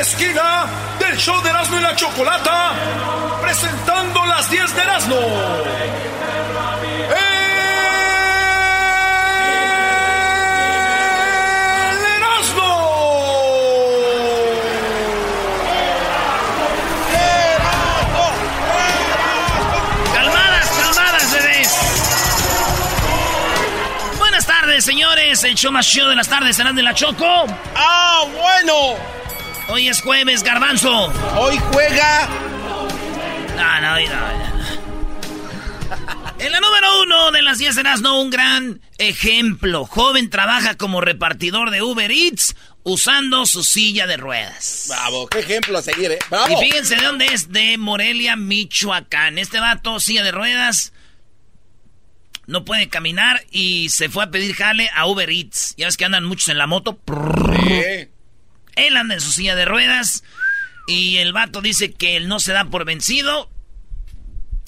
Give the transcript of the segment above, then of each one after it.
La esquina del show de Erasmo y la Chocolata, presentando las 10 de Erasmo. ¡El Calmadas, calmadas, bebés. Buenas tardes, señores. El show más chido de las tardes, serán de la Choco. ¡Ah, bueno! Hoy es jueves, garbanzo. Hoy juega. No, no, no. En la número uno de las 10 de no un gran ejemplo. Joven trabaja como repartidor de Uber Eats usando su silla de ruedas. Bravo, qué ejemplo a seguir, ¿eh? Bravo. Y fíjense de dónde es, de Morelia, Michoacán. Este vato, silla de ruedas, no puede caminar y se fue a pedir jale a Uber Eats. Ya ves que andan muchos en la moto. Sí. Él anda en su silla de ruedas y el vato dice que él no se da por vencido.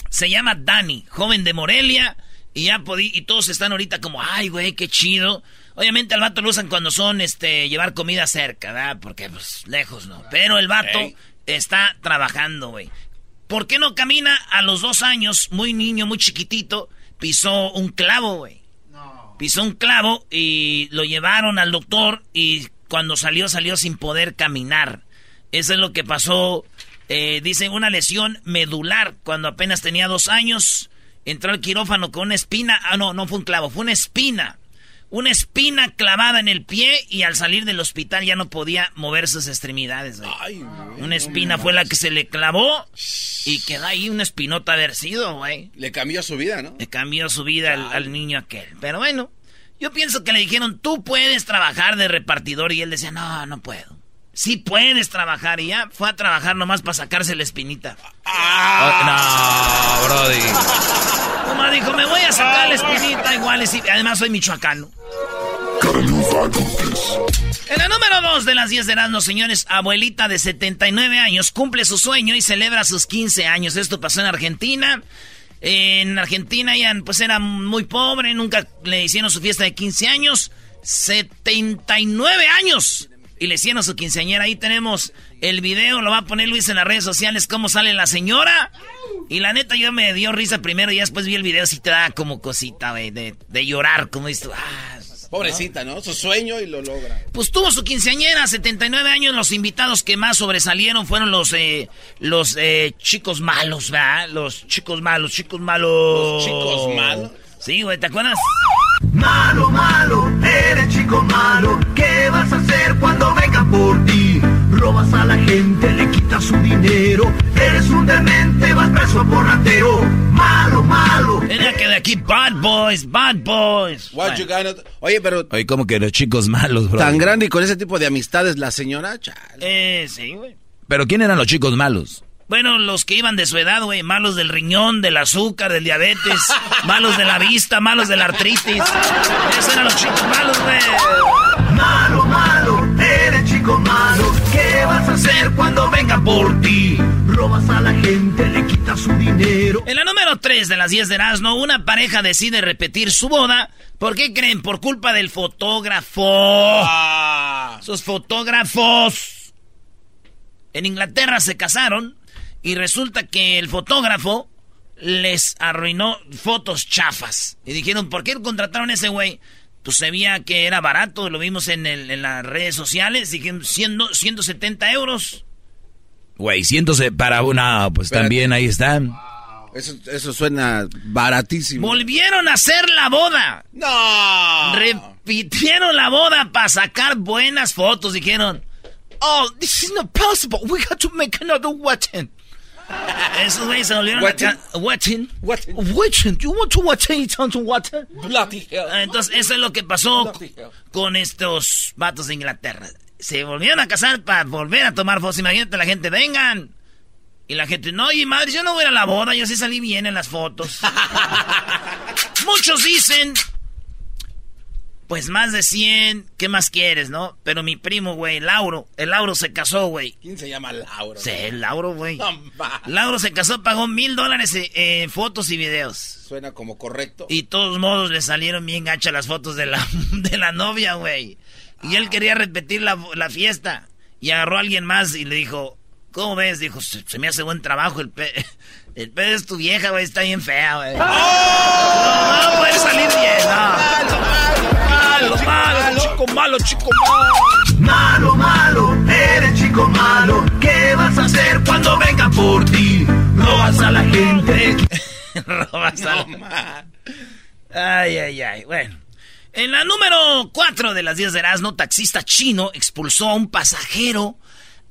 Se llama Dani, joven de Morelia y ya podí, y todos están ahorita como, ay, güey, qué chido. Obviamente al vato lo usan cuando son, este, llevar comida cerca, ¿verdad? Porque, pues, lejos, ¿no? Pero el vato está trabajando, güey. ¿Por qué no camina a los dos años, muy niño, muy chiquitito, pisó un clavo, güey? Pisó un clavo y lo llevaron al doctor y cuando salió, salió sin poder caminar. Eso es lo que pasó, eh, dicen, una lesión medular cuando apenas tenía dos años. Entró al quirófano con una espina. Ah, no, no fue un clavo, fue una espina. Una espina clavada en el pie y al salir del hospital ya no podía mover sus extremidades. Ay, Una no espina fue la que se le clavó y quedó ahí una espinota haber sido, güey. Le cambió su vida, ¿no? Le cambió su vida al, al niño aquel. Pero bueno, yo pienso que le dijeron, tú puedes trabajar de repartidor. Y él decía, no, no puedo. Sí puedes trabajar. Y ya fue a trabajar nomás para sacarse la espinita. Ah. No, Brody. Nomás dijo, me voy a sacar la espinita igual. y sí, además soy michoacano. En la número 2 de las 10 de Erasmus, señores, abuelita de 79 años cumple su sueño y celebra sus 15 años. Esto pasó en Argentina. En Argentina ella pues era muy pobre, nunca le hicieron su fiesta de 15 años. 79 años. Y le hicieron su quinceañera. Ahí tenemos el video, lo va a poner Luis en las redes sociales, cómo sale la señora. Y la neta yo me dio risa primero y después vi el video, sí te da como cosita, güey, de, de llorar, como tú, ah, Pobrecita, ¿no? Su sueño y lo logra. pues tuvo su quinceañera, 79 años. Los invitados que más sobresalieron fueron los eh, los eh, chicos malos, ¿verdad? Los chicos malos, chicos malos. Los chicos malos. Sí, güey, ¿te acuerdas? Malo, malo, eres chico malo. ¿Qué vas a hacer cuando vengan por ti? Robas a la gente, le quitas su dinero. Eres un demente, vas preso por ratero. Malo, malo. Era que de aquí, bad boys, bad boys. What you got? Oye, pero Oye, como que los chicos malos, bro. tan grande y con ese tipo de amistades la señora, chale. Eh, sí, güey. Pero ¿quién eran los chicos malos? Bueno, los que iban de su edad, güey, malos del riñón, del azúcar, del diabetes, malos de la vista, malos de la artritis. Esos eran los chicos malos, güey. Malo, malo, eres chico malo. ¿Qué vas a hacer cuando vengan por ti? Robas a la gente, le quitas su dinero. En la número 3 de las 10 de Erasmo, una pareja decide repetir su boda. ¿Por qué creen? Por culpa del fotógrafo. Ah. Sus fotógrafos. En Inglaterra se casaron y resulta que el fotógrafo les arruinó fotos chafas. Y dijeron, ¿por qué contrataron a ese güey? Pues se veía que era barato, lo vimos en, el- en las redes sociales, dijeron 100 170 euros. Güey, cientos para una, pues Espérate. también ahí están. Eso, eso suena baratísimo. Volvieron a hacer la boda. no. Repitieron la boda para sacar buenas fotos. Dijeron, oh, this is not possible. We have to make another wedding. Esos güeyes se volvieron acá. Wedding. Wedding. Wedding. You want to want to wedding? Bloody hell. Entonces, eso es lo que pasó con estos vatos de Inglaterra. se volvieron a casar para volver a tomar fotos. Imagínate la gente, vengan. Y la gente, no, y madre, yo no voy a la boda, yo sí salí bien en las fotos. Muchos dicen, pues más de 100, ¿qué más quieres, no? Pero mi primo, güey, Lauro, el Lauro se casó, güey. ¿Quién se llama Lauro? Sí, el Lauro, güey. Lauro se casó, pagó mil dólares en, fotos y videos. Suena como correcto. Y todos modos le salieron bien gachas las fotos de la, de la novia, güey. Y él quería repetir la, la fiesta. Y agarró a alguien más y le dijo, ¿cómo ves? Dijo, se, se me hace buen trabajo. El pe, el pe es tu vieja, güey, está bien fea, güey. No, no puede salir bien, no. Malo, malo, chico malo, chico malo. Malo, malo, eres chico malo. ¿Qué vas a hacer cuando venga por ti? Robas a la gente. Robas a la- Ay, ay, ay. Bueno. En la número 4 de las 10 de Erasmo, taxista chino expulsó a un pasajero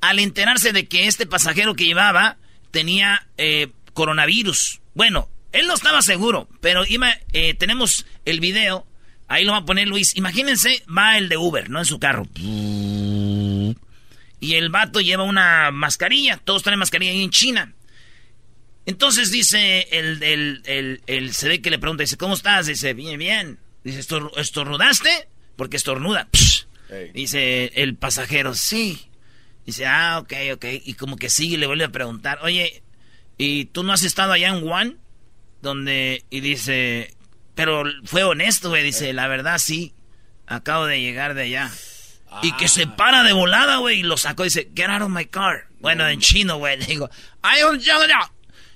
al enterarse de que este pasajero que llevaba tenía eh, coronavirus. Bueno, él no estaba seguro, pero iba- eh, tenemos el video. Ahí lo va a poner Luis. Imagínense, va el de Uber, ¿no? En su carro. Y el vato lleva una mascarilla. Todos traen mascarilla ahí en China. Entonces dice el, el, el, el CD que le pregunta, dice, ¿cómo estás? Dice, bien, bien. Dice, "¿Estor- ¿estornudaste? Porque estornuda. Dice el pasajero, sí. Dice, ah, ok, ok. Y como que sigue y le vuelve a preguntar, oye, ¿y tú no has estado allá en Wuhan? Donde, y dice, pero fue honesto, güey. Dice, la verdad sí, acabo de llegar de allá. Y que se para de volada, güey, y lo sacó dice, get out of my car. Bueno, en chino, güey, le digo, "Ay, un chino, ya".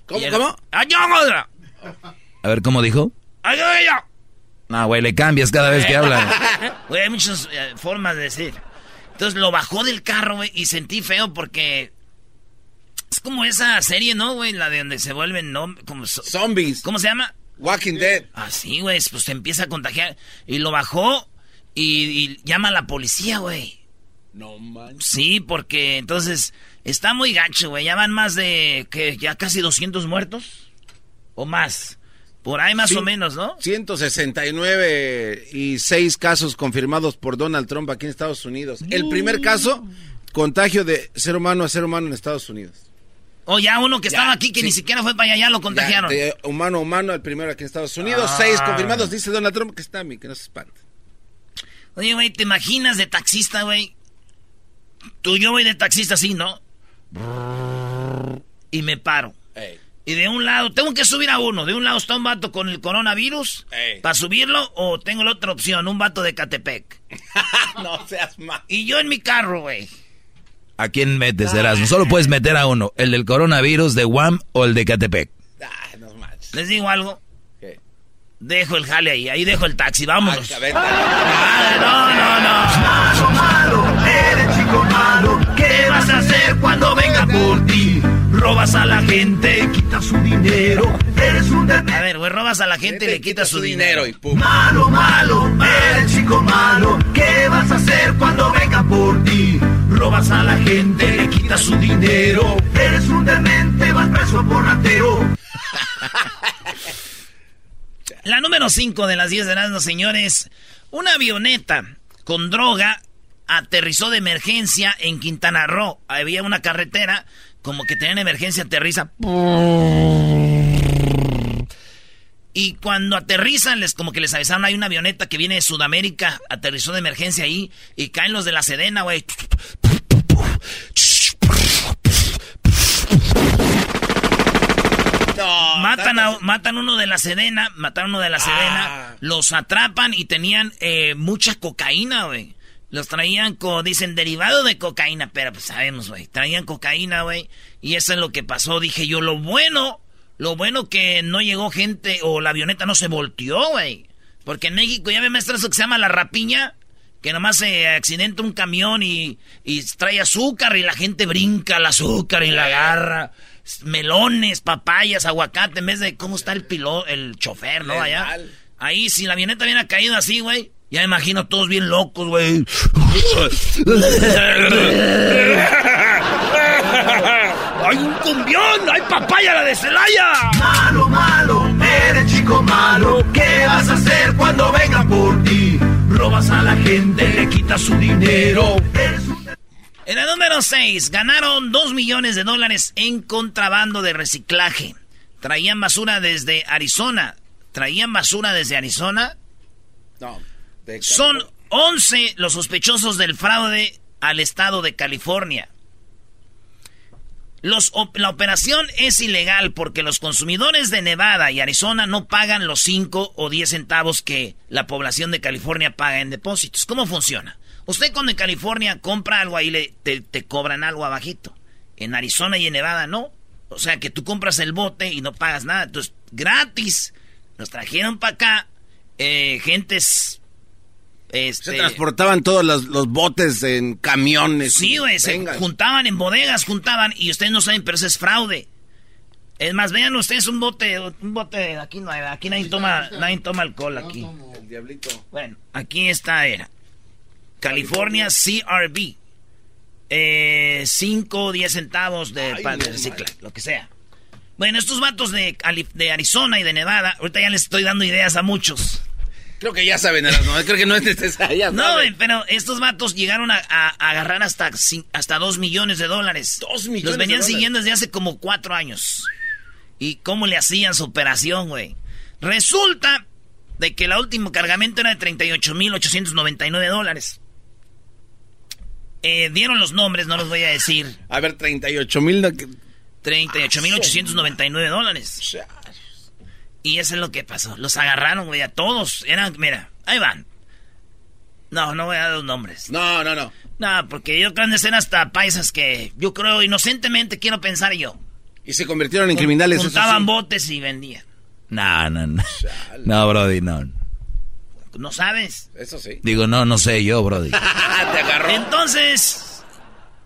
¿Cómo, el- cómo? "Ay, yo, otra. A ver, ¿cómo dijo? Ay, ay, ay". No, güey, le cambias cada vez que habla. Güey, hay muchas eh, formas de decir. Entonces lo bajó del carro, güey, y sentí feo porque... Es como esa serie, ¿no, güey? La de donde se vuelven, ¿no? Como, so- Zombies. ¿Cómo se llama? Walking Dead. Así, güey, pues se empieza a contagiar. Y lo bajó y, y llama a la policía, güey. No manches. Sí, porque entonces está muy gacho, güey. Ya van más de, que Ya casi 200 muertos. O más. Por ahí más Sí. o menos, ¿no? 169 y 6 casos confirmados por Donald Trump aquí en Estados Unidos. El primer caso, contagio de ser humano a ser humano en Estados Unidos. O ya uno que Ya, estaba aquí que sí. ni siquiera fue para allá, ya lo contagiaron. Ya, de humano a humano, el primero aquí en Estados Unidos. Ah. Seis confirmados, dice Donald Trump, que está mi, que no se espante. Oye, güey, ¿te imaginas de taxista, güey? Tú, yo voy de taxista así, ¿no? Y me paro. Ey. Y de un lado, tengo que subir a uno. De un lado está un vato con el coronavirus. Para subirlo, o tengo la otra opción, un vato de Catepec. no seas mal. Y yo en mi carro, güey. ¿A quién metes, Erasmo? Solo puedes meter a uno. El del coronavirus de Guam o el de Catepec. Ay, no manches. Les digo algo. ¿Qué? Dejo el jale ahí, ahí dejo el taxi, vámonos. Ay. Ay, no, no, no. Malo, malo, eres chico malo. ¿Qué vas a hacer cuando venga por ti? Robas a la gente, quitas su dinero. Eres un A ver, güey, robas a la gente y le quitas su dinero. y pum. Malo, malo, eres chico malo. ¿Qué vas a hacer cuando venga por ti? Robas a la gente, le quitas su dinero. Eres un demente, vas preso por ratero. La número 5 de las 10 de las señores. Una avioneta con droga aterrizó de emergencia en Quintana Roo. Había una carretera, como que tenía emergencia, aterriza. Y cuando aterrizan, les como que les avisaron, hay una avioneta que viene de Sudamérica, aterrizó de emergencia ahí, y caen los de la Sedena, güey. No, Matan a, matan uno de la Sedena, mataron uno de la Sedena, los atrapan y tenían eh, mucha cocaína, güey. Los traían, co- dicen, derivado de cocaína, pero pues sabemos, güey. Traían cocaína, güey. Y eso es lo que pasó. Dije yo, lo bueno, lo bueno que no llegó gente o la avioneta no se volteó, güey. Porque en México ya ve maestro eso que se llama la rapiña. Que nomás se accidenta un camión y, y trae azúcar y la gente brinca el azúcar y la agarra. Melones, papayas, aguacate, en vez de cómo está el piloto, el chofer, ¿no? Allá. Ahí, si la avioneta hubiera caído así, güey. Ya me imagino todos bien locos, güey. ¡Hay un cumbión! ¡Hay papaya la de Celaya! Malo, malo, eres chico malo. ¿Qué vas a hacer cuando venga por ti? Robas a la gente, le quitas su dinero. Un. En el número 6, ganaron 2 millones de dólares en contrabando de reciclaje. Traían basura desde Arizona. Traían basura desde Arizona. No. de Son 11 los sospechosos del fraude al estado de California. Los la operación es ilegal porque los consumidores de Nevada y Arizona no pagan los 5 o 10 centavos que la población de California paga en depósitos. ¿Cómo funciona? Usted cuando en California compra algo ahí le, te, te cobran algo abajito. En Arizona y en Nevada no. O sea que tú compras el bote y no pagas nada. Entonces, gratis. Nos trajeron para acá eh, gentes... Se Este, transportaban todos los, los botes en camiones. Sí, güey, se juntaban en bodegas, juntaban, y ustedes no saben, pero eso es fraude. Es más, vean ustedes un bote, un bote, aquí no hay, aquí nadie toma, nadie toma alcohol aquí. El diablito. Bueno, aquí está, era. California CRB. Eh, 5 o 10 centavos de, Ay, pa- de no, recicla, lo que sea. Bueno, estos vatos de, de Arizona y de Nevada, ahorita ya les estoy dando ideas a muchos. Creo que ya saben, Erasmo, Creo que no es necesario. No, güey, pero estos vatos llegaron a, a- a agarrar hasta, hasta 2 millones de dólares. Dos millones Los venían de siguiendo desde hace como 4 años. ¿Y cómo le hacían su operación, güey? Resulta de que el último cargamento era de 38.899 dólares. Eh, dieron los nombres, no los voy a decir. A ver, 38 mil. 38.899 dólares. Y eso es lo que pasó. Los agarraron, güey, a todos. Eran, mira, ahí van. No, no voy a dar los nombres. No, no, no. No, porque yo creo que ser hasta paisas que yo creo inocentemente quiero pensar yo. Y se convirtieron en criminales. eso Juntaban sí. botes y vendían. No, no, no. No, Brody, no. ¿No sabes? Eso sí. Digo, no, no sé yo, Brody. Te agarró. Entonces,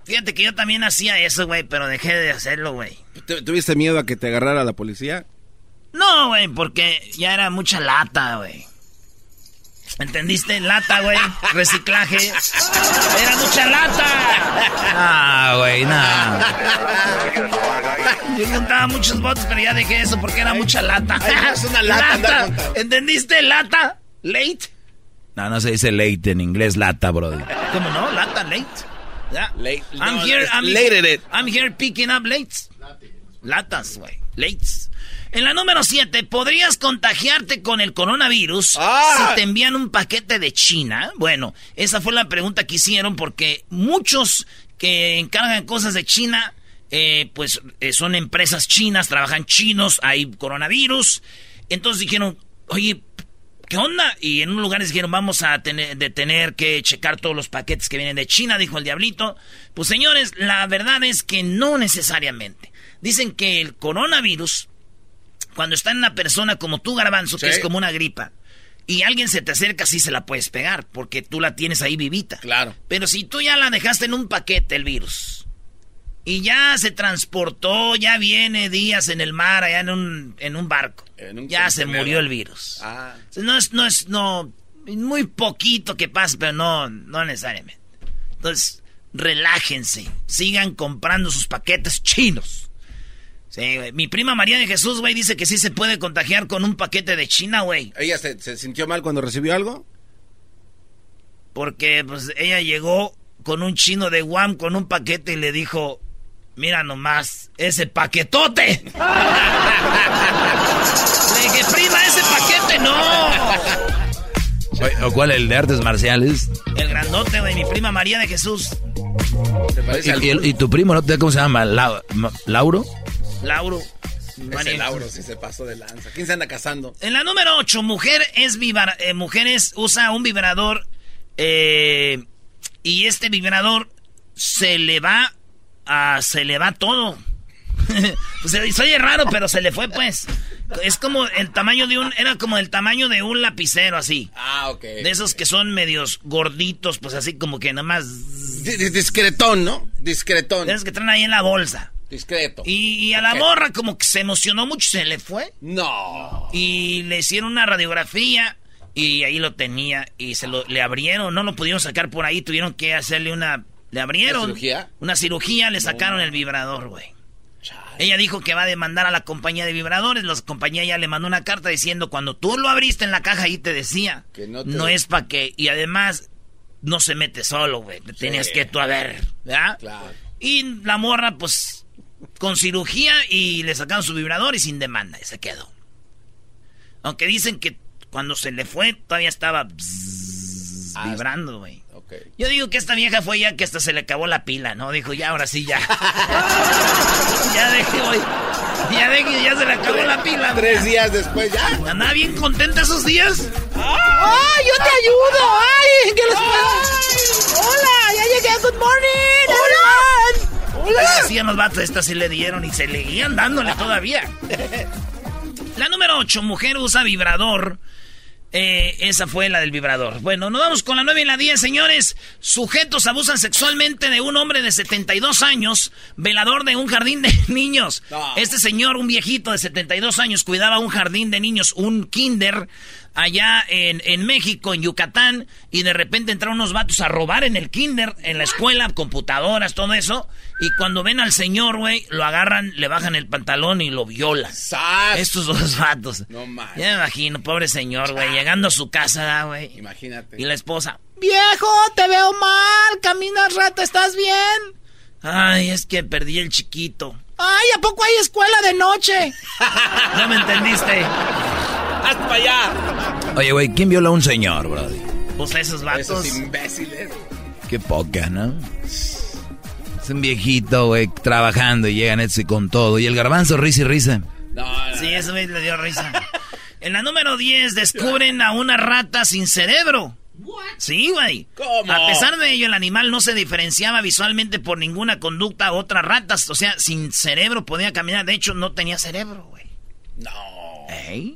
fíjate que yo también hacía eso, güey, pero dejé de hacerlo, güey. ¿Tu- ¿Tuviste miedo a que te agarrara la policía? No, güey, porque ya era mucha lata, güey. ¿Entendiste? Lata, güey. Reciclaje. Era mucha lata. Ah, güey, no. Yo juntaba muchos botes, pero ya dejé eso porque era mucha lata. es una lata. ¿Entendiste? Lata. Late. No, no se dice late en inglés, lata, Brody. ¿Cómo no? Lata, late. Ya. Late. I'm No, here, I'm, late at it. I'm here picking up lates. Latas, güey. Lates. En la número 7, ¿podrías contagiarte con el coronavirus Ah. si te envían un paquete de China? Bueno, esa fue la pregunta que hicieron porque muchos que encargan cosas de China, eh, pues eh, son empresas chinas, trabajan chinos, hay coronavirus. Entonces dijeron, oye, ¿qué onda? Y en un lugar les dijeron, vamos a tener, de tener que checar todos los paquetes que vienen de China, dijo el diablito. Pues señores, la verdad es que no necesariamente. Dicen que el coronavirus, cuando está en una persona como tú, Garbanzo, que es como una gripa, y alguien se te acerca, sí se la puedes pegar, porque tú la tienes ahí vivita. Claro. Pero si tú ya la dejaste en un paquete, el virus, y ya se transportó, ya viene días en el mar, allá en un, en un barco, En un ya se murió el virus. Ah. No es, no es, no, muy poquito que pasa, pero no, no necesariamente. Entonces, relájense, sigan comprando sus paquetes chinos. Sí, güey. Mi prima María de Jesús, güey, dice que sí se puede contagiar con un paquete de China, güey. ¿Ella se, se sintió mal cuando recibió algo? Porque, pues, ella llegó con un chino de Guam con un paquete y le dijo, mira nomás, ese paquetote. le dije, prima, ese paquete no. ¿O cuál? ¿El de artes marciales? El grandote, güey, mi prima María de Jesús. ¿Te ¿Y, parece y tu primo, ¿no? ¿Cómo se llama? La- Ma- ¿Lauro? Lauro. Ese Lauro sí se pasó de lanza. ¿Quién se anda casando? En la número 8, mujer es vibra- eh, mujeres usa un vibrador eh, y este vibrador se le va a, se le va todo. pues se oye raro, pero se le fue pues. Es como el tamaño de un, era como el tamaño de un lapicero así. Ah, ok. De esos que son medios gorditos, pues así como que nada más. Di- di- Discretón, ¿no? Discretón. De esos que traen ahí en la bolsa. Discreto. Y, y a la morra como que se emocionó mucho y se le fue. No. Y le hicieron una radiografía y ahí lo tenía y se lo le abrieron, no lo pudieron sacar por ahí, tuvieron que hacerle una le abrieron ¿Una cirugía? Una cirugía, le sacaron el vibrador, güey. Ella dijo que va a demandar a la compañía de vibradores, la compañía ya le mandó una carta diciendo cuando tú lo abriste en la caja ahí te decía, Que no no, te- es para que y además no se mete solo, güey. Tenías que tú a ver, ¿verdad? Claro. Y la morra, pues, con cirugía y le sacaron su vibrador y sin demanda, y se quedó. Aunque dicen que cuando se le fue, todavía estaba bzzz, Ah, vibrando, güey. Yo digo que esta vieja fue ya que hasta se le acabó la pila, ¿no? Dijo, ya, ahora sí, ya. ya deje, güey. Ya deje, ya se le acabó la pila. Tres días después ya. ¿Andaba bien contenta esos días? ¡Ay, yo te ayudo! ¡Ay, qué les puedo! ¡Hola! ¡Ya llegué! ¡Good morning! Así decían los vatos, esta sí le dieron y se le guían dándole todavía. La número 8, mujer usa vibrador. Eh, esa fue la del vibrador. Bueno, nos vamos con la 9 y la 10, señores. Sujetos abusan sexualmente de un hombre de 72 años, velador de un jardín de niños. No. Este señor, un viejito de 72 años, cuidaba un jardín de niños, un kinder, allá en, en México, en Yucatán, y de repente entraron unos vatos a robar en el kinder, en la escuela, computadoras, todo eso, y cuando ven al señor, güey, lo agarran, le bajan el pantalón y lo violan. ¡Sas! Estos dos vatos. No mames. Ya me imagino, pobre señor, güey, llegando a su casa, güey. Imagínate. Y la esposa, ¡Viejo, te veo mal! ¡Caminas rato! ¿Estás bien? ay, es que perdí el chiquito. ¡Ay, ¿a poco hay escuela de noche? No me entendiste. ¡Hasta para allá! Oye, güey, ¿quién viola a un señor, brody? Pues esos vatos. Esos imbéciles. Qué poca, ¿no? Es un viejito, güey, trabajando y llegan ese con todo. Y el garbanzo, risa y risa. No, no. Sí, eso me le dio risa. En la número 10 descubren a una rata sin cerebro. Sí, güey. ¿Cómo? A pesar de ello, el animal no se diferenciaba visualmente por ninguna conducta a otras ratas. O sea, sin cerebro podía caminar. De hecho, no tenía cerebro, güey. No. ¿Eh?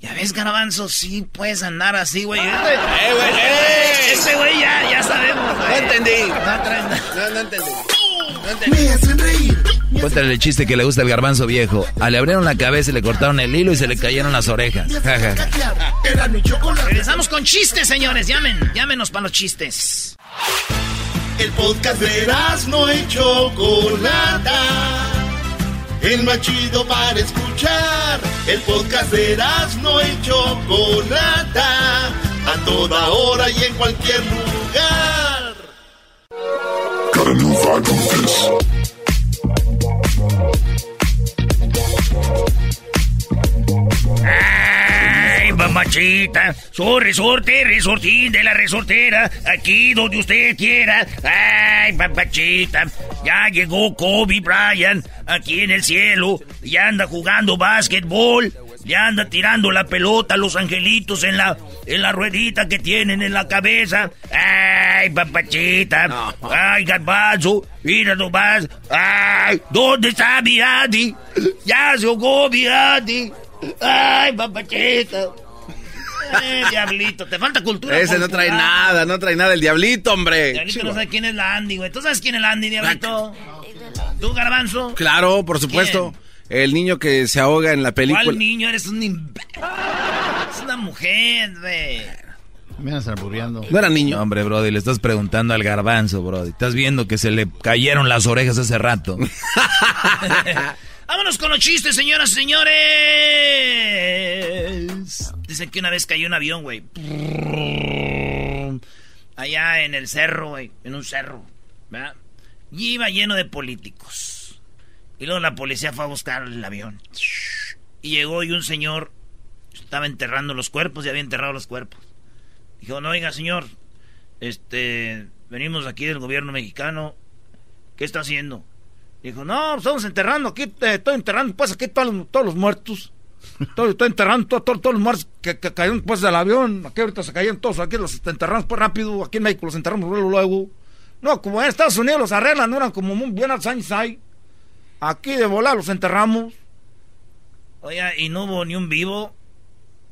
Ya ves, garbanzo, sí puedes andar así, güey. ¡Eh, güey! ¡Eh! Ese güey ya, ya sabemos, güey. No entendí. No. No, no entendí. No entendí. Me hacen reír. Cuéntale el chiste que le gusta al garbanzo viejo. Ah, le abrieron la cabeza y le cortaron el hilo y se le cayeron las orejas. Ja, ja, ja. Era mi chocolate. Regresamos con chistes, señores. Llamen, llámenos para los chistes. El podcast de no y Chocolata. El más chido para escuchar. El podcast de no y Chocolata. A toda hora y en cualquier lugar. Mamachita, su resorte, resortín de la resortera, aquí donde usted quiera. Ay, papachita, ya llegó Kobe Bryant, aquí en el cielo, ya anda jugando básquetbol, ya anda tirando la pelota a los angelitos en la, en la ruedita que tienen en la cabeza. Ay, papachita, ay, garbanzo, mira nomás. Ay, ¿dónde está mi Andy? Ya se ahogó mi Andy. Ay, papachita. Eh, diablito, te falta cultura. Ese no trae nada, no trae nada el diablito, hombre. Diablito no sabe quién es la Andy, güey. ¿Tú sabes quién es la Andy, Diablito? ¿Tú, Garbanzo? Claro, por supuesto. El niño que se ahoga en la película. ¿Cuál niño? Eres un... Es una mujer, güey. Me albureando. No era niño. No, hombre, brody, le estás preguntando al garbanzo, brody. Estás viendo que se le cayeron las orejas hace rato. Vámonos con los chistes, señoras y señores. Dicen que una vez cayó un avión, güey. Allá en el cerro, güey. En un cerro. ¿verdad? Y iba lleno de políticos. Y luego la policía fue a buscar el avión. Y llegó y un señor estaba enterrando los cuerpos y había enterrado los cuerpos. Dijo, no, oiga, señor. Este, venimos aquí del gobierno mexicano. ¿Qué está haciendo? Dijo, no, pues estamos enterrando, aquí eh, estoy enterrando pues aquí todos los, todos los muertos. Estoy, estoy enterrando to- to- todos los muertos que, que cayeron pues del avión. Aquí ahorita se cayeron todos, aquí los enterramos pues rápido, aquí en México los enterramos luego. luego. No, como en Estados Unidos los arreglan, no eran como muy bien años ahí. Aquí de volar los enterramos. Oiga, ¿y no hubo ni un vivo?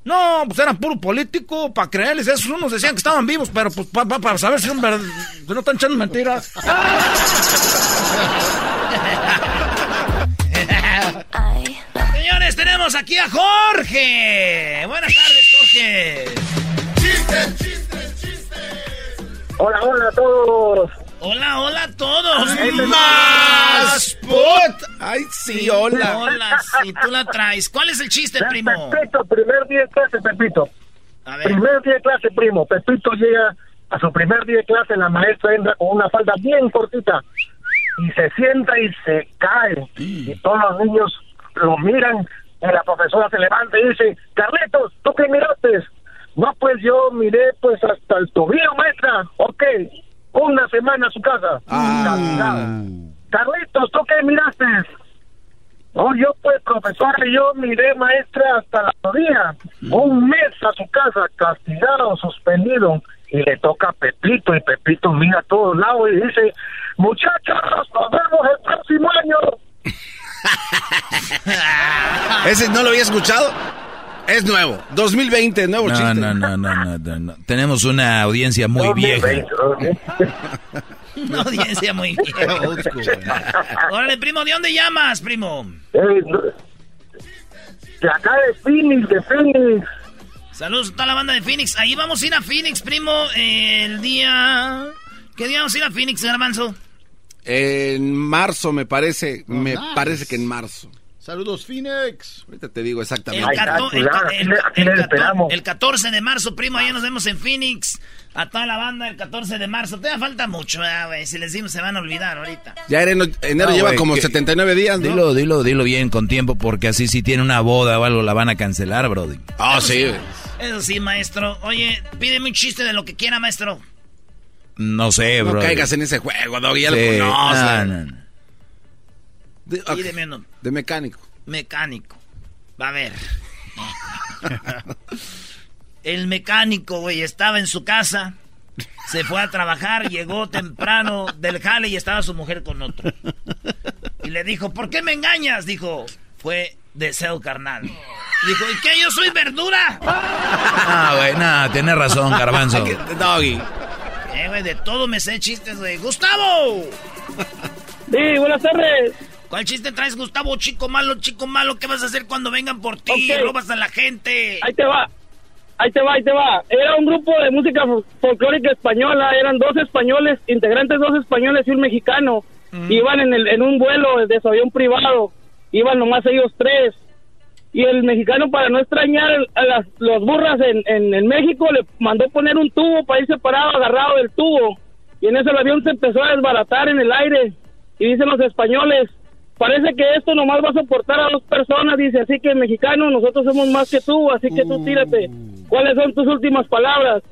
No, pues eran puro político, para creerles. Esos unos decían que estaban vivos, pero pues pa- pa- para saber si, son verdad- si no están echando mentiras. Señores, tenemos aquí a Jorge. Buenas tardes, Jorge. Chistes, chistes, chistes. Hola, hola a todos. Hola, hola a todos. ¡Más! ¡Put! ¡Ay, sí, hola! Hola, si tú la traes. ¿Cuál es el chiste, primo? Pepito, primer día de clase, Pepito. A ver. Primer día de clase, primo. Pepito llega A su primer día de clase la maestra entra con una falda bien cortita y se sienta y se cae. Y todos los niños lo miran y la profesora se levanta y dice, Carlitos, ¿tú qué miraste? No, pues yo miré pues hasta el tobillo, maestra. Ok, una semana a su casa. Castigado. Carlitos, ¿tú qué miraste? No, yo pues, profesora, yo miré, maestra, hasta la rodilla. Un mes a su casa, castigado, suspendido. Y le toca Pepito, y Pepito mira a todos lados y dice, muchachos, nos vemos el próximo año. Ese no lo había escuchado. Es nuevo. 2020, nuevo No, chiste. no, no, no, no, no, no. Tenemos una audiencia muy vieja. 2020, ok. Una audiencia muy bien. Órale, primo, ¿de dónde llamas, primo? Eh, de acá de Phoenix, de Phoenix. Saludos a toda la banda de Phoenix. Ahí vamos a ir a Phoenix, primo, el día... ¿Qué día vamos a ir a Phoenix, Garbanzo? En marzo, me parece. me nice. parece que en marzo. Saludos, Phoenix. Ahorita te digo exactamente. Cato- el, cato- esperamos. el 14 de marzo, primo, allá nos vemos en Phoenix. A toda la banda el 14 de marzo. Todavía falta mucho, ¿verdad, güey. Si les decimos se van a olvidar ahorita. Ya enero, enero No, lleva güey, como que- 79 días, ¿no? Dilo, dilo, dilo bien con tiempo porque así si tiene una boda o algo la van a cancelar, brody. Ah, sí. güey. Eso sí, maestro. Oye, pídeme un chiste de lo que quiera, maestro. No sé, No bro. caigas en ese juego, Doggy, ya Sí. lo conoces. No, no, no. De, de mecánico. Mecánico. Va a ver. El mecánico, güey, estaba en su casa. Se fue a trabajar, llegó temprano del jale y estaba su mujer con otro. Y le dijo, ¿por qué me engañas? Dijo, fue deseo carnal. Dijo, ¿y qué? ¿Yo soy verdura? Ah, güey, no, tienes razón, garbanzo. Doggy. Eh, güey, de todo me sé chistes, güey. ¡Gustavo! Sí, buenas tardes. ¿Cuál chiste traes, Gustavo? Chico malo, chico malo, ¿qué vas a hacer cuando vengan por ti? Ok. Robas a la gente. Ahí te va. Ahí te va, ahí te va. Era un grupo de música fol- folclórica española. Eran dos españoles, integrantes dos españoles y un mexicano. Iban en, el, en un vuelo de su avión privado. Iban nomás ellos tres. Y el mexicano, para no extrañar a las los burras en, en, en México, le mandó poner un tubo para ir separado, agarrado del tubo. Y en eso el avión se empezó a desbaratar en el aire. Y dicen los españoles, parece que esto nomás va a soportar a dos personas, dice, así que mexicano, nosotros somos más que tú, así que tú tírate. ¿Cuáles son tus últimas palabras?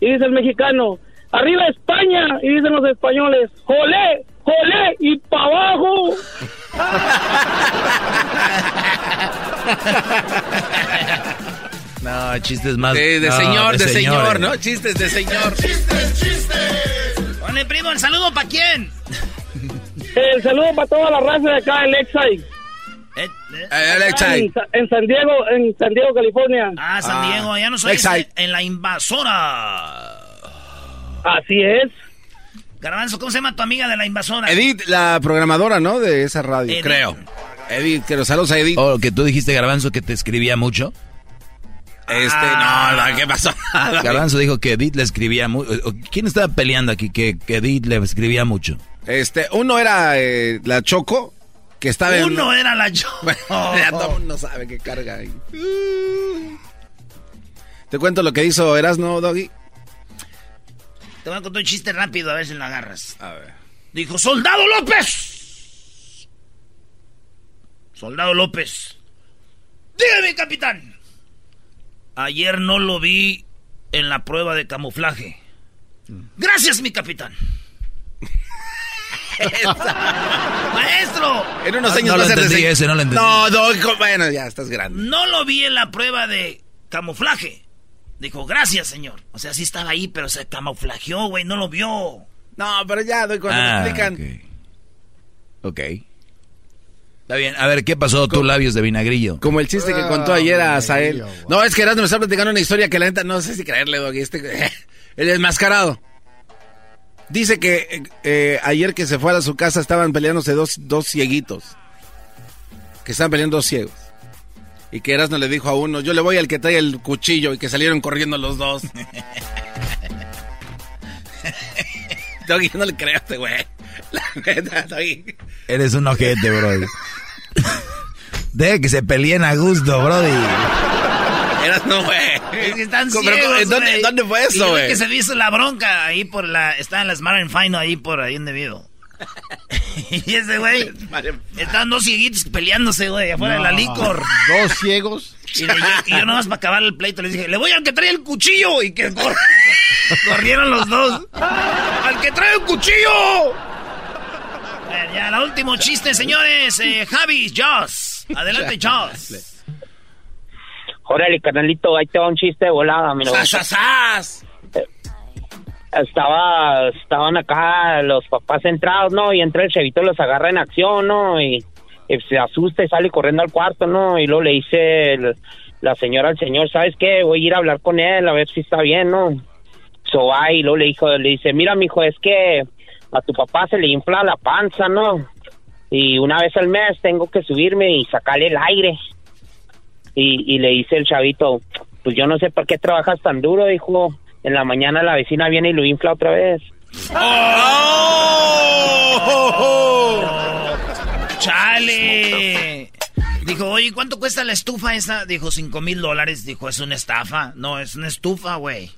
Y dice el mexicano, arriba España, y dicen los españoles, jolé, jolé, y para abajo. No, chistes más. De, de no, señor, de, señor. ¿no? Chistes de señor. Ole, primo, ¿el saludo para quién? El saludo para toda la raza de acá en Eh, eh. Eh, en, Sa- en San Diego, en San Diego, California. Ah, San Ah, Diego, ya no soy Lakeside. este, en la invasora. Así es. Garbanzo, ¿cómo se llama tu amiga de la invasora? Edith, la programadora, ¿no? De esa radio, Edith. creo. Edith, que los saludos a Edith. Oh, que tú dijiste, Garbanzo, que te escribía mucho. Este, Ah. no, no, ¿qué pasó? Garbanzo dijo que Edith le escribía mucho. ¿Quién estaba peleando aquí que, que Edith le escribía mucho? Este, uno era eh, la Choco, que estaba en... Uno era la. Bueno, ya todo el mundo sabe que carga ahí. Te cuento lo que hizo Erasno, Doggy. Te voy a contar un chiste rápido, a ver si lo agarras. A ver. Dijo, ¡Soldado López! Soldado López. Dígame, capitán. Ayer no lo vi en la prueba de camuflaje. Gracias, mi capitán. Maestro, En unos Ah, años no lo entendí se- ese, no lo entendí. No, bueno, ya estás grande. no lo vi en la prueba de camuflaje. Dijo, gracias, señor. O sea, sí estaba ahí, pero se camuflajeó, güey, no lo vio. No, pero ya, Doggy, cuando Ah, me explican... ok. Ok. Está bien. A ver, ¿qué pasó tus labios de vinagrillo? Como el chiste que contó ayer a Sael. Dios, wow. No, es que Erasmo me está platicando una historia que la neta no sé si creerle, Doggy. Este, el desmascarado. Dice que eh, ayer que se fue a su casa estaban peleándose dos, dos cieguitos. Que estaban peleando dos ciegos. Y que Erasmo le dijo a uno, yo le voy al que trae el cuchillo y que salieron corriendo los dos. Doggy, no le creo a este güey. La neta, Doggy. Eres un ojete, brody. Deja que se peleen a gusto, brody. Erasmo, güey. Es que están Pero, ciegos, ¿dónde- güey. dónde fue eso, güey? que se me hizo la bronca ahí por la... Está en las Smart and Final ahí por ahí donde vivo. y ese güey... Estaban dos cieguitos peleándose, güey, afuera de la licor. Dos ciegos. Y, yo, y yo nomás para acabar el pleito les dije, le voy al que trae el cuchillo. Y que cor- corrieron los dos. ¡Al que trae el cuchillo! Ya, el último chiste, señores. Eh, Javi, Joss. Adelante, Joss. Órale, carnalito, ahí te va un chiste de volada, mira. ¡Sas, sas! Estaba, estaban acá los papás entrados, ¿no? Y entra el chavito, los agarra en acción, ¿no? Y, y se asusta y sale corriendo al cuarto, ¿no? Y luego le dice el- la señora al señor, ¿sabes qué? Voy a ir a hablar con él, a ver si está bien, ¿no? So va y luego le dijo, le dice, mira, mijo, es que a tu papá se le infla la panza, ¿no? Y una vez al mes tengo que subirme y sacarle el aire. Y, y le dice el chavito, pues yo no sé por qué trabajas tan duro, dijo. En la mañana la vecina viene y lo infla otra vez. ¡Chale! Dijo, oye, ¿cuánto cuesta la estufa esa? Dijo, cinco mil dólares. Dijo, ¿es una estafa? No, es una estufa, güey.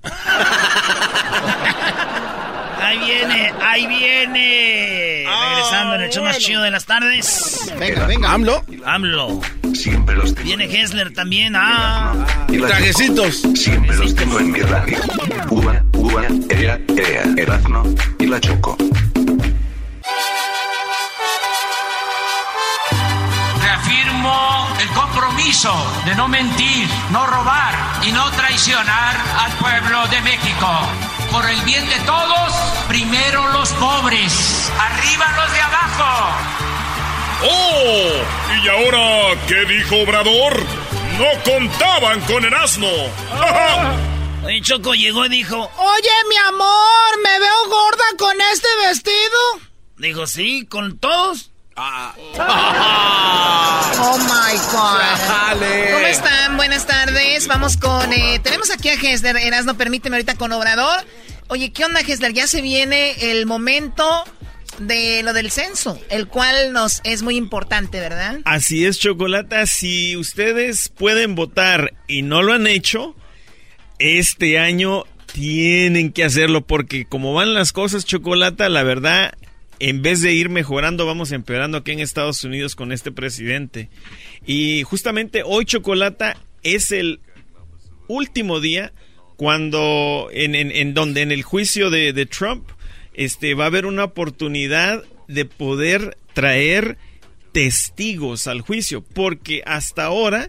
Ahí viene, ahí viene. Regresando en el show más chido de las tardes. Venga, venga. ¿AMLO? AMLO. Siempre los tengo. Viene Hessler también. Ah. Y la Trajecitos. Choco, Siempre los tengo en mi radio. Uva, uva, ea, ea, Erazno y la Choco. Reafirmo el compromiso de no mentir, no robar y no traicionar al pueblo de México. Por el bien de todos, primero los pobres, arriba los de abajo. ¡Oh! ¿Y ahora qué dijo Obrador? No contaban con el asno. Oye, Choco llegó y dijo, Oye, mi amor, ¿me veo gorda con este vestido? dijo, sí, con todos. Oh my God. ¿Cómo están? Buenas tardes. Vamos con. eh, tenemos aquí a Hesler. Erasno, permíteme ahorita con Obrador. Oye, ¿qué onda, Hesler? Ya se viene el momento de lo del censo, el cual nos es muy importante, ¿verdad? Así es, Chocolata. Si ustedes pueden votar y no lo han hecho, este año tienen que hacerlo porque como van las cosas, Chocolata, la verdad, en vez de ir mejorando, vamos empeorando aquí en Estados Unidos con este presidente. Y justamente hoy, Chocolata, es el último día cuando en, en- donde en el juicio de, de Trump este va a haber una oportunidad de poder traer testigos al juicio porque hasta ahora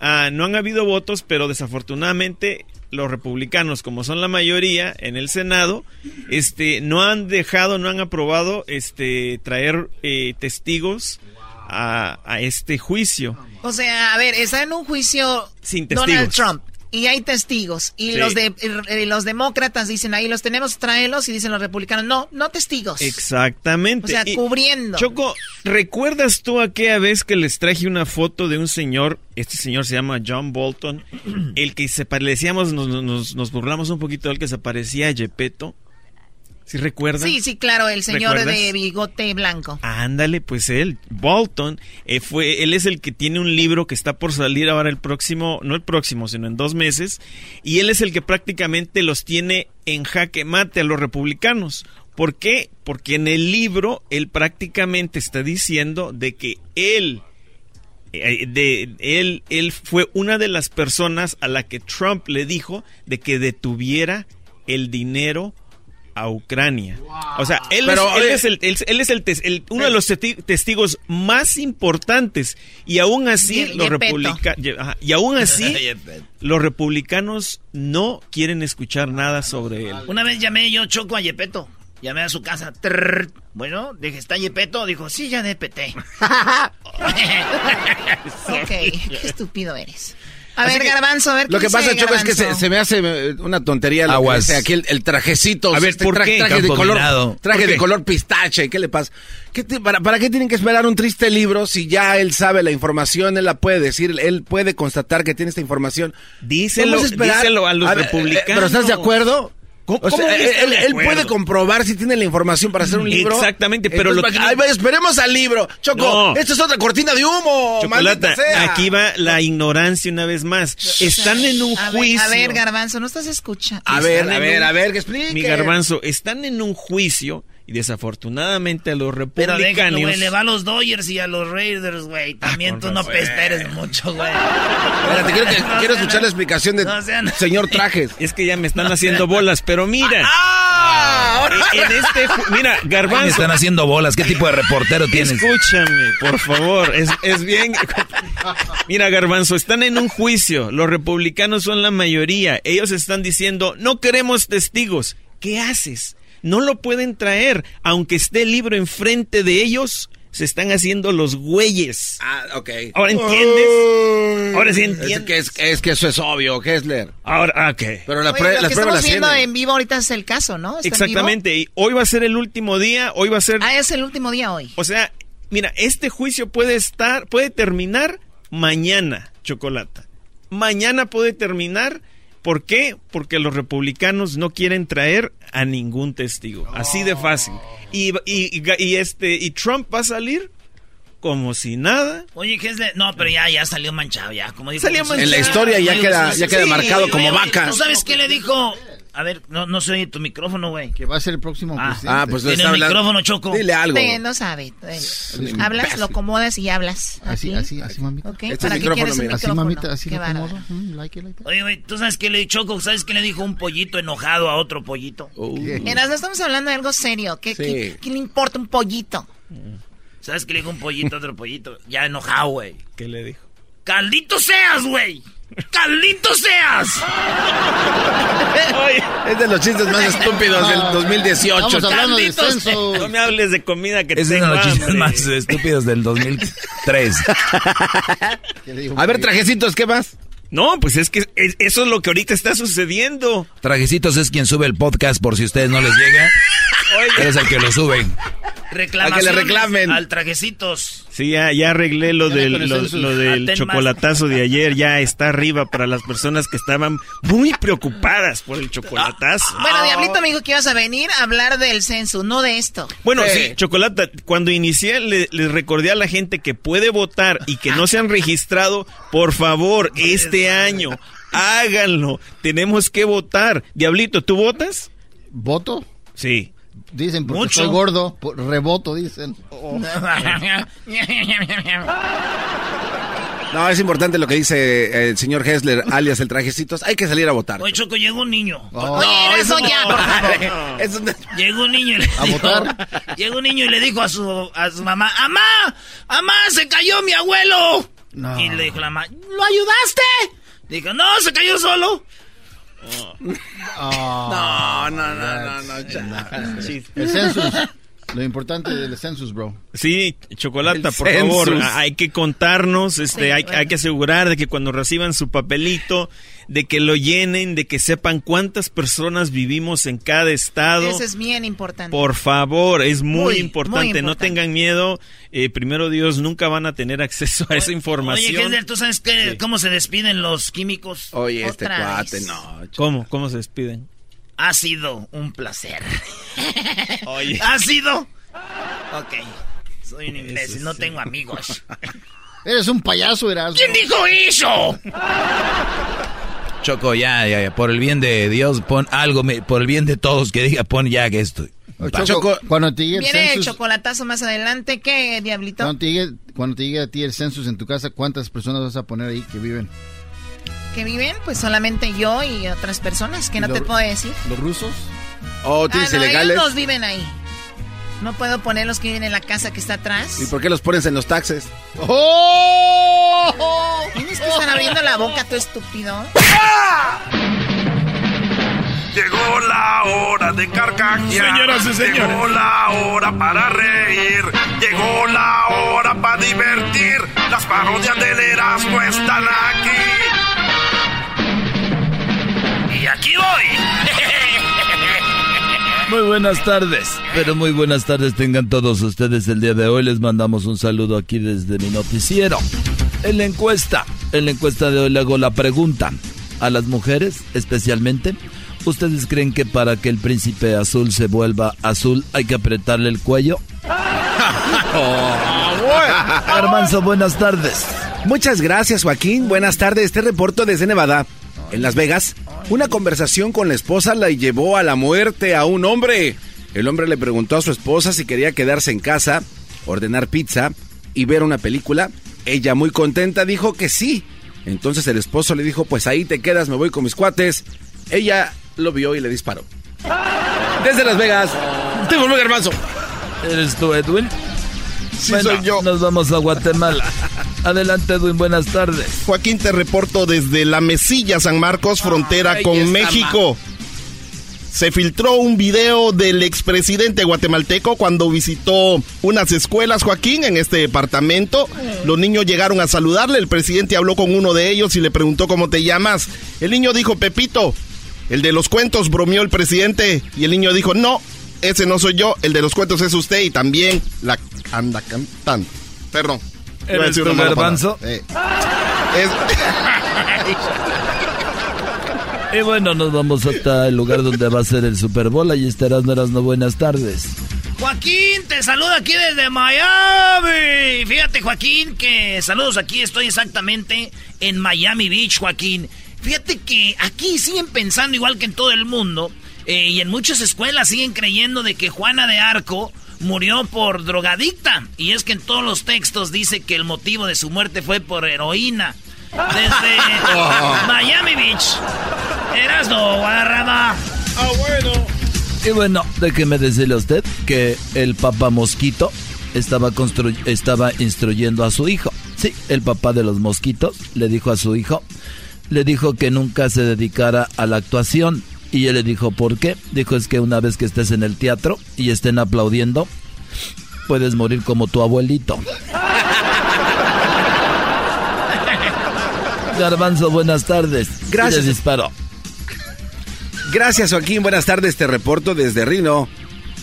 ah, no han habido votos pero desafortunadamente los republicanos como son la mayoría en el senado este no han dejado no han aprobado este traer eh, testigos a, a este juicio O sea, a ver, está en un juicio Sin Donald. Trump y hay testigos y Sí. los de los demócratas dicen ahí los tenemos tráelos y dicen los republicanos no no testigos Exactamente. o sea Y, cubriendo Choco, ¿recuerdas tú aquella vez que les traje una foto de un señor? Este señor se llama John Bolton, el que se parecíamos, nos, nos, nos burlamos un poquito del que se parecía a Gepetto. ¿Sí recuerdan? sí sí claro el señor ¿Recuerdas? de bigote blanco Ándale, pues él, Bolton, eh, fue, él es el que tiene un libro que está por salir ahora el próximo, no el próximo, sino en dos meses, y él es el que prácticamente los tiene en jaque mate a los republicanos. ¿Por qué? Porque en el libro él prácticamente está diciendo de que él, eh, de él, él fue una de las personas a la que Trump le dijo de que detuviera el dinero a Ucrania. O sea, él, Pero, es, él es el, él, él es el, tes- el- uno de los testi- testigos más importantes y aún así Ye- los republicanos y aún así los republicanos no quieren escuchar nada sobre él. Una vez llamé yo Choco a Yepeto. Llamé a su casa. Trrr. Bueno, dije, ¿está Yepeto? Dijo, sí, ya DPT. ok qué estúpido eres a Así ver que Garbanzo a ver Lo qué que pasa, Choco, es que se, me hace eh, una tontería lo que Aguas. dice aquí el, el trajecito. A ver, este ¿por tra- qué? Traje de color, minado. traje ¿Por de qué? color pistache. ¿Qué le pasa? ¿Qué te- para, ¿Para qué tienen que esperar un triste libro si ya él sabe la información? Él la puede decir, él puede constatar que tiene esta información. Díselo, a díselo a los ver, eh, republicanos. ¿Pero estás de acuerdo? ¿Cómo, O sea, cómo él, puede comprobar si tiene la información para hacer un libro. Exactamente, pero Entonces, lo que- Ay, esperemos al libro. Choco, No. esto es otra cortina de humo. Chocolata, sea. aquí va la ignorancia una vez más. Están en un A ver, juicio. a ver, Garbanzo, no estás escuchando. A ver, a ver, un- a ver, que explique. Mi garbanzo, están en un juicio y desafortunadamente a los Pero republicanos... déjalo, güey, le va a los Dodgers y a los Raiders, güey. También con tú no razón. esperes mucho, güey. Espérate, quiero, que- No quiero sean- escuchar la explicación del no sean- señor Trajes. Es que ya me están haciendo bolas, pero mira. ¡Ah! En este, mira, Me Garbanzo. están haciendo bolas. ¿Qué tipo de reportero tienes? Escúchame, por favor, es, es bien. Mira, Garbanzo, están en un juicio. Los republicanos son la mayoría. Ellos están diciendo, no queremos testigos. ¿Qué haces? No lo pueden traer. Aunque esté el libro enfrente de ellos, se están haciendo los güeyes. Ah, ok. ¿Ahora entiendes? Ahora sí Es entiendes. que, es, es que eso es obvio, Hessler. Ahora, ah, ok. Pero la Oye, prue- lo que estamos viendo en vivo ahorita es el caso, ¿no? ¿Está en vivo? Exactamente. Y hoy va a ser el último día. Hoy va a ser. Ah, es el último día hoy. O sea, mira, este juicio puede estar, puede terminar mañana, Chocolata. Mañana puede terminar. ¿Por qué? Porque los republicanos no quieren traer a ningún testigo. Así de fácil. Y, y- y- este, y Trump va a salir como si nada. Oye, ¿qué es de...? No, pero ya, ya salió manchado, ya. Como dijo Salió manchado. En la historia ya queda- ya queda marcado como vaca. ¿Tú sabes qué le dijo? A ver, no, no se oye tu micrófono, güey. Que va a ser el próximo Ah, presidente. Ah, pues Tiene está el hablando. micrófono, Choco. Dile algo. Usted no sabe. Hablas, lo acomodas y hablas. Así, así, así, mamita. ¿Ok? Este ¿Para qué micrófono, quieres un mira. Así, micrófono? mamita, así Qué lo acomodo. Mm, like it, like. Oye, güey, ¿tú sabes qué le Choco? ¿Sabes qué le dijo un pollito enojado a otro pollito? Uh, no estamos hablando de algo serio. ¿Qué, Sí. qué- qué le importa un pollito? ¿Sabes qué le dijo un pollito a otro pollito? Ya enojado, güey. ¿Qué le dijo? ¡Caldito seas, güey! ¡Caldito seas! es de los chistes más estúpidos del 2018. Estamos hablando de. No me hables de comida que Es uno tengo de los chistes más estúpidos del 2003. ¿Qué le dijo? A ver, trajecitos, ¿qué más? No, pues es que es- eso es lo que ahorita está sucediendo. Trajecitos es quien sube el podcast por si a ustedes no les llega. Eres el que lo sube. Reclamaciones A que le reclamen. Al trajecitos. Sí, ya, ya arreglé lo Ya del, lo, del más. chocolatazo de ayer. Ya está arriba para las personas que estaban muy preocupadas por el chocolatazo. Bueno, Diablito me dijo que ibas a venir a hablar del censo, no de esto. Bueno, Sí. sí, Chocolata, cuando inicié le- les recordé a la gente que puede votar y que no se han registrado, por favor, este año, háganlo. Tenemos que votar. Diablito, ¿tú votas? ¿Voto? Sí. Dicen, porque Mucho. soy gordo. reboto, dicen. No, es importante lo que dice el señor Hessler, alias el trajecitos. Hay que salir a votar. Oye, Choco, llegó un niño. Oh. Oye, eso ya, no- Llegó un niño y le ¿A dijo, votar? Llegó un niño y le dijo a su, a su mamá, ¡Amá! ¡Amá! ¡Se cayó mi abuelo! No. Y le dijo la mamá, ¿lo ayudaste? Dijo, no, se cayó solo. No, no, no, no, no. cha. El census. Lo importante del census, bro. Sí, Chocolata, El por favor, census. hay que contarnos, este, Sí, hay, bueno. hay que asegurar de que cuando reciban su papelito, de que lo llenen, de que sepan cuántas personas vivimos en cada estado. Eso es bien importante. Por favor, es muy, Muy, importante. muy No tengan miedo. Eh, primero Dios, nunca van a tener acceso a esa información. Oye, Hessler, ¿tú sabes qué, cómo se despiden los químicos? Oye, este Otra cuate, vez. no. ¿Cómo? ¿Cómo se despiden? Ha sido un placer. Oye. ¿Ha sido? Ok. Soy un imbécil, no tengo amigos. Eres un payaso, Erasmo. ¿Quién dijo eso? Choco, ya, ya, ya. Por el bien de Dios, pon algo. Por el bien de todos, que diga, pon ya que esto. Choco, Choco, cuando te llegue el Viene el census, chocolatazo más adelante. ¿Qué, Diablito? cuando te, llegue, cuando te llegue a ti el census en tu casa, ¿cuántas personas vas a poner ahí que viven? ¿Que viven? Pues solamente yo y otras personas que ¿Y no lo- te puedo decir. ¿Los rusos? oh, Ah, tienes no, ilegales. ellos dos viven ahí. No puedo poner los que viven en la casa que está atrás. ¿Y por qué los pones en los taxes? ¡Oh! Tienes que estar abriendo la boca, tú estúpido. Llegó la hora de carcajear. Señoras y señores. Llegó la hora para reír. Llegó la hora para divertir. Las parodias del Erasmo están aquí. Y aquí voy. Muy buenas tardes, pero muy buenas tardes tengan todos ustedes el día de hoy. Les mandamos un saludo aquí desde mi noticiero. En la encuesta, en la encuesta de hoy le hago la pregunta a las mujeres especialmente. ¿Ustedes creen que para que el príncipe azul se vuelva azul hay que apretarle el cuello? Garbanzo, buenas tardes. Muchas gracias, Joaquín. Buenas tardes. Este reporto desde Nevada, en Las Vegas. Una conversación con la esposa la llevó a la muerte a un hombre. El hombre le preguntó a su esposa si quería quedarse en casa, ordenar pizza y ver una película. Ella, muy contenta, dijo que sí. Entonces el esposo le dijo, pues ahí te quedas, me voy con mis cuates. Ella lo vio y le disparó. Desde Las Vegas, tengo un hermano. ¿Eres tú, Edwin? Sí, soy yo. Nos vamos a Guatemala. Adelante, Edwin, buenas tardes. Joaquín, te reporto desde La Mesilla, San Marcos, frontera Ay, con México. Se filtró un video del expresidente guatemalteco cuando visitó unas escuelas, Joaquín, en este departamento. Los niños llegaron a saludarle, el presidente habló con uno de ellos y le preguntó cómo te llamas. El niño dijo, Pepito. El de los cuentos bromeó el presidente y el niño dijo, no, ese no soy yo, el de los cuentos es usted y también la anda cantando. Perdón. Iba a ¿Eres decir tú, Garbanzo? Eh, es- Y bueno, nos vamos hasta el lugar donde va a ser el Super Bowl. Ahí estarás, no eras no buenas tardes. Joaquín, te saludo aquí desde Miami. Fíjate, Joaquín, que saludos aquí. Estoy exactamente en Miami Beach, Joaquín. Fíjate que aquí siguen pensando igual que en todo el mundo. eh, y en muchas escuelas siguen creyendo de que Juana de Arco murió por drogadicta. Y es que en todos los textos dice que el motivo de su muerte fue por heroína. Desde Miami Beach. Erasno, Guadarrama. Ah, bueno. Y bueno, déjeme decirle a usted que el papá mosquito estaba, constru- estaba instruyendo a su hijo. Sí, el papá de los mosquitos le dijo a su hijo, le dijo que nunca se dedicara a la actuación. Y él le dijo, ¿por qué? Dijo, es que una vez que estés en el teatro y estén aplaudiendo, puedes morir como tu abuelito. Garbanzo, buenas tardes. Gracias. Y disparó. Gracias, Joaquín. Buenas tardes. Te reporto desde Reno,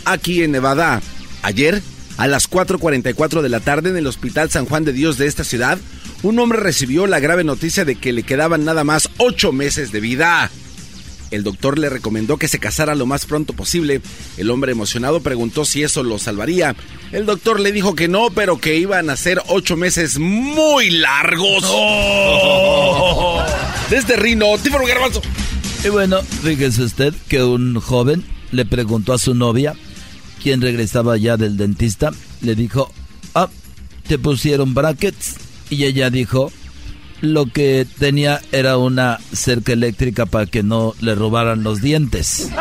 aquí en Nevada. Ayer, a las 4.44 de la tarde, en el Hospital San Juan de Dios de esta ciudad, un hombre recibió la grave noticia de que le quedaban nada más ocho meses de vida. El doctor le recomendó que se casara lo más pronto posible. El hombre emocionado preguntó si eso lo salvaría. El doctor le dijo que no, pero que iban a ser ocho meses muy largos. Desde Rino, Tífaro Garbanzo. Y bueno, fíjese usted que un joven le preguntó a su novia, quien regresaba ya del dentista, le dijo, ah, te pusieron brackets. Y ella dijo, lo que tenía era una cerca eléctrica para que no le robaran los dientes.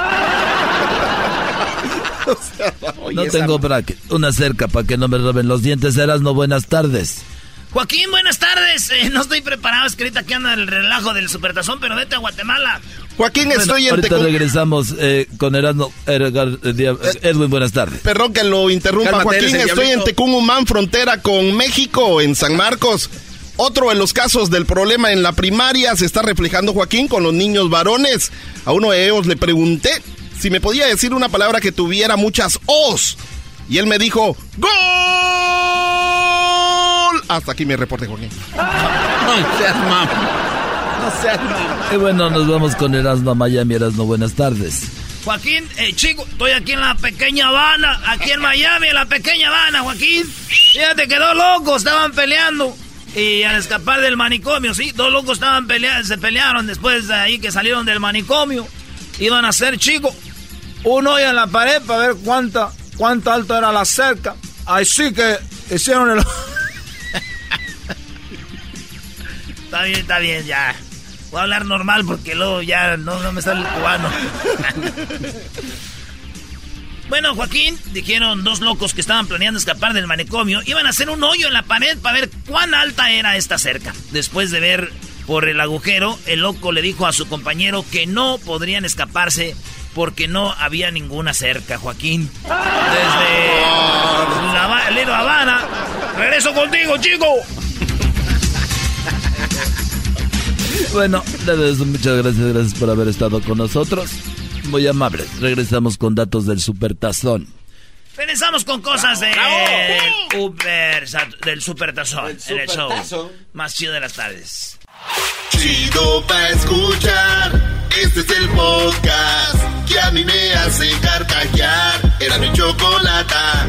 No tengo bracket, una cerca para que no me roben los dientes. Eras no buenas tardes. Joaquín, buenas tardes. Eh, no estoy preparado, es que ahorita que anda el relajo del supertazón, pero vete a Guatemala. Joaquín, Bueno, estoy en ahorita Tecum- regresamos eh, con Erasmo, eh, Dia- Edwin, buenas tardes. Perdón que lo interrumpa, Cálmate, Joaquín. eres Estoy en. Tecumumán, frontera con México, en San Marcos. Otro de los casos del problema en la primaria se está reflejando, Joaquín, con los niños varones. A uno de ellos le pregunté si me podía decir una palabra que tuviera muchas O's. Y él me dijo, ¡Gol! Hasta aquí mi reporte, Joaquín. No seas mam. No seas mam. Y bueno, nos vamos con Erasmo a Miami. Erasmo, buenas tardes. Joaquín, eh, chico, estoy aquí en la pequeña Habana, aquí en Miami, en la pequeña Habana, Joaquín. Fíjate que dos locos estaban peleando. Y al escapar del manicomio, sí, dos locos estaban peleando, se pelearon después de ahí que salieron del manicomio. Iban a ser chicos. Un hoyo en la pared para ver cuánta, cuánto alto era la cerca. Así que hicieron el... está bien, está bien, ya. Voy a hablar normal porque luego ya no, no me sale el cubano. Bueno, Joaquín, dijeron dos locos que estaban planeando escapar del manicomio, iban a hacer un hoyo en la pared para ver cuán alta era esta cerca. Después de ver por el agujero, el loco le dijo a su compañero que no podrían escaparse porque no había ninguna cerca, Joaquín. Desde la Habana, regreso contigo, chico. Bueno, muchas gracias, gracias por haber estado con nosotros. Muy amables. Regresamos con datos del Supertazón. Regresamos con cosas de Uber, del Supertazón, en el show más chido de las tardes. Chido pa' escuchar. Este es el podcast que a mí me hace carcajear. Era mi chocolata.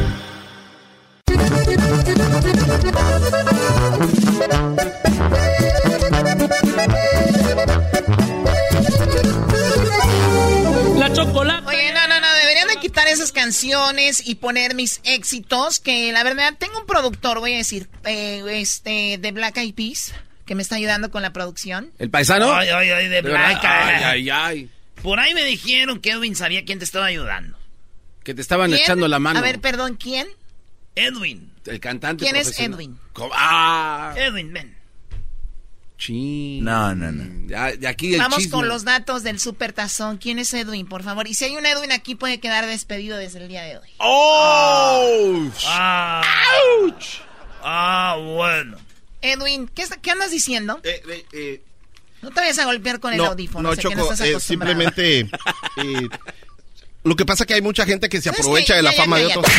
Chocolate. Oye, no, no, no, deberían de quitar esas canciones y poner mis éxitos, que la verdad, tengo un productor, voy a decir, eh, este, de Black Eyed Peas, que me está ayudando con la producción. ¿El paisano? Ay, ay, ay, de Black Ay, ay, ay. Por ahí me dijeron que Edwin sabía quién te estaba ayudando. Que te estaban ¿Quién? echando la mano. A ver, perdón, ¿quién? Edwin. El cantante ¿Quién es. Edwin? ¿Cómo? Ah, Edwin, ven. Chin. No, no, no. Aquí el Vamos chisme. con los datos del Super Tazón. ¿Quién es Edwin, por favor? Y si hay un Edwin aquí, puede quedar despedido desde el día de hoy. ¡Oh! Ah, ah, bueno. Edwin, ¿qué, está- qué andas diciendo? Eh, eh, eh, No te vayas a golpear con el no, audífono. no, sé que Choco, no estás eh, simplemente... eh, lo que pasa es que hay mucha gente que se ¿Sabes aprovecha de la Ya, ya, fama de otros.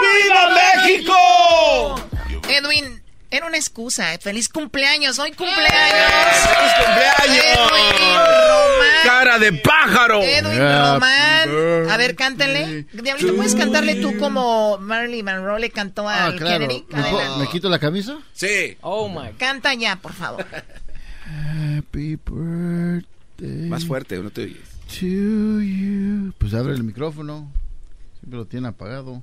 ¡Viva México! Edwin, era una excusa. eh. Feliz cumpleaños. Hoy cumpleaños. ¡Feliz cumpleaños! Edwin Román. ¡Cara de pájaro! Edwin Román. A ver, cántale. Diablito, ¿puedes cantarle tú como Marilyn Monroe le cantó a Ah, claro. Kennedy? ¿Me, me quito la camisa? Sí. Oh my. Canta ya, por favor. Happy birthday Más fuerte, no te oyes. to you. Pues abre el micrófono. Siempre lo tiene apagado.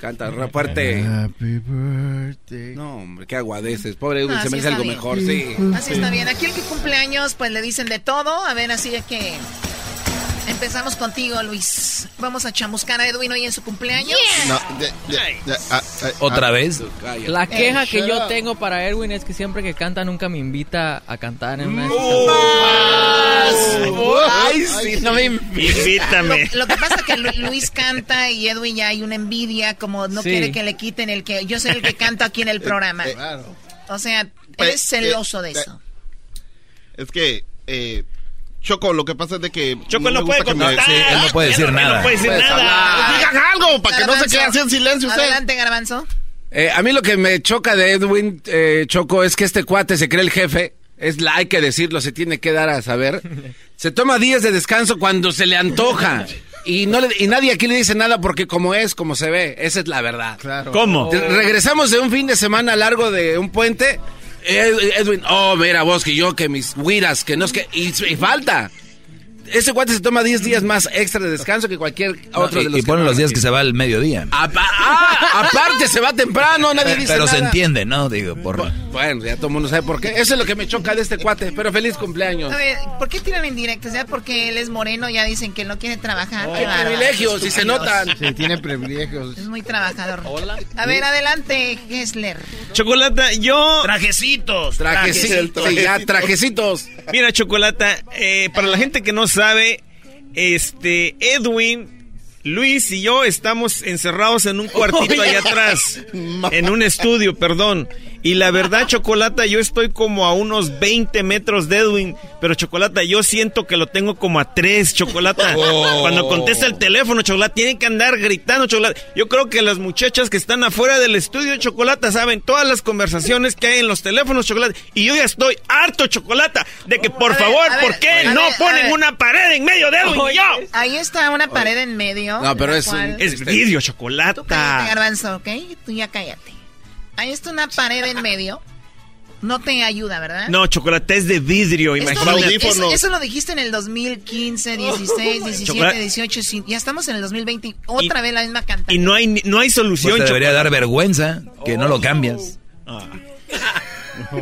Canta re fuerte. Happy birthday. No, hombre, qué aguadeces. Pobre Edwin, Ah, se merece algo bien. mejor, sí. Así está bien. Aquí el que cumpleaños, pues le dicen de todo. A ver, así es que empezamos contigo, Luis. Vamos a chamuscar a Edwin hoy en su cumpleaños. No, de- de- de- ah, ¿Otra ah, vez? La queja Eh, que yo up. tengo para Edwin es que siempre que canta nunca me invita a cantar en una de sus Ay, sí, no me Invítame. Lo que pasa es que Lu- Luis canta y Edwin ya hay una envidia, como no Sí. quiere que le quiten el que yo soy el que canto aquí en el programa. Claro. O sea, Eh, eres celoso de eh, eso. Es que, eh, Choco, lo que pasa es de que... Choco no puede me- contestar. sí. Él no puede decir Él no nada. puede decir Puedes nada. hablar. Digan algo para que no se quede así en silencio usted. Adelante, Garbanzo. Eh, a mí lo que me choca de Edwin eh, Choco es que este cuate se cree el jefe. Es la hay que decirlo, se tiene que dar a saber. Se toma días de descanso cuando se le antoja. Y, no le- y nadie aquí le dice nada porque como es, como se ve. Esa es la verdad. Claro. ¿Cómo? Regresamos de un fin de semana largo de un puente. Ed- Edwin, oh, mira vos, que yo, que mis guiras, que no es que... Y falta. Ese cuate se toma 10 días más extra de descanso que cualquier No, otro y, de los y ponen los días que se va al mediodía. Apa- ah, aparte se va temprano, nadie dice Pero se entiende, ¿no? Digo, por... Bueno, ya todo el mundo sabe por qué. Eso es lo que me choca de este cuate. Pero feliz cumpleaños. A ver, ¿por qué tiran indirectas? Ya porque él es moreno, ya dicen que no quiere trabajar. Qué bárbaro. privilegios, si se notan. Sí, tiene privilegios. Es muy trabajador. A ver, adelante, Gessler. Chocolata, yo... Trajecitos. Trajecitos. Sí, ya, trajecitos. Mira, Chocolata, eh, para la gente que no sabe, este, Edwin, Luis y yo estamos encerrados en un cuartito allá atrás, en un estudio, perdón. Y la verdad, Chocolata, yo estoy como a unos 20 metros de Edwin, pero Chocolata, yo siento que lo tengo como a 3, Chocolata. Oh. Cuando contesta el teléfono, Chocolata, tienen que andar gritando, Chocolata. Yo creo que las muchachas que están afuera del estudio, Chocolata, saben todas las conversaciones que hay en los teléfonos, Chocolata. Y yo ya estoy harto, Chocolata, de que por A favor, ver, ¿por qué no ver, ponen una pared en medio de Edwin y yo? Ahí está una pared en medio. No, pero es cual- Es vidrio, Tú cállate, Chocolata. Garbanzo, ¿ok? Tú ya cállate. Ahí está una pared en medio. No te ayuda, ¿verdad? No, Chocolata es de vidrio, Esto- imagínate. eso, eso lo dijiste en el 2015, 16, 17, Chocolate. 18. sí, Ya estamos en el 2020. Otra vez la misma cantante. Y no hay, ni- no hay Pues solución, te debería dar vergüenza que no lo cambias.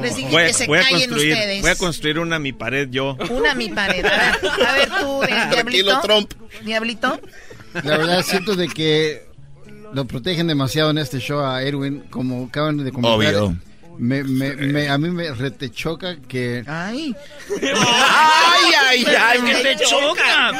Les dije Voy, que se voy a callen construir, ustedes. voy a construir una mi pared yo. Una mi pared. A ver, a ver tú, Diablito. Tranquilo, Trump. Diablito. La verdad siento de que lo protegen demasiado en este show a Edwin, como acaban de comentar. Obvio. Me, me, me- a mí me retechoca que Ay. Ay, ay, ay. ¡Que te choca!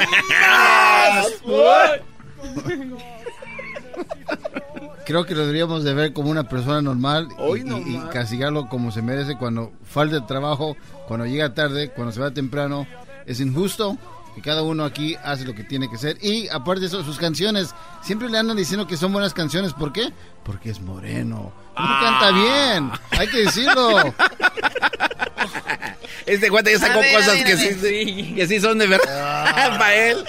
creo que lo deberíamos de ver como una persona normal y, y- y castigarlo como se merece cuando falta el trabajo, cuando llega tarde, cuando se va temprano. Es injusto Y cada uno aquí hace lo que tiene que ser. Y aparte de eso, sus canciones, siempre le andan diciendo que son buenas canciones. ¿Por qué? Porque es moreno. Porque canta bien. Hay que decirlo. Este cuate ya sacó ver, cosas ver, que, sí, que sí son de verdad para él.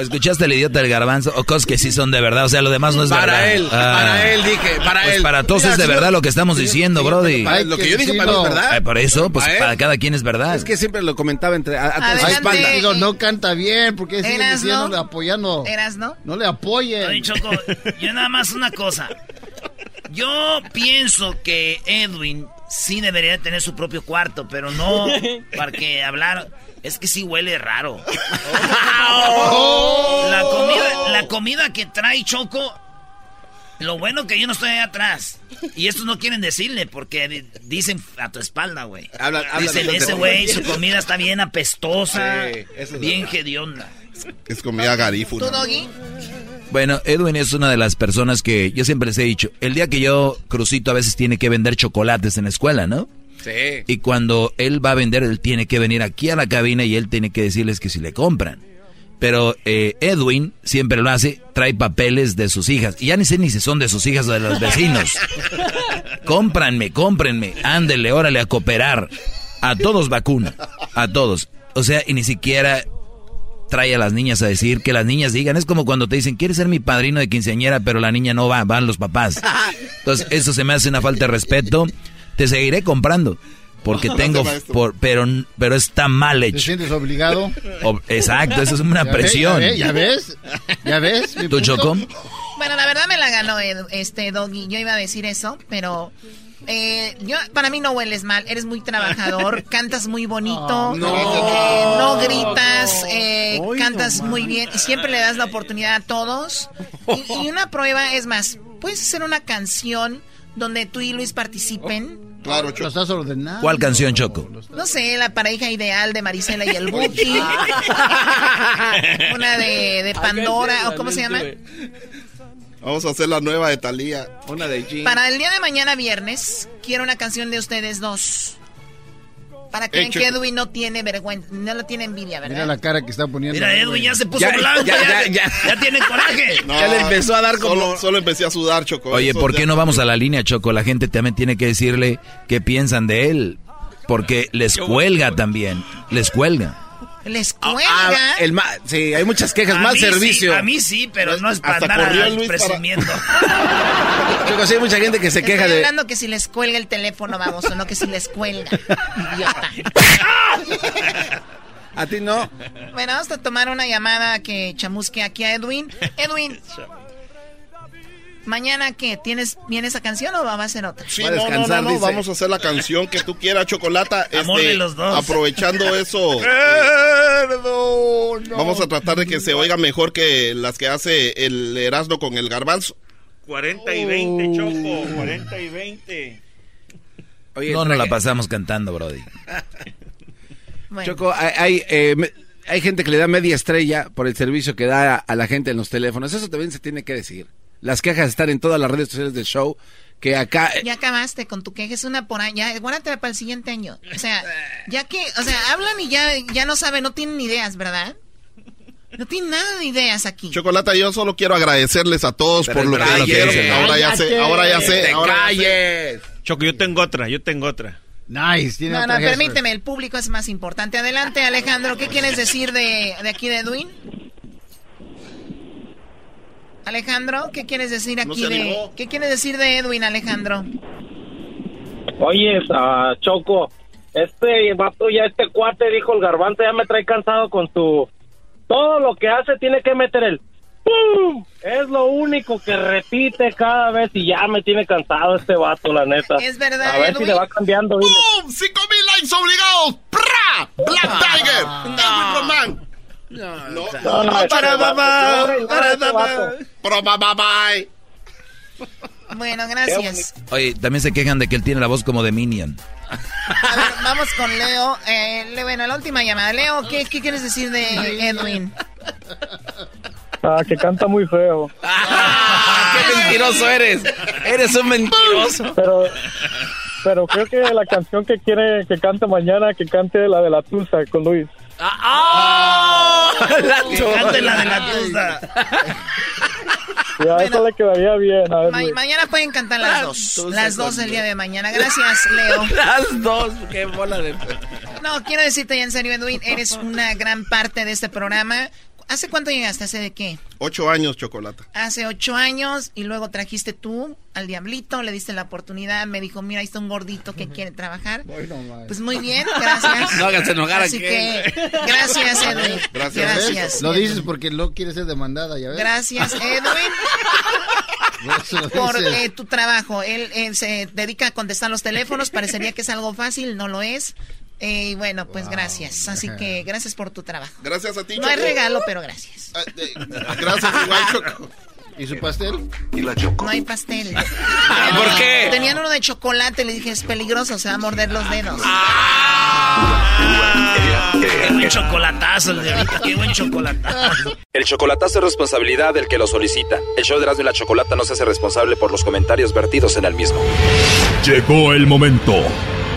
¿Escuchaste el idiota del garbanzo? O cosas que sí son de verdad, o sea, lo demás no es Para verdad. él, Ah. para él, dije, para Pues él. para todos Mira, es de verdad lo que estamos diciendo, Brody. Lo que yo dije para mí es verdad. Ay, por eso, pues ¿Para para cada quien es verdad. Es que siempre lo comentaba entre a, a tus Adelante. espaldas. Digo, no canta bien. porque siguen Eras, diciéndole, ¿no? apoyando? ¿Eras, no? No le apoyen. Oye, Choco, yo nada más una cosa. Yo pienso que Edwin sí debería tener su propio cuarto, pero no para que hablar. Es que sí huele raro. La comida, la comida que trae Choco. Lo bueno que yo no estoy ahí atrás. Y estos no quieren decirle porque di- dicen a tu espalda, güey. Dicen, de- ese güey, su comida está bien apestosa, Sí, es bien hedionda. Es comida garífuna. ¿Tú, Doggy? Bueno, Edwin es una de las personas que yo siempre les he dicho, el día que yo, Crucito, a veces tiene que vender chocolates en la escuela, ¿no? Sí. Y cuando él va a vender, él tiene que venir aquí a la cabina y él tiene que decirles que si le compran. Pero eh, Edwin siempre lo hace, trae papeles de sus hijas. Y ya ni sé ni si son de sus hijas o de los vecinos. Cómpranme, cómprenme, ándele, órale a cooperar. A todos vacuna, a todos. O sea, y ni siquiera trae a las niñas a decir que las niñas digan. Es como cuando te dicen, ¿quieres ser mi padrino de quinceañera? Pero la niña no va, van los papás. Entonces, eso se me hace una falta de respeto. Te seguiré comprando. Porque tengo, por, pero, pero está mal ¿Te hecho. sientes obligado? Ob- Exacto, eso es una ¿Ya ve- presión. ¿Ya ves? ¿Ya ves? ¿Ya ves? ¿Tú? Choco? Bueno, la verdad me la ganó Ed- este Doggy. Yo iba a decir eso, pero eh, yo para mí no hueles mal. Eres muy trabajador, cantas muy bonito, no. eh, no gritas, eh, cantas no muy bien y siempre le das la oportunidad a todos. Y, y una prueba es más, puedes hacer una canción donde tú y Luis participen. Claro, Lo Choco. estás ordenando. ¿Cuál canción, Choco? No sé, la pareja ideal de Marisela y el Buki. Una de, de Pandora, o cómo se llama. Vamos a hacer la nueva de Talía. Una de Jean. Para el día de mañana viernes, quiero una canción de ustedes dos. Para que vean que. Edwin no tiene vergüenza, no lo tiene envidia, Mira ¿verdad? la cara que está poniendo. Mira, Edwin ya se puso Ya, blanco, ya, ya, ya, ya. ya tiene coraje. Ya le empezó a dar como- Solo, solo empecé a sudar, Choco. Oye, ¿por qué no vamos a la línea, Choco? La gente también tiene que decirle qué piensan de él. Porque les cuelga también. Les cuelga. Les Ah, cuelga. el ma- sí, hay muchas quejas, A mal servicio. Sí, a mí sí, pero no es para Hasta andar corrió Luis para- presumiendo. Chicos, sí, hay mucha gente que se Estoy queja de. hablando que si les cuelga el teléfono, vamos, o no que si les cuelga. Idiota. A ti no. Bueno, vamos a tomar una llamada que chamusque aquí a Edwin. Edwin. ¿Mañana qué? ¿Tienes bien esa canción o va a ser otra? Sí, Va a no, no, no, descansar, no, dice. vamos a hacer la canción que tú quieras, Chocolata. Amor este, de los dos. Aprovechando eso, vamos a tratar de que se oiga mejor que las que hace el Erasmo con el Garbanzo. 40 y 20, Choco. 40 y 20. Oye, No nos la pasamos cantando, Brody. Bueno, Choco, hay, hay, eh, me- hay gente que le da media estrella por el servicio que da a, a la gente en los teléfonos. Eso también se tiene que decir. Las quejas están en todas las redes sociales del show. Que acá. ya acabaste con tu queja, es una por año. Ya, guárdate para el siguiente año. O sea, ya que, o sea, hablan y ya, ya no saben, no tienen ideas, ¿verdad? No tienen nada de ideas aquí. Chocolata, yo solo quiero agradecerles a todos Pero por lo que cállate. dijeron. Ahora ya sé, ahora ya sé. ¡Te ahora ya sé. calles! Choco, yo tengo otra, yo tengo otra. Nice. Tiene No, no, otra permíteme, el público es más importante. Adelante, Alejandro, ¿qué quieres decir de, de aquí de Edwin? Alejandro, ¿qué quieres decir aquí de... animó. ¿Qué quieres decir de Edwin, Alejandro? Oye, ah, Choco, este vato ya, este cuate dijo el garbanzo, ya me trae cansado con su... Todo lo que hace tiene que meter el... ¡Pum! Es lo único que repite cada vez y ya me tiene cansado este vato, la neta. Es verdad, A ver si le va cambiando. ¡Boom! ¡Cinco mil likes obligados! ¡Pra! ¡Black Tiger! ¡Edwin Román! No, No, no, este para, papá, no, no, para, papá. Pro, bye. Bueno, gracias. Oye, también se quejan de que él tiene la voz como de Minion. A ver, vamos con Leo. Eh, Leo, bueno, la última llamada. Leo, ¿qué, qué quieres decir de Edwin? Ah, que canta muy feo. ¡Ah, ¡Qué mentiroso eres! ¡Eres un mentiroso! Pero, pero creo que la canción que quiere que cante mañana, que cante la de la Tusa con Luis. ¡Ah! La cante la de la tusa. Ya, eso le quedaría bien. A ver, Ma- mañana pueden cantar las dos. tusa Las dos el día de mañana. Gracias, Leo. Las dos, qué bola de... No, quiero decirte ya en serio, Edwin, eres una gran parte de este programa. ¿Hace cuánto llegaste? ¿Hace de qué? Ocho años, Chocolata. Hace ocho años y luego trajiste tú al diablito, le diste la oportunidad, me dijo, mira, ahí está un gordito que quiere trabajar. Pues muy bien, gracias. No hagas enojar Así que, gracias, Edwin. Gracias. Gracias. Lo dices porque lo quiere ser demandada, ¿ya ves? Gracias, Edwin, Por eh, tu trabajo. Él, eh, se dedica a contestar los teléfonos, parecería que es algo fácil, no lo es. Eh, y bueno, pues gracias. Así que gracias por tu trabajo. Gracias a ti, No es Choco. regalo, pero gracias. Ah, eh, Gracias igual, Choco. ¿Y su pastel? Y la Choco. No hay pastel. ¿Por qué? Tenían uno de chocolate, le dije, es peligroso, se va a morder los dedos. Qué buen chocolatazo el de ahorita, qué buen chocolatazo. El chocolatazo es responsabilidad del que lo solicita. El show de Erasmo y la Chocolata no se hace responsable por los comentarios vertidos en el mismo. Llegó el momento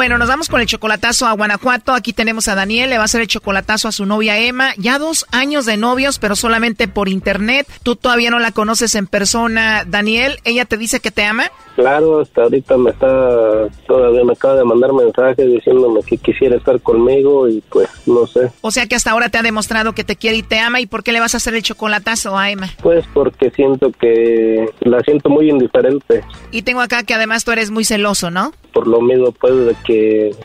Bueno, nos vamos con el chocolatazo a Guanajuato. Aquí tenemos a Daniel, le va a hacer el chocolatazo a su novia Emma. Ya dos años de novios, pero solamente por internet. Tú todavía no la conoces en persona, Daniel. ¿Ella te dice que te ama? Claro, hasta ahorita me está, todavía me acaba de mandar mensajes diciéndome que quisiera estar conmigo y pues no sé. O sea que hasta ahora te ha demostrado que te quiere y te ama. ¿Y por qué le vas a hacer el chocolatazo a Emma? Pues porque siento que la siento muy indiferente. Y tengo acá que además tú eres muy celoso, ¿no? Por lo mismo pues de que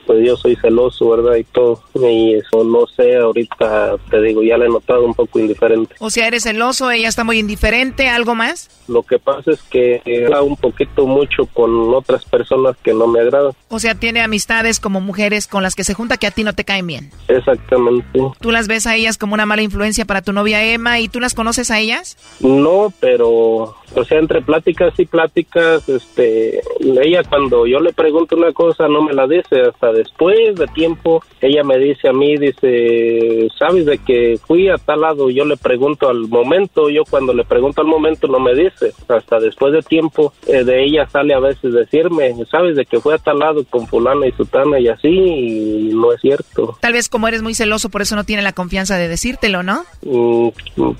pues yo soy celoso, ¿verdad? Y todo. Y eso no sé, ahorita te digo, ya la he notado un poco indiferente. O sea, eres celoso, ella está muy indiferente, ¿algo más? Lo que pasa es que habla un poquito mucho con otras personas que no me agradan. O sea, tiene amistades como mujeres con las que se junta que a ti no te caen bien. Exactamente. ¿Tú las ves a ellas como una mala influencia para tu novia Emma y tú las conoces a ellas? No, pero, o sea, entre pláticas y pláticas, este, ella cuando yo le pregunto una cosa no me la dice, hasta después de tiempo, ella me dice a mí, dice, ¿sabes de que fui a tal lado? Yo le pregunto al momento, yo cuando le pregunto al momento no me dice, hasta después de tiempo eh, de ella sale a veces decirme, ¿sabes de que fue a tal lado con fulana y sutana y así? Y no es cierto. Tal vez como eres muy celoso, por eso no tiene la confianza de decírtelo, ¿no? Mm,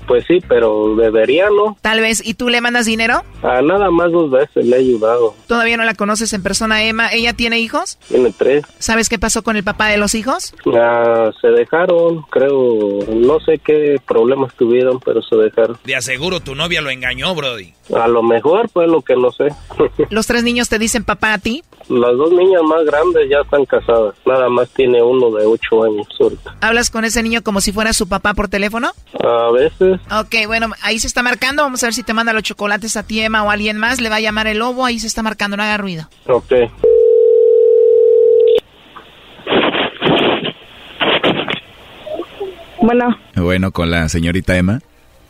pues sí, pero debería, ¿no? Tal vez, ¿y tú le mandas dinero? A nada más dos veces le he ayudado. Todavía no la conoces en persona, Emma. ¿Ella tiene hijos? Tiene tres. ¿Sabes qué pasó con el papá de los hijos? Ah, se dejaron, creo, no sé qué problemas tuvieron, pero se dejaron. De aseguro tu novia lo engañó, Brody. A lo mejor, pues lo que no sé. ¿Los tres niños te dicen papá a ti? Las dos niñas más grandes ya están casadas. Nada más tiene uno de ocho años ahorita. ¿Hablas con ese niño como si fuera su papá por teléfono? A veces, Ok, bueno, ahí se está marcando. Vamos a ver si te manda los chocolates a ti, Emma, o alguien más. Le va a llamar el lobo. Ahí se está marcando, no haga ruido. ok. Bueno, Bueno, con la señorita Emma.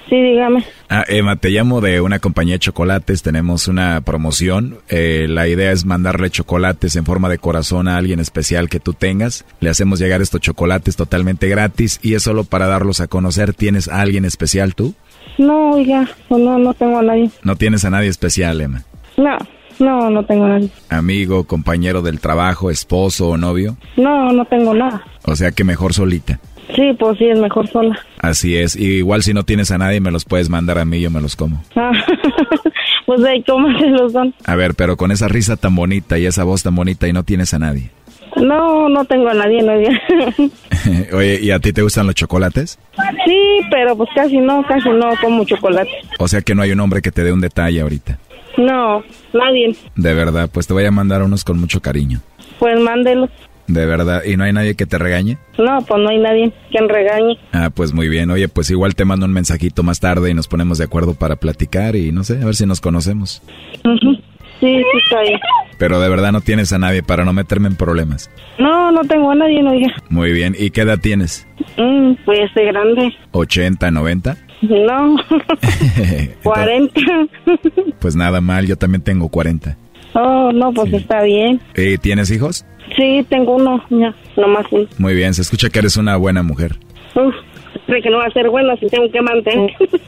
sí, dígame. Ah, Emma, te llamo de una compañía de chocolates. Tenemos una promoción. Eh, la idea es mandarle chocolates en forma de corazón a alguien especial que tú tengas. Le hacemos llegar estos chocolates totalmente gratis y es solo para darlos a conocer. ¿Tienes a alguien especial tú? No, oiga, no, no, no tengo a nadie. No tienes a nadie especial, Emma. No, no, no tengo a nadie. Amigo, compañero del trabajo, esposo o novio. No, no tengo nada. O sea que mejor solita. Sí, pues sí, es mejor sola. Así es. Y igual si no tienes a nadie, me los puedes mandar a mí, yo me los como. Ah, pues ahí, ¿cómo se los dan? A ver, pero con esa risa tan bonita y esa voz tan bonita y no tienes a nadie. No, no tengo a nadie, oiga. Oye, ¿y a ti te gustan los chocolates? Sí, pero pues casi no, casi no como chocolate. O sea que no hay un hombre que te dé un detalle ahorita. No, nadie. De verdad, pues te voy a mandar unos con mucho cariño. Pues mándelos. De verdad. ¿Y no hay nadie que te regañe? No, pues no hay nadie quien regañe. Ah, pues muy bien. Oye, pues igual te mando un mensajito más tarde y nos ponemos de acuerdo para platicar y no sé, a ver si nos conocemos. Ujú. Sí, sí, está bien. Pero de verdad no tienes a nadie para no meterme en problemas. No, no tengo a nadie, no, oiga. Muy bien. ¿Y qué edad tienes? Mm, pues de grande. ¿80, 90? No, 40. Pues nada mal, yo también tengo 40. Oh, no, pues está bien. ¿Y tienes hijos? Sí, tengo uno, ya, nomás uno. Muy bien, se escucha que eres una buena mujer. Uf, creo que no va a ser bueno si tengo que mantener.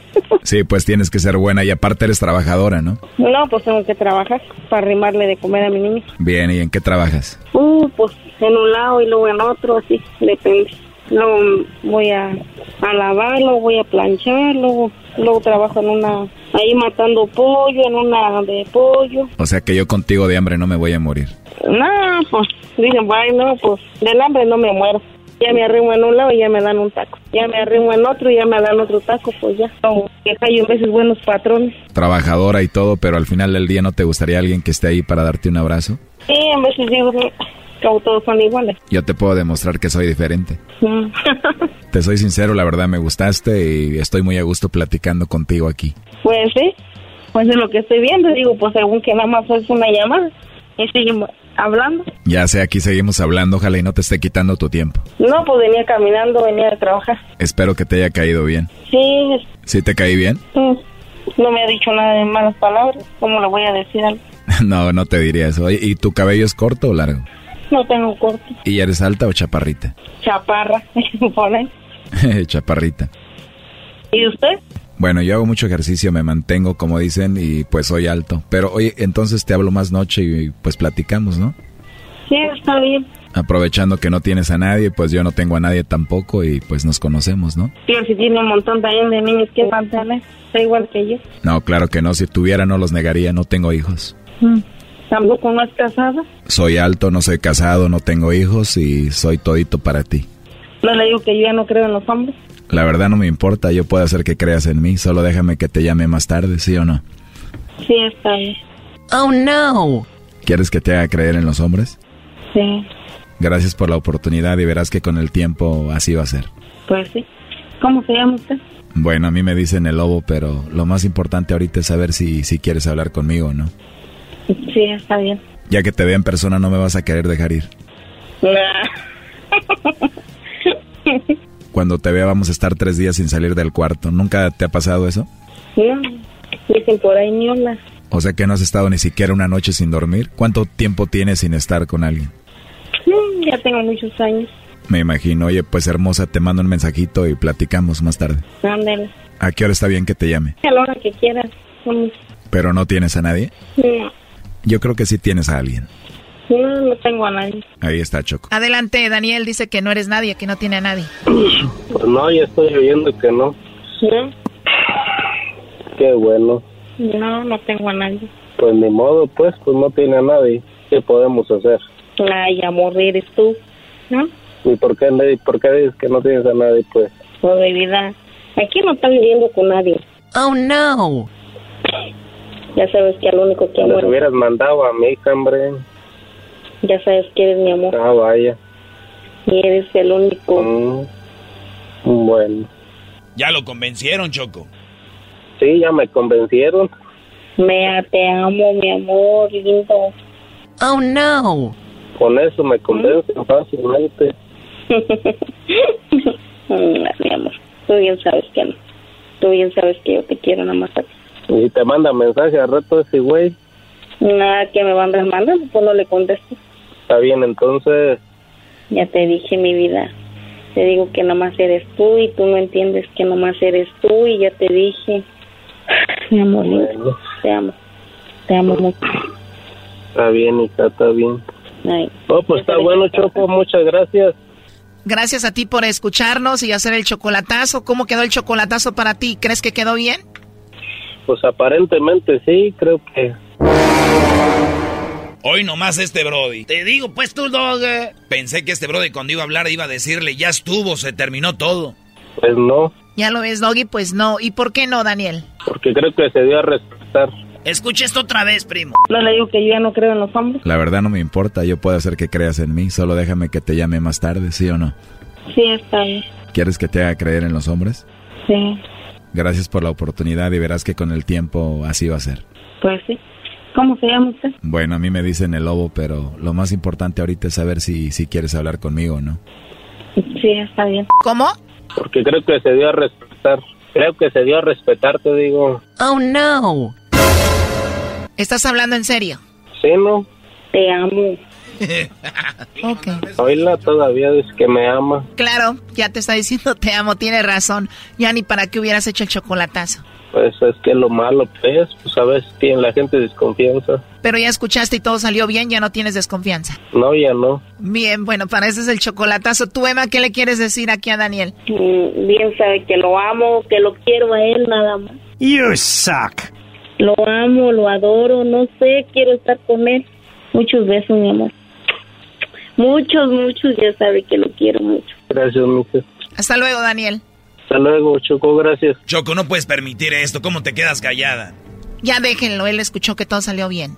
Sí, pues tienes que ser buena y aparte eres trabajadora, ¿no? no, pues tengo que trabajar para arrimarle de comer a mi niño. Bien, ¿y en qué trabajas? Uh, pues en un lado y luego en otro, así, depende. Luego voy a, a lavar, luego voy a planchar, luego, luego trabajo en una, ahí matando pollo, en una de pollo. O sea que yo contigo de hambre no me voy a morir. No, pues dicen, bueno, pues del hambre no me muero. Ya me arrimo en un lado y ya me dan un taco. Ya me arrimo en otro y ya me dan otro taco, pues ya. Como que hay veces buenos patrones. Trabajadora y todo, pero al final del día no te gustaría alguien que esté ahí para darte un abrazo. Sí, en veces digo, todos son iguales. Yo te puedo demostrar que soy diferente. Mm. Te soy sincero, la verdad me gustaste y estoy muy a gusto platicando contigo aquí. Pues sí, pues es lo que estoy viendo. Digo, pues según que nada más es una llamada y seguimos hablando. Ya sé, aquí seguimos hablando, ojalá y no te esté quitando tu tiempo. No, pues venía caminando, venía de trabajar. Espero que te haya caído bien. Sí, ¿Sí te caí bien? no me ha dicho nada de malas palabras. ¿Cómo le voy a decir algo? no, no te diría eso. ¿y tu cabello es corto o largo? No tengo corte. ¿Y eres alta o chaparrita? Chaparra, ahí. chaparrita. ¿Y usted? Bueno, yo hago mucho ejercicio, me mantengo, como dicen, y pues soy alto. Pero oye, entonces te hablo más noche y pues platicamos, ¿no? Sí, está bien. Aprovechando que no tienes a nadie, pues yo no tengo a nadie tampoco y pues nos conocemos, ¿no? Pero si tiene un montón también de niños que mantener, está igual que yo. No, claro que no, si tuviera no los negaría, no tengo hijos. Mm. Tampoco no es casada. Soy alto, no soy casado, no tengo hijos y soy todito para ti. No le digo que yo ya no creo en los hombres. La verdad no me importa, yo puedo hacer que creas en mí, solo déjame que te llame más tarde, ¿sí o no? Sí, está bien. Oh no. ¿Quieres que te haga creer en los hombres? Sí, Gracias por la oportunidad y verás que con el tiempo así va a ser. pues sí. ¿Cómo se llama usted? Bueno, a mí me dicen el lobo, pero lo más importante ahorita es saber si, si quieres hablar conmigo o no. Sí, está bien. Ya que te vea en persona no me vas a querer dejar ir. Cuando te vea vamos a estar tres días sin salir del cuarto. ¿Nunca te ha pasado eso? no, dicen por ahí ni hola. O sea que no has estado ni siquiera una noche sin dormir. ¿Cuánto tiempo tienes sin estar con alguien? Mm, Ya tengo muchos años. Me imagino, oye, pues hermosa, te mando un mensajito y platicamos más tarde. Ándale. ¿A qué hora está bien que te llame? A la hora que quieras. ¿Pero no tienes a nadie? No, Yo creo que sí tienes a alguien. no, no tengo a nadie. Ahí está Choco. Adelante, Daniel dice que no eres nadie, que no tiene a nadie. Pues no, ya estoy oyendo que no. No, Qué bueno. no, no tengo a nadie. Pues ni modo, pues, pues no tiene a nadie. ¿Qué podemos hacer? Ay, amor, eres tú. ¿No? ¿Y por qué, nadie- por qué dices que no tienes a nadie, pues? Por de vida. Aquí no está viviendo con nadie. Oh, no. Ya sabes que al único que Les amor, hubieras mandado a mi hija, hombre. ya sabes que eres mi amor. Ah, vaya. Y eres el único. Mm, Bueno. Ya lo convencieron, Choco. Sí, ya me convencieron. Me te amo, mi amor, lindo. Oh, no. Con eso me convencen fácilmente. Mm, mi amor, tú bien sabes que no. Tú bien sabes que yo te quiero nada más. a ti. Y te manda mensaje al rato ese güey. Nada que me mandas mandando, pues no le contesto. Está bien, entonces. Ya te dije mi vida. Te digo que nomás eres tú y tú no entiendes que nomás eres tú y ya te dije. Mi amor, lindo, te amo. Te amo mucho. Está bien, hija, está bien. Ay. Oh, pues está bueno, Choco. Muchas gracias. Gracias a ti por escucharnos y hacer el chocolatazo. ¿Cómo quedó el chocolatazo para ti? ¿Crees que quedó bien? Pues aparentemente sí, creo que. Hoy nomás este Brody. Te digo, pues tú, dog. eh. Pensé que este Brody cuando iba a hablar iba a decirle, ya estuvo, se terminó todo. Pues no, Ya lo ves, Doggy, pues no. ¿Y por qué no, Daniel? porque creo que se dio a respetar. Escucha esto otra vez, primo. No le digo que yo ya no creo en los hombres. La verdad no me importa, yo puedo hacer que creas en mí, solo déjame que te llame más tarde, ¿sí o no? Sí, está bien. ¿Quieres que te haga creer en los hombres? Sí, Gracias por la oportunidad y verás que con el tiempo así va a ser. pues sí. ¿Cómo se llama usted? Bueno, a mí me dicen el lobo, pero lo más importante ahorita es saber si, si quieres hablar conmigo o no. Sí, está bien. ¿Cómo? Porque creo que se dio a respetar. Creo que se dio a respetar, te digo. Oh, no. ¿Estás hablando en serio? Sí, ¿no? Te amo. Ok. Oíla todavía dice que me ama. Claro, ya te está diciendo te amo, tiene razón. Ya ni para qué hubieras hecho el chocolatazo. Pues es que lo malo, pues, pues a veces tiene la gente desconfianza. Pero ya escuchaste y todo salió bien, ya no tienes desconfianza. No, ya no. Bien, bueno, para eso es el chocolatazo. Tú, Emma, ¿qué le quieres decir aquí a Daniel? Mm, Bien sabe que lo amo, que lo quiero a él nada más. You suck. Lo amo, lo adoro, no sé, quiero estar con él. Muchos besos, mi amor. Muchos, muchos, ya sabe que lo quiero mucho. Gracias, mija. Hasta luego, Daniel. Hasta luego, Choco, gracias. Choco, no puedes permitir esto. ¿Cómo te quedas callada? Ya déjenlo, él escuchó que todo salió bien.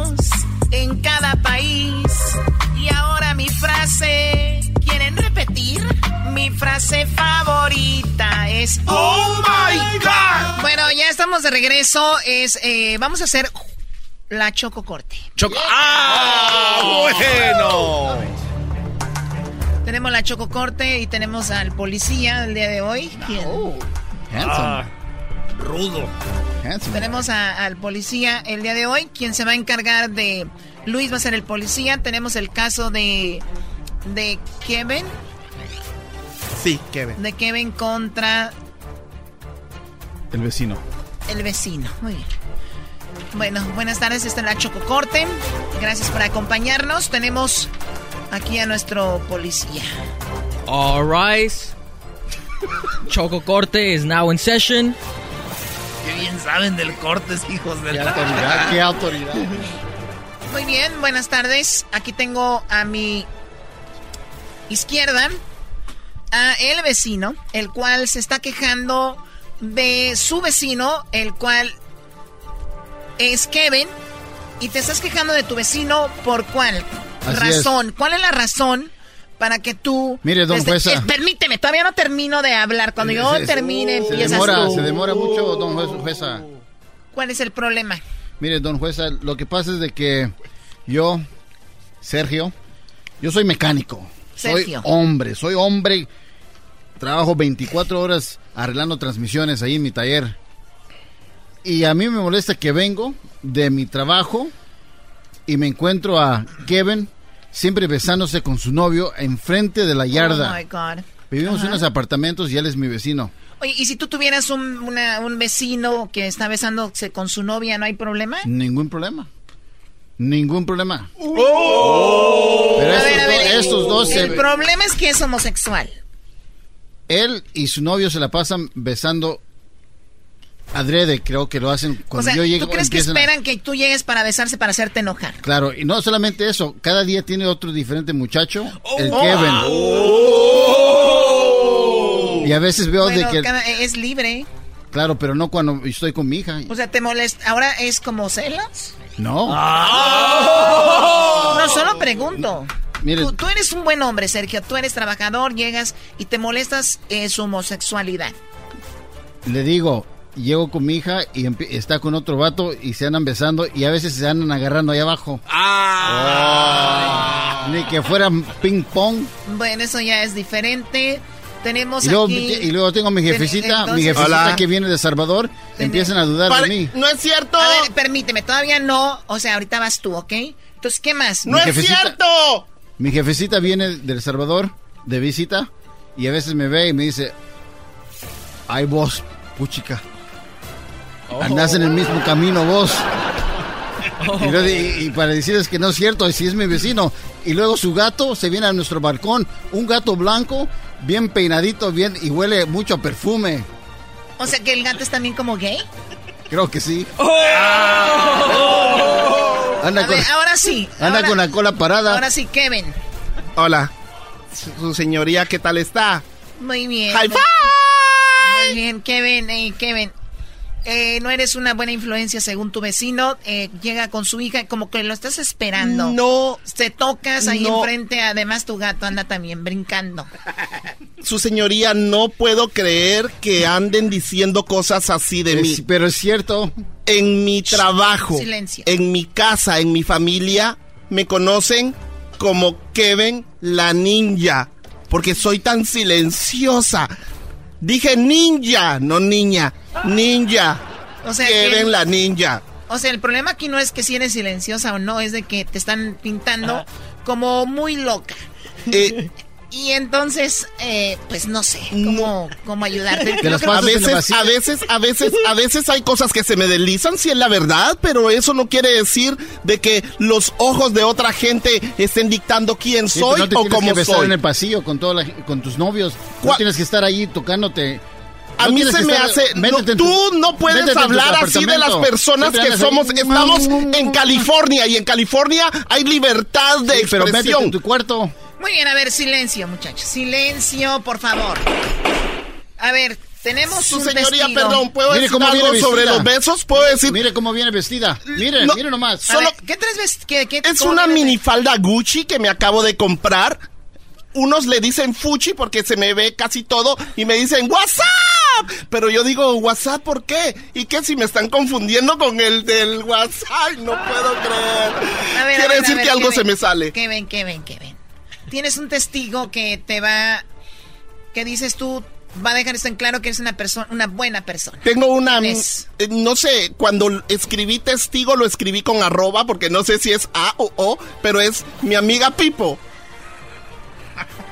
Oh my God. Bueno, ya estamos de regreso. Es, eh, vamos a hacer la choco corte. Choco. ¡Ah! Bueno. Tenemos la choco corte y tenemos al policía el día de hoy. ¿Quién? Ah, rudo. Tenemos a- al policía el día de hoy, quien se va a encargar de... Luis va a ser el policía. Tenemos el caso de... De Kevin. Sí, Kevin. De Kevin contra El vecino. el vecino. Muy bien. Bueno, buenas tardes. Esta es la Choco Corte. Gracias por acompañarnos. Tenemos aquí a nuestro policía. All right. Choco Corte is now in session. Qué bien saben del cortes, hijos de Qué la... autoridad, qué autoridad. Muy bien, buenas tardes. Aquí tengo a mi izquierda a el vecino, el cual se está quejando de su vecino, el cual es Kevin. Y te estás quejando de tu vecino por cuál Así razón. ¿Cuál es la razón para que tú... Mire, don jueza. permíteme, todavía no termino de hablar. Cuando yo Se- termine, se empiezas demora, tú. se demora mucho, don juez- jueza. ¿Cuál es el problema? Mire, don jueza, lo que pasa es de que yo, Sergio, yo soy mecánico. Sergio. Soy hombre, soy hombre. Trabajo 24 horas arreglando transmisiones ahí en mi taller. Y a mí me molesta que vengo de mi trabajo y me encuentro a Kevin siempre besándose con su novio enfrente de la yarda. Oh my God. Vivimos Ajá. en unos apartamentos y él es mi vecino. Oye, ¿y si tú tuvieras un, una- un vecino que está besándose con su novia, no hay problema? Ningún problema. Ningún problema. Pero A estos, ver, a ver, dos, estos dos se- El problema es que es homosexual. él y su novio se la pasan besando adrede, creo que lo hacen O cuando sea, yo llego. ¿tú crees que a- esperan que tú llegues para besarse para hacerte enojar? Claro, y no solamente eso, cada día tiene otro diferente muchacho, el Oh. Kevin. Y a veces veo Bueno, de que, cada- es libre. claro, pero no cuando estoy con mi hija. O sea, ¿te molesta? ¿Ahora es como celos? No. No, solo pregunto. Mire, Tú, tú eres un buen hombre, Sergio. Tú eres trabajador, llegas y te molestas eh, su homosexualidad. le digo, llego con mi hija y está con otro vato y se andan besando y a veces se andan agarrando ahí abajo. Ah. Ni que fueran ping pong. Bueno, eso ya es diferente. Tenemos Y luego, aquí... y luego tengo a mi jefecita, mi entonces- jefecita Hola. que viene de Salvador, empiezan a dudar de mí. No es cierto. A ver, permíteme, todavía no. O sea, ahorita vas tú, ¿ok? Entonces, ¿qué más? No Mi es cierto. Mi jefecita viene del Salvador de visita y a veces me ve y me dice, ay vos, puchica, Oh. andás en el mismo camino vos. Y, luego- y- y para decirles que no es cierto, si es mi vecino. Y luego su gato se viene a nuestro balcón, un gato blanco, bien peinadito, bien y huele mucho a perfume. O sea que el gato es también como gay. Creo que sí. Oh. Anda A con, ver, ahora sí. anda ahora- con la cola parada. Ahora sí, Kevin. Hola. Su señoría, ¿qué tal está? Muy bien. High muy- Muy bien, Kevin. Hey, Kevin. Eh, no eres una buena influencia según tu vecino. eh, llega con su hija, como que lo estás esperando. No. Te tocas ahí No. enfrente. Además, tu gato anda también brincando. Su señoría, no puedo creer que anden diciendo cosas así de Es- mí. pero es cierto. En mi trabajo, Silencio. en mi casa, en mi familia, me conocen como Kevin la ninja. Porque soy tan silenciosa. Dije ninja, no niña. Ninja. O sea, que- la ninja. O sea, el problema aquí no es que si eres silenciosa o no, es de que te están pintando como muy loca. Eh, Y entonces, eh, pues no sé cómo, cómo ayudarte. A veces, a veces, a veces, a veces hay cosas que se me deslizan, si es la verdad, pero eso no quiere decir de que los ojos de otra gente estén dictando quién Sí, pero soy no te o cómo que soy. en el pasillo con toda la- con tus novios. No tienes que estar ahí tocándote. A No mí se me estar- hace. no, tu- tú no puedes hablar así de las personas que somos. ahí. Estamos en California y en California hay libertad de Sí, pero métete expresión. en tu cuarto. Muy bien, a ver, silencio, muchachos. Silencio, por favor. A ver, tenemos Su un señoría, testigo. perdón, ¿puedo Mire decir cómo algo viene sobre vestida. los besos? ¿Puedo decir? Mire cómo viene vestida. Mire, No, mire nomás. Solo- ver, ¿Qué traes vest- qué- qué- Es una minifalda Gucci que me acabo de comprar. Unos le dicen Fuchi porque se me ve casi todo y me dicen WhatsApp. Pero yo digo WhatsApp, ¿por qué? ¿Y qué si me están confundiendo con el del WhatsApp? No puedo creer. A ver, a Quiere ver, decir ver, que algo se me sale. Kevin, Kevin, Kevin. Tienes un testigo que te va... que dices tú, va a dejar esto en claro que eres una persona, una buena persona. Tengo una, ¿Quién es? eh, no sé, cuando escribí testigo lo escribí con arroba porque no sé si es A o O, pero es mi amiga Pipo.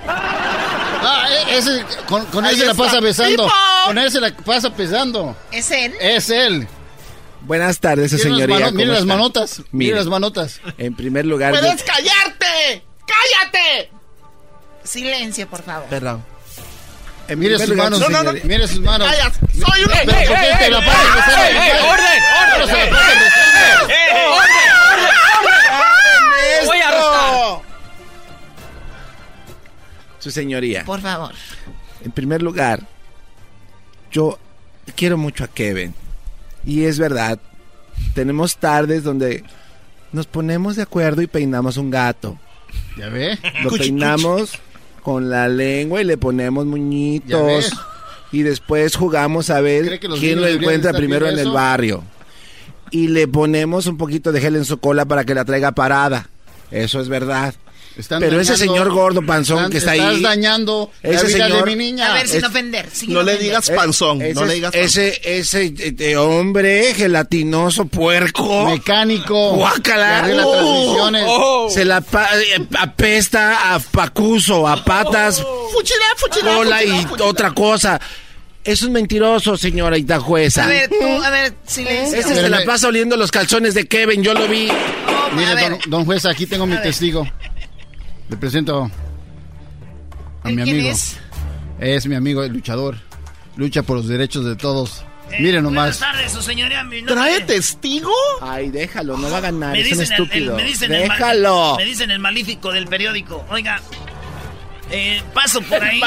Ah, e- ese, con, con él se la pasa besando. ¡Pipo! Con él se la pasa pesando. ¿Es él? Es él. Buenas tardes, Mire las señoría. mano- ¿cómo mire las manotas. Mire Mire, las manotas. En primer lugar, yo- ¡Puedes callarte! ¡Cállate! Silencio, por favor. perdón. En Mire sus manos. No, no, no. Mire sus manos. ¡Callas! ¡Soy un... Orden, la pasan besando. Voy a arrestar. su señoría. Por favor. En primer lugar, yo quiero mucho a Kevin. Y es verdad, tenemos tardes donde nos ponemos de acuerdo y peinamos un gato. ¿Ya ve? Lo Cuchi, peinamos con la lengua y le ponemos ¿Ya muñitos. Y después jugamos a ver ¿Cree que los quién lo encuentra primero en el barrio. Y le ponemos un poquito de gel en su cola para que la traiga parada. Eso es verdad. Están Pero ese dañando- señor gordo panzón están- que está estás ahí. dañando la Ese vida señor- de mi niña. A ver, sin es- ofender. sin No le ofender. digas panzón, Ese, no le digas panzón. ese, ese eh, eh, hombre gelatinoso, puerco. Mecánico. Guácala. Que Oh, transmisiones. Se la pa- eh, apesta a pacuso, a patas, Fuchila, fuchila, cola y fuchila, fuchila. otra cosa. Es un mentiroso, señorita jueza. A ver, tú, a ver, silencio. Ese se la pasa oliendo los calzones de Kevin, yo lo vi. Oh, Mire, don, don juez, aquí tengo mi ver. testigo. Le presento a ¿él mi quién amigo. es? Es mi amigo, el luchador. Lucha por los derechos de todos. Eh, Mire Buenas nomás. tardes, su señoría. Mi nombre- ¿Trae testigo? Ay, déjalo, no va a ganar, Me es un el, estúpido. el- me, dicen el, mal- déjalo. me dicen el malífico del periódico. Oiga, eh, paso por ahí.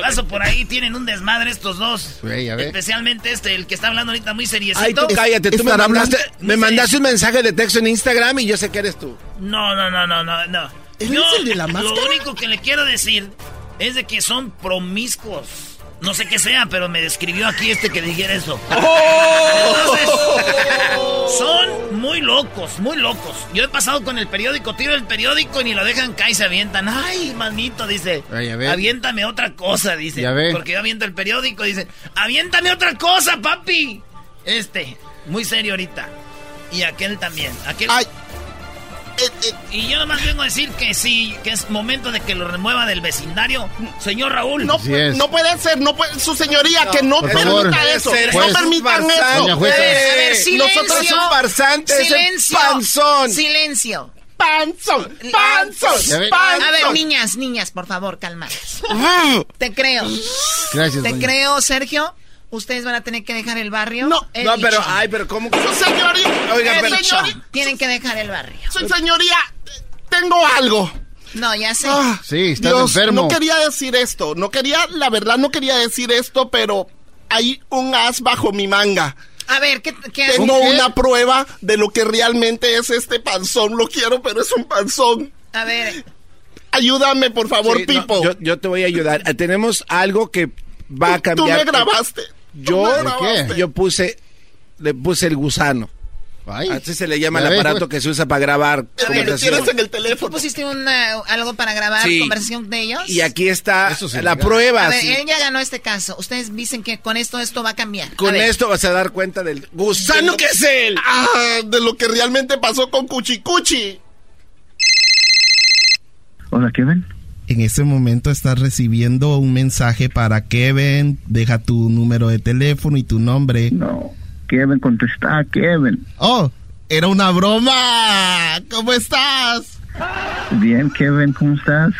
Paso por ahí, tienen un desmadre estos dos. Güey, a ver. Especialmente este, el que está hablando ahorita muy seriecito. Ay, tú cállate, tú me ¿Estará mandaste, me mandaste un mensaje de texto en Instagram y yo sé que eres tú. No, no, no, no, no, no. ¿Él Yo, es el de la Lo único que le quiero decir es de que son promiscuos. No sé qué sea, pero me describió aquí este que dijera eso. Entonces, son muy locos, muy locos. Yo he pasado con el periódico, tiro el periódico y ni lo dejan caer y se avientan. Ay, manito, dice. Ay, a ver. Aviéntame otra cosa, dice. Ya ve. Porque yo aviento el periódico, dice. Aviéntame otra cosa, papi. Este, muy serio ahorita. Y aquel también. Aquel. Ay, Y yo nomás vengo a decir que sí, que es momento de que lo remueva del vecindario, señor Raúl. No, no puede ser, no puede, su señoría, que no permita favor. eso. No permitan eso. farsante. Doña jueza. A ver, silencio. Nosotros es un farsante, es el Silencio. panzón. Silencio. Panzón, panzón, A ver, niñas, niñas, por favor, calmadas. Te creo. Gracias, Te doña. creo, Sergio. Ustedes van a tener que dejar el barrio. No, No, pero, ay, pero ¿cómo? que- Su señoría, Oiga, pero- señoría, Tienen que dejar el barrio. su señoría, tengo algo. No, ya sé. Ah, Sí, estás Dios, enfermo. No quería decir esto, no quería, la verdad no quería decir esto, pero hay un as bajo mi manga. A ver, ¿qué, qué Tengo ¿qué? una prueba de lo que realmente es este panzón. Lo quiero, pero es un panzón. A ver, Ayúdame, por favor, Sí, no, Pipo. yo, yo te voy a ayudar. Eh, Tenemos algo que va a Tú cambiar. me grabaste. Yo, yo puse, le puse el gusano. Así se le llama el ves, aparato pues. que se usa para grabar conversación. en el teléfono. ¿tú pusiste una, algo para grabar Sí. conversación de ellos? Y aquí está Eso sí, la legal. prueba. A ver, sí. él ya ganó este caso. Ustedes dicen que con esto esto va a cambiar. Con esto vas a dar cuenta del gusano que es él. Ah, de lo que realmente pasó con Cuchicuchi. Hola, Kevin. En este momento estás recibiendo un mensaje para Kevin. Deja tu número de teléfono y tu nombre. No, Kevin, contesta, Kevin. Oh, era una broma. ¿Cómo estás? Bien, Kevin, ¿cómo estás?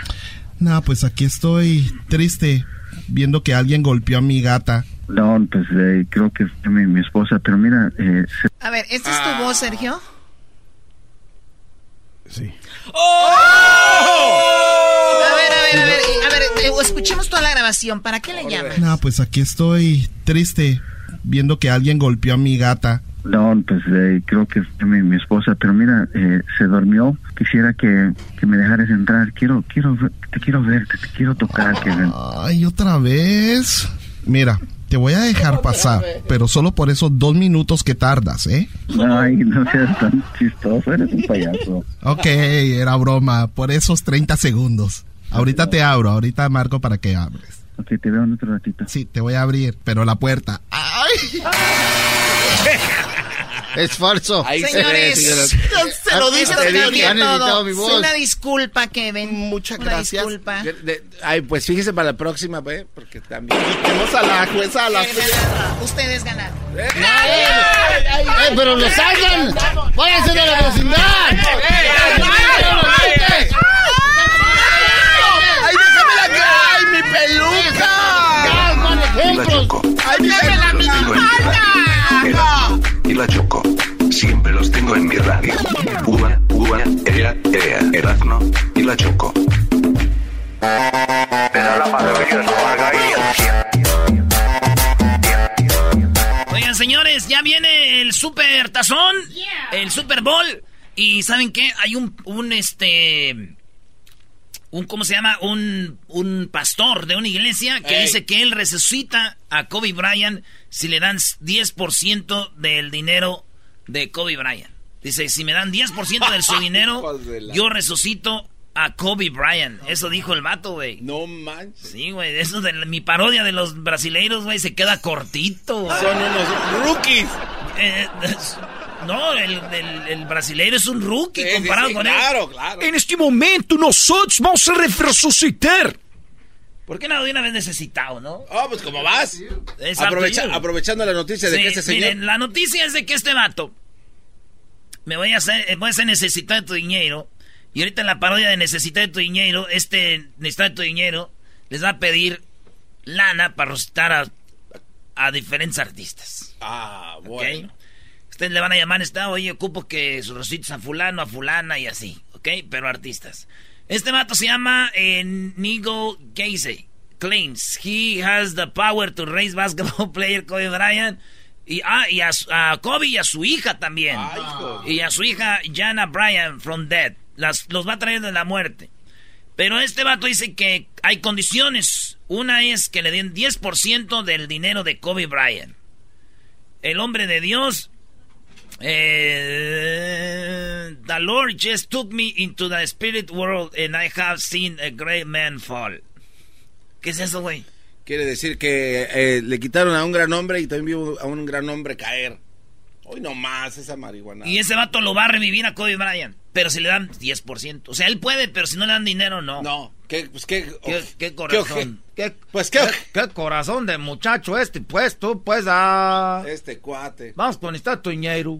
No, pues aquí estoy triste viendo que alguien golpeó a mi gata. No, pues eh, creo que fue mi, mi esposa, pero mira, eh, se- a ver, ¿esta es tu voz, Sergio? Sí. A ver, a ver, a ver, ver, eh, escuchemos toda la grabación. ¿Para qué le llaman? No, pues aquí estoy triste viendo que alguien golpeó a mi gata. no, pues eh, creo que fue mi, mi esposa, pero mira, eh, se durmió. Quisiera que, que me dejaras entrar. Quiero, quiero, ver- te quiero verte, te quiero tocar, Kevin. Ay, otra vez. Mira, te voy a dejar pasar, pero solo por esos dos minutos que tardas, ¿eh? Ay, no seas tan chistoso, eres un payaso. Ok, era broma, por esos 30 segundos. Ahorita te abro, ahorita marco para que abres. Ok, te veo en otro ratito. Sí, te voy a abrir, pero la puerta. ¡Ay! Es falso. Señores, Se lo dice todo. mi voz. Una disculpa, Kevin. Muchas Una gracias. disculpa. De- de- ay, pues fíjese para la próxima, ¿ve? Porque también. Tenemos a la jueza, a la Eh, ganaron. Ustedes ganaron. ¡Eh, pero lo salgan! ¡Váyanse de la vecindad! ¡Ay, déjame la cara! ¡Ay, mi peluca! Y la Choco. ¡Ay, mi Los tengo en mi radio. Erasmo y la. Siempre los tengo en mi radio. Uva, uva, ea, ea. Erasmo y la Choco. Oigan, señores, ya viene el Super Tazón, el Super Bowl. Y ¿saben qué? Hay un, un este, un, ¿cómo se llama? Un, un pastor de una iglesia que Ey. dice que él resucita a Kobe Bryant si le dan 10% del dinero de Kobe Bryant. Dice, si me dan 10% de su dinero, yo resucito a Kobe Bryant. Eso dijo el vato, güey. No manches. Sí, güey, eso de mi parodia de los brasileiros, güey, se queda cortito. Son unos rookies. Eh, es- no, el, el, el brasileiro es un rookie Sí, comparado sí, sí, con claro, él. claro. En este momento nosotros vamos a resucitar. ¿Por qué no de una vez necesitado, no? Oh, pues como vas. Es Aprovecha- aprovechando la noticia de que ese señor. miren, la noticia es de que este vato me voy a hacer, eh, voy a hacer necesitar tu dinero. Y ahorita en la parodia de necesitar tu dinero, este necesitar tu dinero les va a pedir lana para recitar a, a diferentes artistas. Ah, ¿ok? bueno. Ustedes le van a llamar, está, oye, ocupo que sus recites a fulano, a fulana y así, ¿ok? Pero artistas. Este vato se llama eh, Nigo Gaze. Claims he has the power to raise basketball player Kobe Bryant. Y, ah, y a, Kobe y a su hija también. y a su hija Jana Bryant from dead. Las, los va a traer de la muerte. Pero este vato dice que hay condiciones. Una es que le den 10% del dinero de Kobe Bryant. El hombre de Dios eh, the Lord just took me into the spirit world and I have seen a great man fall. ¿Qué es eso, güey? Quiere decir que eh, le quitaron a un gran hombre y también vio a un gran hombre caer. Hoy no más esa marihuana. Y ese vato lo va a revivir a Kobe Bryant. pero si le dan 10%. O sea, él puede, pero si no le dan dinero, no. No. ¿Qué, pues qué, ¿Qué, qué corazón? ¿Qué, pues qué, qué, corazón de muchacho este, pues tú, pues a... Este cuate. Vamos con esta tuñero.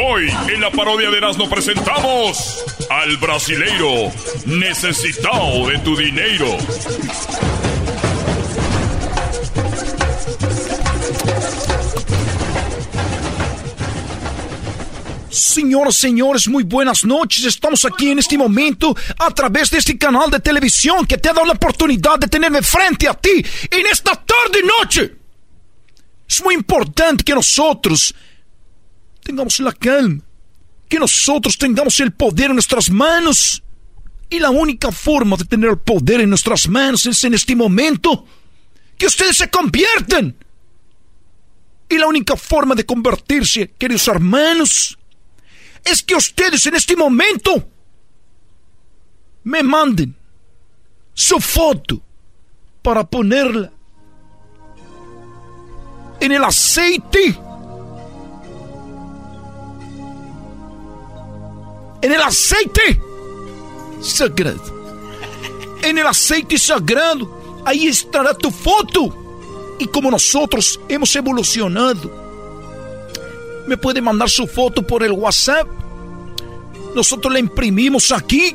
Hoy en la parodia de Erasmo presentamos al brasileiro necesitado de tu dinero. Señoras, señores, muy buenas noches. Estamos aquí en este momento a través de este canal de televisión que te ha dado la oportunidad de tenerme frente a ti en esta tarde noche. Es muy importante que nosotros tengamos la calma, que nosotros tengamos el poder en nuestras manos. Y la única forma de tener el poder en nuestras manos es en este momento que ustedes se conviertan. Y la única forma de convertirse, queridos hermanos, es que ustedes en este momento me manden su foto para ponerla en el aceite. En el aceite sagrado. En el aceite sagrado. Ahí estará tu foto. Y como nosotros hemos evolucionado me puede mandar su foto por el WhatsApp. Nosotros la imprimimos aquí.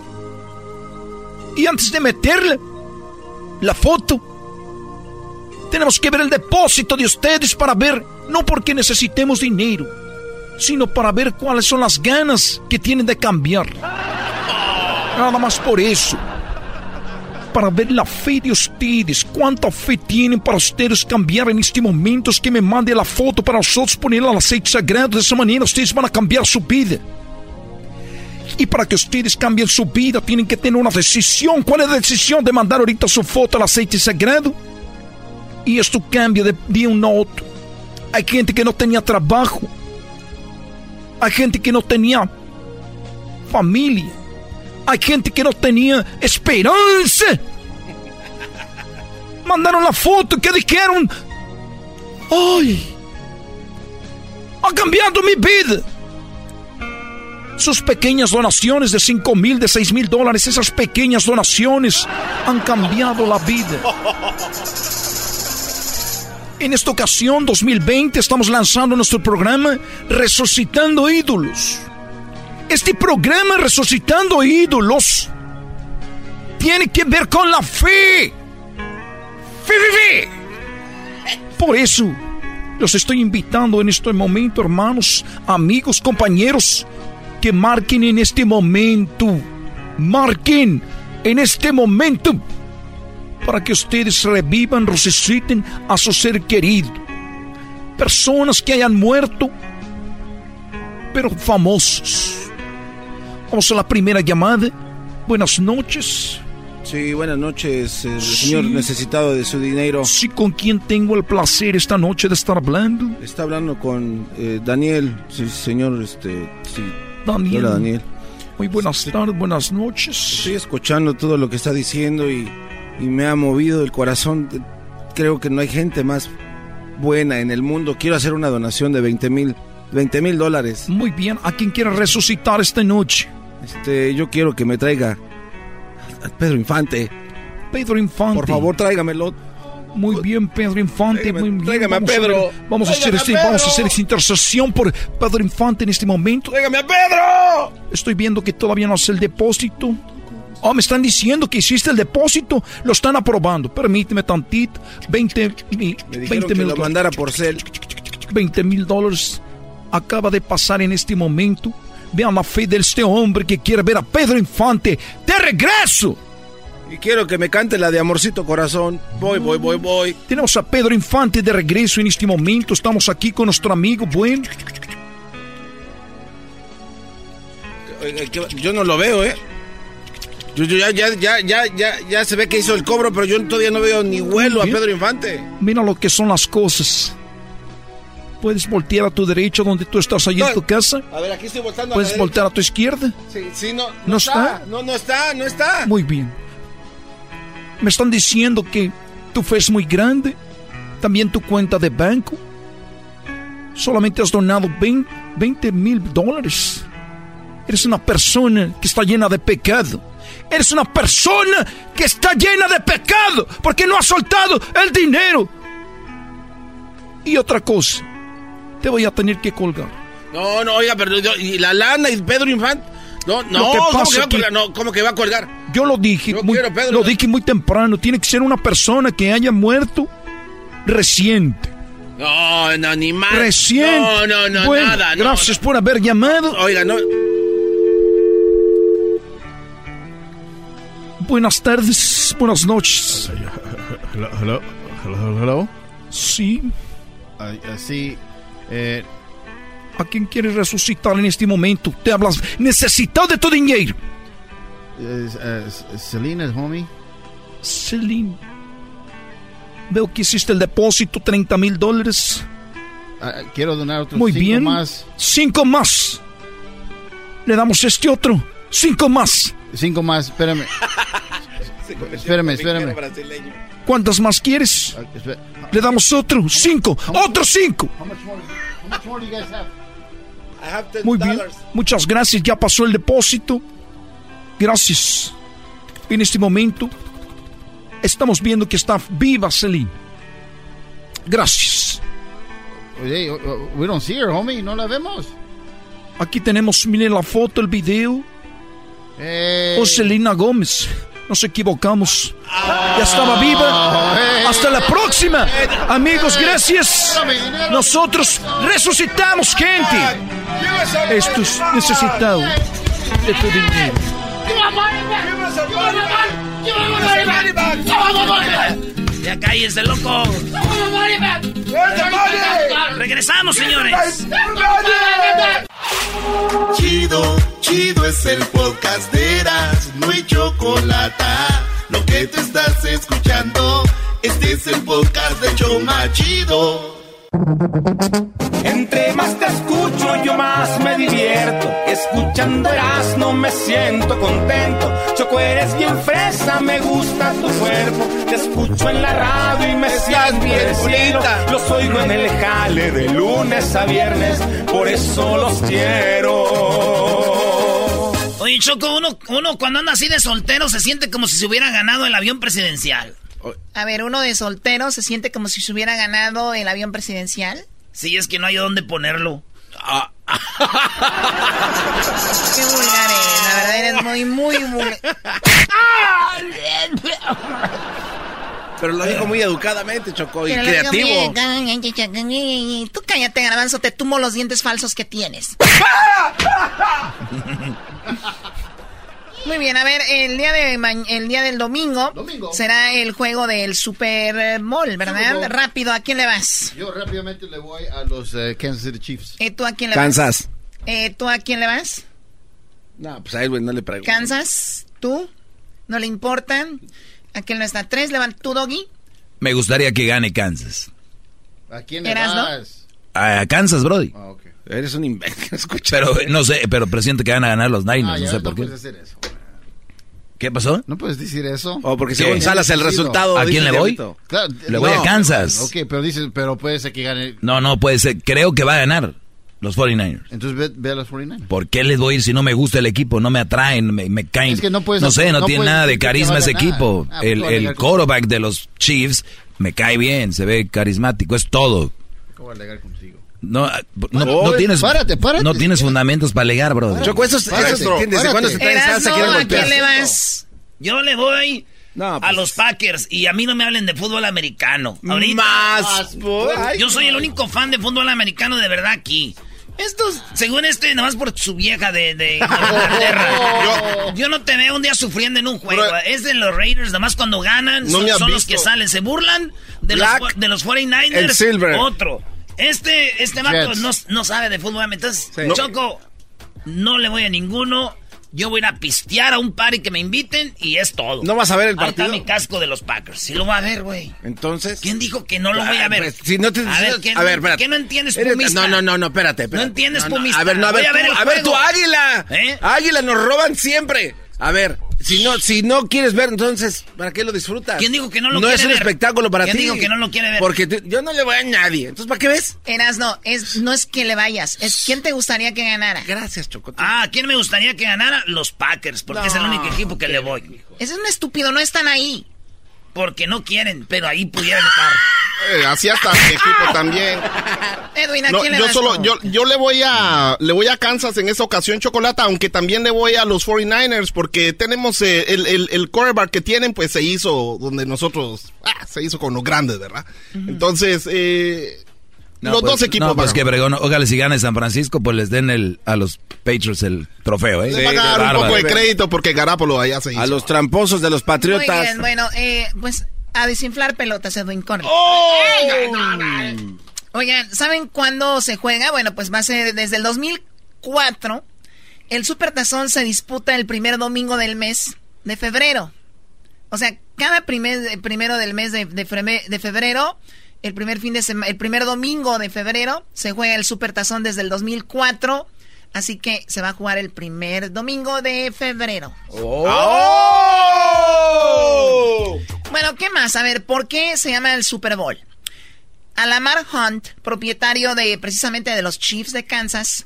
Y antes de meterle la foto, tenemos que ver el depósito de ustedes para ver, no porque necesitemos dinero, sino para ver cuáles son las ganas que tienen de cambiar. Nada más por eso para ver la fe de ustedes. ¿Cuánta fe tienen para ustedes cambiar en este momento? Que me mande la foto para nosotros ponerla al aceite sagrado. De esa manera ustedes van a cambiar su vida. Y para que ustedes cambien su vida, tienen que tener una decisión. ¿Cuál es la decisión de mandar ahorita su foto al aceite sagrado? Y esto cambia de día a otro. Hay gente que no tenía trabajo. Hay gente que no tenía familia hay gente que no tenía esperanza. Mandaron la foto que dijeron, ¡ay! Ha cambiado mi vida. Sus pequeñas donaciones de 5 mil, de 6 mil dólares, esas pequeñas donaciones han cambiado la vida. En esta ocasión, 2020, estamos lanzando nuestro programa Resucitando Ídolos. Este programa Resucitando Ídolos tiene que ver con la fe. Fe, fe, fe. Por eso los estoy invitando en este momento, hermanos, amigos, compañeros, que marquen en este momento. Marquen en este momento para que ustedes revivan, resuciten a su ser querido. Personas que hayan muerto, pero famosos Vamos a la primera llamada. Buenas noches. Sí, buenas noches, el señor necesitado de su dinero. Sí, ¿con quién tengo el placer esta noche de estar hablando? Está hablando con eh, Daniel, sí, señor, este, sí. Daniel. Hola, Daniel. Muy buenas tardes, buenas noches. Estoy escuchando todo lo que está diciendo y, y me ha movido el corazón. Creo que no hay gente más buena en el mundo. Quiero hacer una donación de 20 mil 20 mil dólares. Muy bien, ¿a quién quiere resucitar esta noche? Este, yo quiero que me traiga a Pedro Infante. Pedro Infante. Por favor, tráigamelo. Muy bien, Pedro Infante. Tráigame, muy bien. tráigame a Vamos Pedro. ver, vamos, a hacer a este, vamos a hacer esta intercesión por Pedro Infante en este momento. ¡Tráigame a Pedro! Estoy viendo que todavía no hace el depósito. Oh, me están diciendo que hiciste el depósito. Lo están aprobando. Permíteme tantito. 20 mil. Me dijeron 20 que mil lo mandara por cel. 20 mil dólares acaba de pasar en este momento. Vean la fe de este hombre que quiere ver a Pedro Infante de regreso. Y quiero que me cante la de Amorcito Corazón. Voy, voy, voy, voy. Tenemos a Pedro Infante de regreso en este momento. Estamos aquí con nuestro amigo, bueno. Yo no lo veo, ¿eh? Yo, yo ya, ya, ya, ya, ya, ya se ve que hizo el cobro, pero yo todavía no veo ni vuelo a. Pedro Infante. Mira lo que son las cosas. Puedes voltear a tu derecha donde tú estás allí en tu casa. A ver, aquí estoy voltando a Puedes la voltear a tu izquierda. Sí, sí, no, no, ¿No está. está? No, no está, no está. Muy bien. Me están diciendo que tu fe es muy grande. También tu cuenta de banco. Solamente has donado 20 mil dólares. Eres una persona que está llena de pecado. Eres una persona que está llena de pecado porque no has soltado el dinero. Y otra cosa, te voy a tener que colgar. No, no, oiga, pero yo- ¿y la lana y Pedro Infante? No, no, que ¿cómo, que va a que- colgar? no, ¿cómo que va a colgar? Yo lo dije, Yo muy, quiero, Pedro. lo dije muy temprano. Tiene que ser una persona que haya muerto reciente. No, no, ni más. Reciente. No, no, no, Bueno, nada. no, gracias por haber llamado. Oiga, no. Buenas tardes, buenas noches. Hello, hello, hello, hello. Sí. Ah, ah, sí, eh, ¿A quién quieres resucitar en este momento? Te hablas necesitado de tu dinero. es Selena, homie. Celine. Veo que hiciste el depósito, 30 mil dólares. Ah, quiero donar otros Muy cinco bien. más. Cinco más. Le damos este otro. Cinco más. Cinco más, espérame. espérame, espérame. ¿Cuántas más quieres? Le damos otro. Cinco. Otro cinco. How much more, how much more do you guys have? Muy bien. Muchas gracias. Ya pasó el depósito. Gracias. En este momento estamos viendo que está viva Celine. Gracias. Oye, oh, oh, we don't see her, homie. No la vemos. Aquí tenemos, miren la foto, el video. Eh, Oh, Selena Gómez. Nos equivocamos. Ya estaba viva. Hasta la próxima. Amigos, gracias. Nosotros resucitamos gente. Esto es necesitado de tu dinero. Ya cállese, loco. Regresamos, señores. Chido, chido es el podcast de Eras, no hay chocolate. Lo que te estás escuchando, este es el podcast de Choma Chido. Entre más te escucho, yo más me divierto. Escuchando no me siento contento. Eres bien fresa, me gusta tu cuerpo. Te escucho en la radio y me siento bien cielo. Los oigo en el jale de lunes a viernes, por eso los quiero. Oye, Choco, uno, uno cuando anda así de soltero se siente como si se hubiera ganado el avión presidencial. A ver, uno de soltero se siente como si se hubiera ganado el avión presidencial. Sí, es que no hay dónde ponerlo. Qué vulgar eres, la verdad eres muy, muy vulgar. Pero lo dijo muy educadamente, Chocó, y creativo. bien. Tú cállate, garbanzo, te tumo los dientes falsos que tienes. Muy bien, a ver, el día de el día del domingo, será el juego del Super Bowl, ¿verdad? Super Bowl. Rápido, ¿a quién le vas? Yo rápidamente le voy a los eh, Kansas City Chiefs. Eh, ¿Tú a quién le Kansas. vas? Eh, ¿Tú a quién le vas? No, pues a él, güey, no le pregunto. ¿Kansas? ¿Tú? ¿No le importa? ¿A quién no está? ¿Tres? Levanta tú, Doggy. Me gustaría que gane Kansas. ¿A quién le Eras, ¿no? vas? A Kansas, Brody. Ah, ok. Eres un imbécil. Pero no sé, pero presiento que van a ganar los Niners, Ah, no sé por no qué. puedes hacer eso. ¿Qué pasó? No puedes decir eso. Oh, porque según Salas el resultado. ¿A quién le voy? Claro, Le voy a Kansas. Ok, pero dices, pero puede ser que gane. No, no puede ser. Creo que va a ganar los 49ers. Entonces ve, ve a los 49. ¿Por qué les voy a ir si no me gusta el equipo? No me atraen, me, me caen. Es que no puedes- sé, no, no tiene nada de carisma ese equipo. Ah, pues el el quarterback de los Chiefs me cae bien, se ve carismático, es todo. ¿Cómo alegar contigo? No, no, no tienes, párate, párate. no tienes fundamentos para alegar, bro. Quieren ¿a quién le vas? Yo le voy No, a pues, los Packers y a mí no me hablen de fútbol americano. Ahorita, Más, yo soy el único fan de fútbol americano de verdad aquí. Estos, según este, nada más por su vieja de, de Inglaterra. yo, yo no te veo un día sufriendo en un juego. Bro. Es de los Raiders, nada más cuando ganan, No son, los que salen. Se burlan de los, de los 49ers. el Silver. Otro. Este, este vato no, no sabe de fútbol. Entonces, Sí. Choco, no le voy a ninguno. Yo voy a ir a pistear a un party que me inviten y es todo. ¿No vas a ver el Ahí está partido? mi casco de los Packers. Sí lo va a ver, güey. Entonces. ¿Quién dijo que no lo voy a ver? pues, si no te- a ver, ¿qué, a no- ver, espérate. ¿qué no entiendes, Eres- pumista? No, no, no, no, espérate, espérate. No entiendes, No, no, pumista. A ver, no, a ver, Voy a ver tú- el a ver, tu águila. ¿Eh? Águila, nos roban siempre. A ver, Si no, si no quieres ver, entonces, ¿para qué lo disfrutas? ¿Quién dijo que no lo no quiere es un ver? espectáculo para ¿Quién ti. dijo que no lo quiere ver? Porque te- yo no le voy a nadie. Entonces, ¿para qué ves? Eras, no, es, no es que le vayas, es quién te gustaría que ganara. Gracias, Choco. Ah, ¿quién me gustaría que ganara? Los Packers, porque es el único equipo que le voy. Ese es un estúpido, no están ahí. Porque no quieren, pero ahí pudieran estar. Eh, así hasta mi equipo también. Edwin, ¿a No, quién le yo solo, tú? yo, yo le voy a, le voy a Kansas en esta ocasión, Chocolata, aunque también le voy a los 49ers, porque tenemos eh, el, el, el quarterback que tienen, pues se hizo donde nosotros, ah, se hizo con los grandes, ¿verdad? Entonces, eh, los pues, dos equipos. No, pues que Bregón, ojalá si gane San Francisco, pues les den el, a los Patriots el trofeo, ¿eh? Le van a dar un Bárbaro. poco de crédito porque Garapolo allá se hizo. A los tramposos de los Muy patriotas. bien, bueno, eh, pues a desinflar pelotas, Edwin, corre. Oigan, ¿saben cuándo se juega? Bueno, pues va a ser desde el 2004. El Supertazón se disputa el primer domingo del mes de febrero. O sea, cada primer, primero del mes de, de freme- de febrero, el primer fin de semana, el primer domingo de febrero, se juega el Supertazón desde el 2004. Así que se va a jugar el primer domingo de febrero. Bueno, ¿qué más? A ver, ¿por qué se llama el Super Bowl? Alamar Hunt, propietario de precisamente de los Chiefs de Kansas,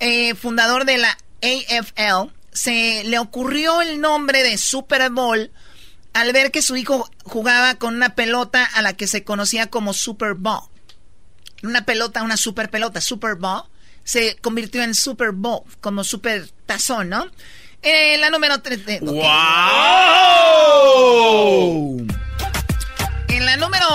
eh, fundador de la AFL, se le ocurrió el nombre de Super Bowl al ver que su hijo jugaba con una pelota a la que se conocía como Super Bowl. Una pelota, una super pelota, Super Bowl, se convirtió en Super Bowl, como super tazón, ¿no? Eh, la número 3 de... En la número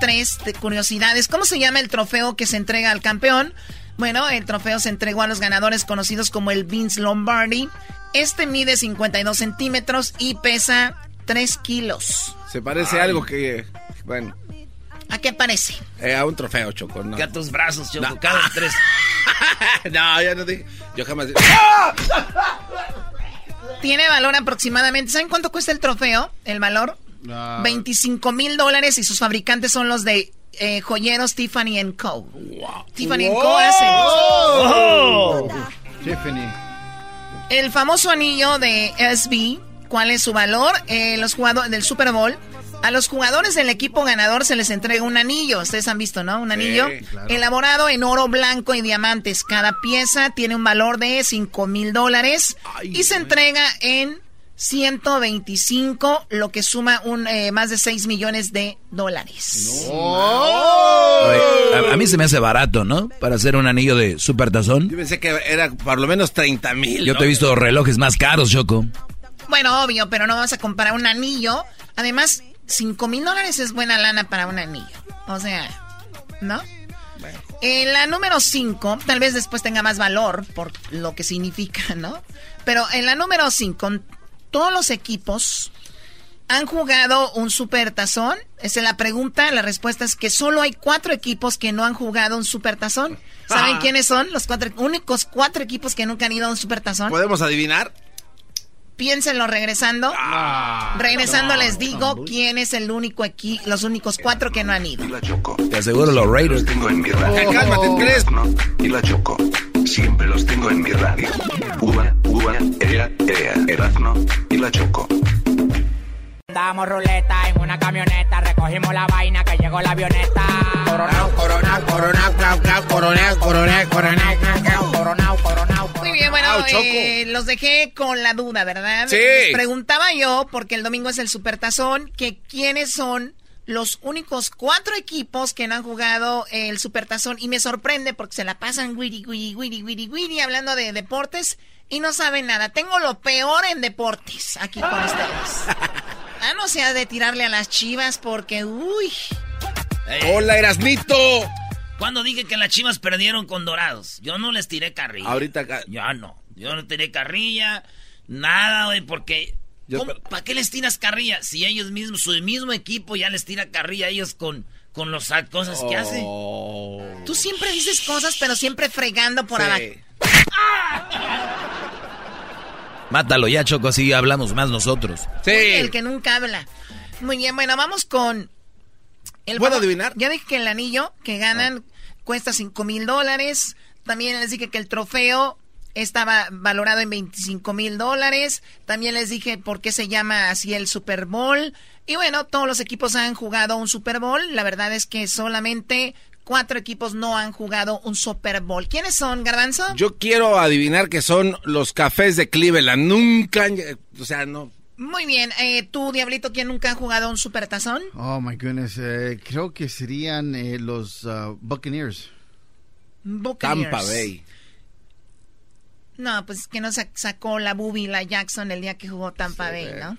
3 de curiosidades, ¿cómo se llama el trofeo que se entrega al campeón? Bueno, el trofeo se entregó a los ganadores conocidos como el Vince Lombardi. Este mide 52 centímetros y pesa 3 kilos. Se parece a algo que, bueno, ¿A qué parece? eh, a un trofeo, Choco. No. Que a tus brazos, Choco, cada tres. no, ya no dije. Yo jamás. Tiene valor aproximadamente. ¿Saben cuánto cuesta el trofeo? El valor. 25 mil dólares y sus fabricantes son los de eh, joyeros Tiffany Co. Tiffany Wow. Co. hace. Oh. Tiffany. El famoso anillo de SB, ¿cuál es su valor? Eh, los jugadores del Super Bowl. A los jugadores del equipo ganador se les entrega un anillo. Ustedes han visto, ¿no? Un anillo claro. elaborado en oro blanco y diamantes. Cada pieza tiene un valor de 5 mil dólares y se entrega en 125, lo que suma un eh, más de 6 millones de dólares. Oye, a, a mí se me hace barato, ¿no? Para hacer un anillo de super tazón. Yo pensé que era por lo menos 30 mil. Yo te he visto relojes más caros, Choco. Bueno, obvio, pero no vamos a comparar un anillo. Además, 5 mil dólares es buena lana para un anillo. O sea, ¿no? En la número 5, tal vez después tenga más valor por lo que significa, ¿no? Pero en la número 5, todos los equipos han jugado un super tazón. Esa es la pregunta. La respuesta es que solo hay cuatro equipos que no han jugado un super tazón. ¿Saben Ah. quiénes son? Los cuatro únicos cuatro equipos que nunca han ido a un super tazón. ¿Podemos adivinar? Piénsenlo regresando. regresando les digo quién es el único aquí, los únicos cuatro que no han ido. Te aseguro los Raiders. Tengo en mi radio. Cálmate, ¿crees? Y la choco. Siempre los tengo en mi radio. Uva, uva, ea, ea, Erazno y la choco. Damos ruleta en una camioneta, recogimos la vaina que llegó la avioneta. Coronao, coronao, coronao, clau, clau, coronao, coronao, coronao, clau, clau, coronao, coronao. Muy bien, bueno, eh, los dejé con la duda, ¿verdad? Sí. Les preguntaba yo, porque el domingo es el Supertazón, que quiénes son los únicos cuatro equipos que no han jugado el Supertazón. Y me sorprende porque se la pasan wiri, wiri, wiri, wiri, wiri, hablando de deportes y no saben nada. Tengo lo peor en deportes aquí con ustedes. Ah, no sea de tirarle a las chivas porque, uy. Hola, Erasnito. Cuando dije que las chivas perdieron con dorados, yo no les tiré carrilla. Ahorita acá. Ya no. Yo no tiré carrilla, nada, güey, porque. Yo- ¿Para qué les tiras carrilla? Si ellos mismos, su mismo equipo ya les tira carrilla a ellos con, con las cosas que hacen. Oh. Tú siempre dices cosas, pero siempre fregando por Sí. abajo. Mátalo ya, Choco, así hablamos más nosotros. Uy, el que nunca habla. Muy bien, bueno, vamos con... El ¿Puedo adivinar? Ya dije que el anillo que ganan cuesta 5 mil dólares. También les dije que el trofeo estaba valorado en 25 mil dólares. También les dije por qué se llama así el Super Bowl. Y bueno, todos los equipos han jugado un Super Bowl. La verdad es que solamente cuatro equipos no han jugado un Super Bowl. ¿Quiénes son, Garbanzo? Yo quiero adivinar que son los cafés de Cleveland. Nunca, o sea, no. Muy bien. Eh, ¿Tú, Diablito, quién nunca ha jugado un supertazón? Oh, my goodness. Eh, creo que serían eh, los uh, Buccaneers. Buccaneers. Tampa Bay. No, pues que no sacó la la Jackson el día que jugó Tampa Bay, ¿no?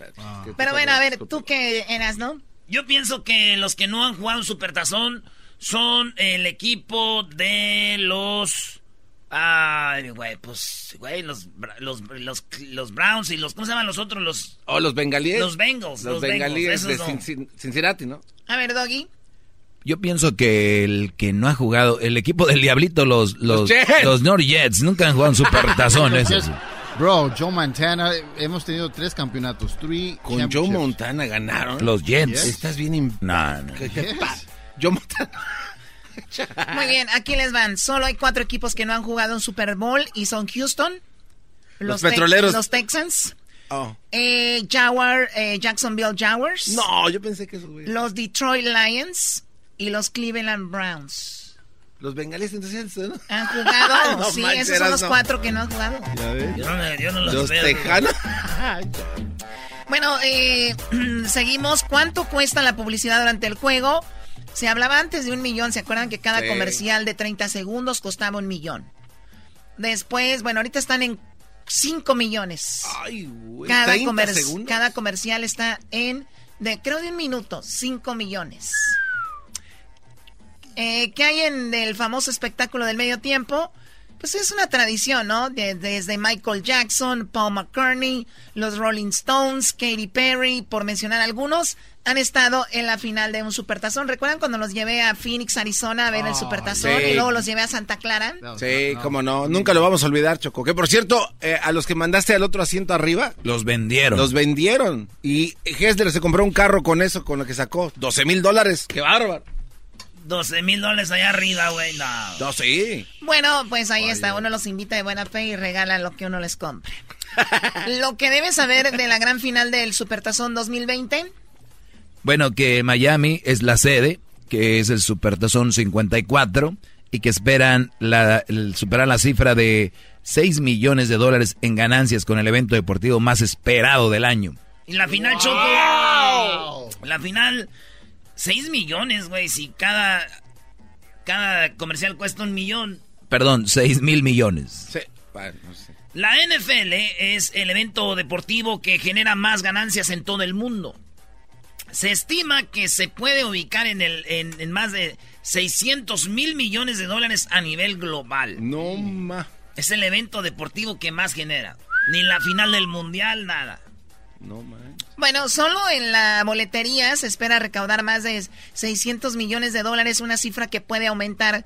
Pero bueno, a ver, ¿tú qué eras, no? Yo pienso que los que no han jugado un supertazón son el equipo de los... Ay, güey, pues, güey, los, los, los, Browns y los, ¿cómo se llaman los otros? Los... Oh, los bengalíes. Los Bengals. Los, bengalíes de Cincinnati, ¿no? A ver, Doggy. Yo pienso que el que no ha jugado, el equipo del Diablito, los los, los, North Jets, nunca han jugado en Supertazón. Bro, Joe Montana, hemos tenido tres campeonatos. Con Joe Montana ganaron. Los Jets. Estás bien. No, no. Joe Montana. Muy bien, aquí les van. Solo hay cuatro equipos que no han jugado en Super Bowl y son Houston, los, petroleros, los Texans, oh. eh, Jaguar, eh, Jacksonville Jaguars. No, yo pensé que eso. Los Detroit Lions y los Cleveland Browns. Los bengalíes entonces ¿no? Han jugado, sí, esos son los cuatro que no han jugado. Yo no, los, tejanos. bueno, eh, seguimos. ¿Cuánto cuesta la publicidad durante el juego? Se hablaba antes de un millón, ¿se acuerdan que cada comercial de 30 segundos costaba un millón? Después, bueno, ahorita están en 5 millones. Ay, güey. Cada, cada comercial está en, de, creo de un minuto, 5 millones. Eh, ¿Qué hay en el famoso espectáculo del medio tiempo? Pues es una tradición, ¿no? desde Michael Jackson, Paul McCartney, los Rolling Stones, Katy Perry, por mencionar algunos, han estado en la final de un supertazón. ¿Recuerdan cuando los llevé a Phoenix, Arizona a ver el supertazón y luego los llevé a Santa Clara? sí, cómo no. Nunca lo vamos a olvidar, Choco. Que por cierto, eh, a los que mandaste al otro asiento arriba. Los vendieron. Los vendieron. Y Hessler se compró un carro con eso, con lo que sacó. 12 mil dólares. ¡Qué bárbaro! 12 mil dólares allá arriba, güey. No. no, sí. Bueno, pues ahí está. Uno los invita de buena fe y regala lo que uno les compre. lo que debes saber de la gran final del Supertazón 2020. Bueno, que Miami es la sede, que es el Supertazón 54 y que esperan la, superar la cifra de 6 millones de dólares en ganancias con el evento deportivo más esperado del año. Y la final, Choco. La final 6 millones, güey. Si cada, cada comercial cuesta un millón. Perdón, 6 mil millones. Sí. La NFL es el evento deportivo que genera más ganancias en todo el mundo. Se estima que se puede ubicar en, el, en, más de 600 mil millones de dólares a nivel global. No ma. Es el evento deportivo que más genera. Ni la final del mundial, nada. No ma. Bueno, solo en la boletería se espera recaudar más de 600 millones de dólares, una cifra que puede aumentar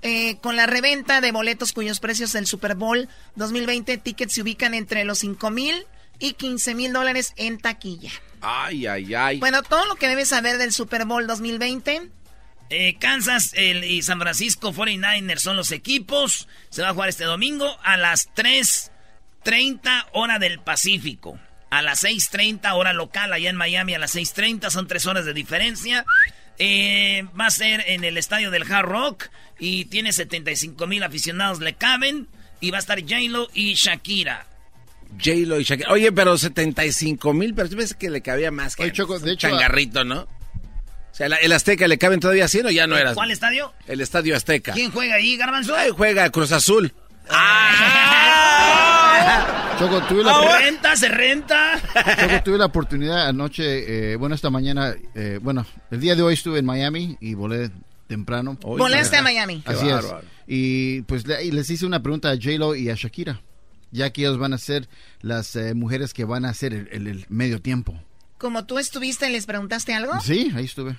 eh, con la reventa de boletos cuyos precios del Super Bowl 2020 tickets se ubican entre los 5 mil y 15 mil dólares en taquilla. Ay, ay, ay. Bueno, todo lo que debes saber del Super Bowl 2020. Eh, Kansas y San Francisco 49ers son los equipos. Se va a jugar este domingo a las 3.30 hora del Pacífico a las 6.30 hora local, allá en Miami a las 6.30, son tres horas de diferencia. Eh, va a ser en el estadio del Hard Rock y tiene 75 mil aficionados, le caben. Y va a estar J-Lo y Shakira. J-Lo y Shakira. Oye, pero 75 mil, pero tú ves que le cabía más que Oye, Choco, de hecho, changarrito, ¿no? O sea, el Azteca le caben todavía 100 o ya no era. ¿Cuál estadio? El estadio Azteca. ¿Quién juega ahí, Garbanzo? Ahí juega Cruz Azul. ¡Ah! Choco, tuve la ¿Se renta? ¿Se renta? Choco, tuve la oportunidad anoche, eh, bueno, esta mañana, eh, bueno, el día de hoy estuve en Miami y volé temprano. ¿Volaste a Miami? Así es. Y pues les hice una pregunta a J-Lo y a Shakira, ya que ellos van a ser las eh, mujeres que van a hacer el, medio tiempo. ¿Como tú estuviste, les preguntaste algo? Sí, ahí estuve.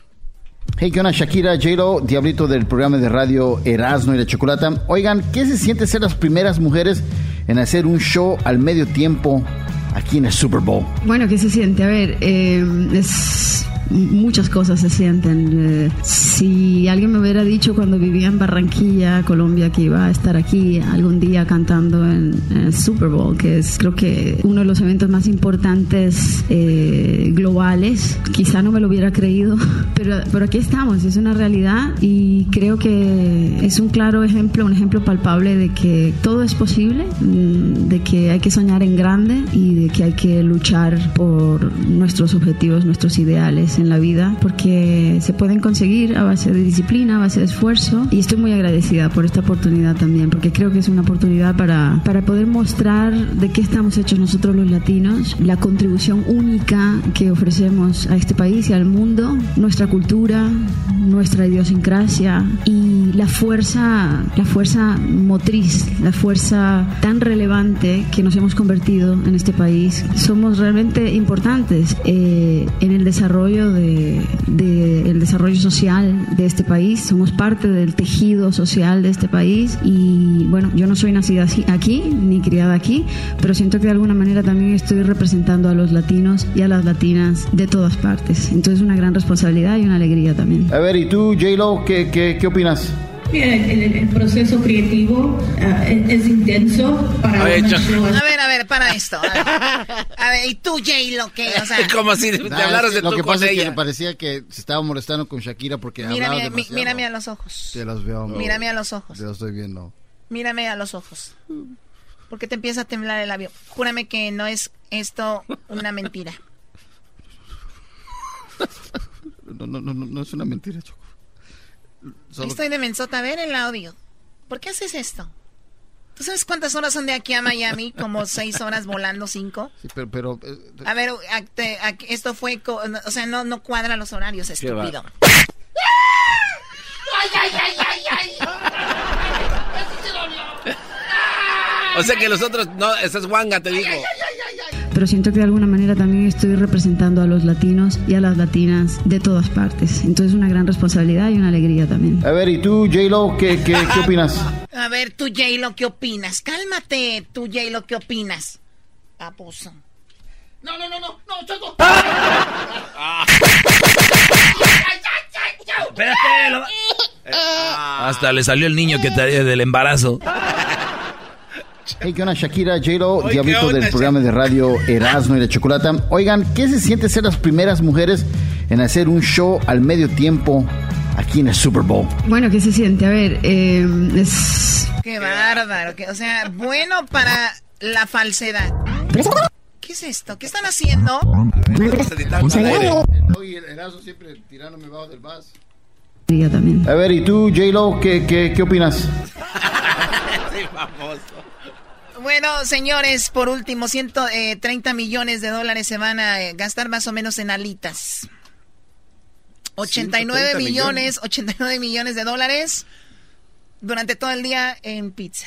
Hey, ¿qué onda? Shakira, j Diablito del programa de radio Erasmo y la Chocolata. Oigan, ¿qué se siente ser las primeras mujeres en hacer un show al medio tiempo aquí en el Super Bowl? Bueno, ¿qué se siente? A ver, eh, es muchas cosas se sienten. Eh, si alguien me hubiera dicho cuando vivía en Barranquilla, Colombia, que iba a estar aquí algún día cantando en, el Super Bowl, que es creo que uno de los eventos más importantes eh, globales, quizá no me lo hubiera creído, pero, pero aquí estamos, es una realidad y creo que es un claro ejemplo, un ejemplo palpable de que todo es posible, mm, de que hay que soñar en grande y de que hay que luchar por nuestros objetivos, nuestros ideales en la vida, porque se pueden conseguir a base de disciplina, a base de esfuerzo y estoy muy agradecida por esta oportunidad también, porque creo que es una oportunidad para, para poder mostrar de qué estamos hechos nosotros los latinos, la contribución única que ofrecemos a este país y al mundo, nuestra cultura, nuestra idiosincrasia y la fuerza, la fuerza motriz, la fuerza tan relevante que nos hemos convertido en este país. Somos realmente importantes eh, en el desarrollo de, el desarrollo social de este país. Somos parte del tejido social de este país y bueno, yo no soy nacida aquí ni criada aquí, pero siento que de alguna manera también estoy representando a los latinos y a las latinas de todas partes. Entonces es una gran responsabilidad y una alegría también. A ver, ¿y tú, J-Lo, qué, qué, qué opinas? El, proceso creativo eh, es, intenso para a ver, a ver, a ver, para esto. A ver, ¿y tú, Jay, lo que? O sea, Como si te hablaras de Lo tú que con pasa es que ella. me parecía que se estaba molestando con Shakira porque mírame, hablaba mi- mírame a los ojos. Te los veo. Mírame a los ojos. Te los estoy viendo. Mírame a los ojos. ¿Por qué te empieza a temblar el labio? Júrame que no es esto una mentira. No, no, no, no, no es una mentira, Choco. Solo- Estoy de mensota. A ver el audio. ¿Por qué haces esto? ¿Tú sabes cuántas horas son de aquí a Miami? Como seis horas volando, cinco. Sí, pero, pero, eh, A ver, a- te- a- esto fue, co- o sea, no, no cuadra los horarios, Qué va. estúpido. O sea que los otros, no, esa es Wanga, te digo. Pero siento que de alguna manera también estoy representando a los latinos y a las latinas de todas partes. Entonces es una gran responsabilidad y una alegría también. A ver, ¿y tú, J-Lo, qué, qué, qué opinas? A ver, tú, J-Lo, ¿qué opinas? Cálmate, tú, J-Lo, ¿qué opinas? Papuso. No, no, no, no, no, Choco. Espérate, lo- Hasta le salió el niño que traía del embarazo. Hey, ¿qué onda, Shakira, J-Lo, diablito ¿qué onda, del programa de radio Erasmo y la Chocolata? Oigan, ¿qué se siente ser las primeras mujeres en hacer un show al medio tiempo aquí en el Super Bowl? Bueno, ¿qué se siente? A ver, eh, es... Qué bárbaro. que- o sea, bueno para la falsedad. ¿Qué es esto? ¿Qué están haciendo? Oye, el Erasmo siempre tirándome bajo del bus. alegría también. A ver, ¿y tú, J-Lo, qué, qué, qué opinas? Bueno, señores, por último, 130 millones de dólares se van a eh, gastar más o menos en alitas. 89 130 millones, 89 millones de dólares durante todo el día en pizza.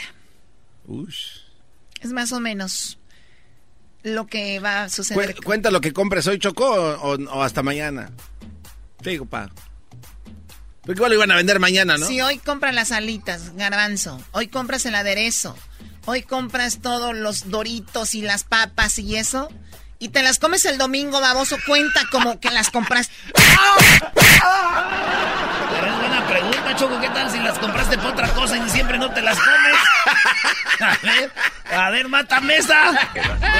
Es más o menos lo que va a suceder. Cu- cuenta lo que compres hoy, Choco, o, o hasta mañana. Te digo, pa. Porque igual lo iban a vender mañana, ¿no? Si hoy compras las alitas, garbanzo, hoy compras el aderezo, hoy compras todos los doritos y las papas y eso, y te las comes el domingo, baboso, cuenta como que las compras. Pero es buena pregunta, Choco. ¿Qué tal si las compraste por otra cosa y siempre no te las comes? A ver, a ver, mátame esa.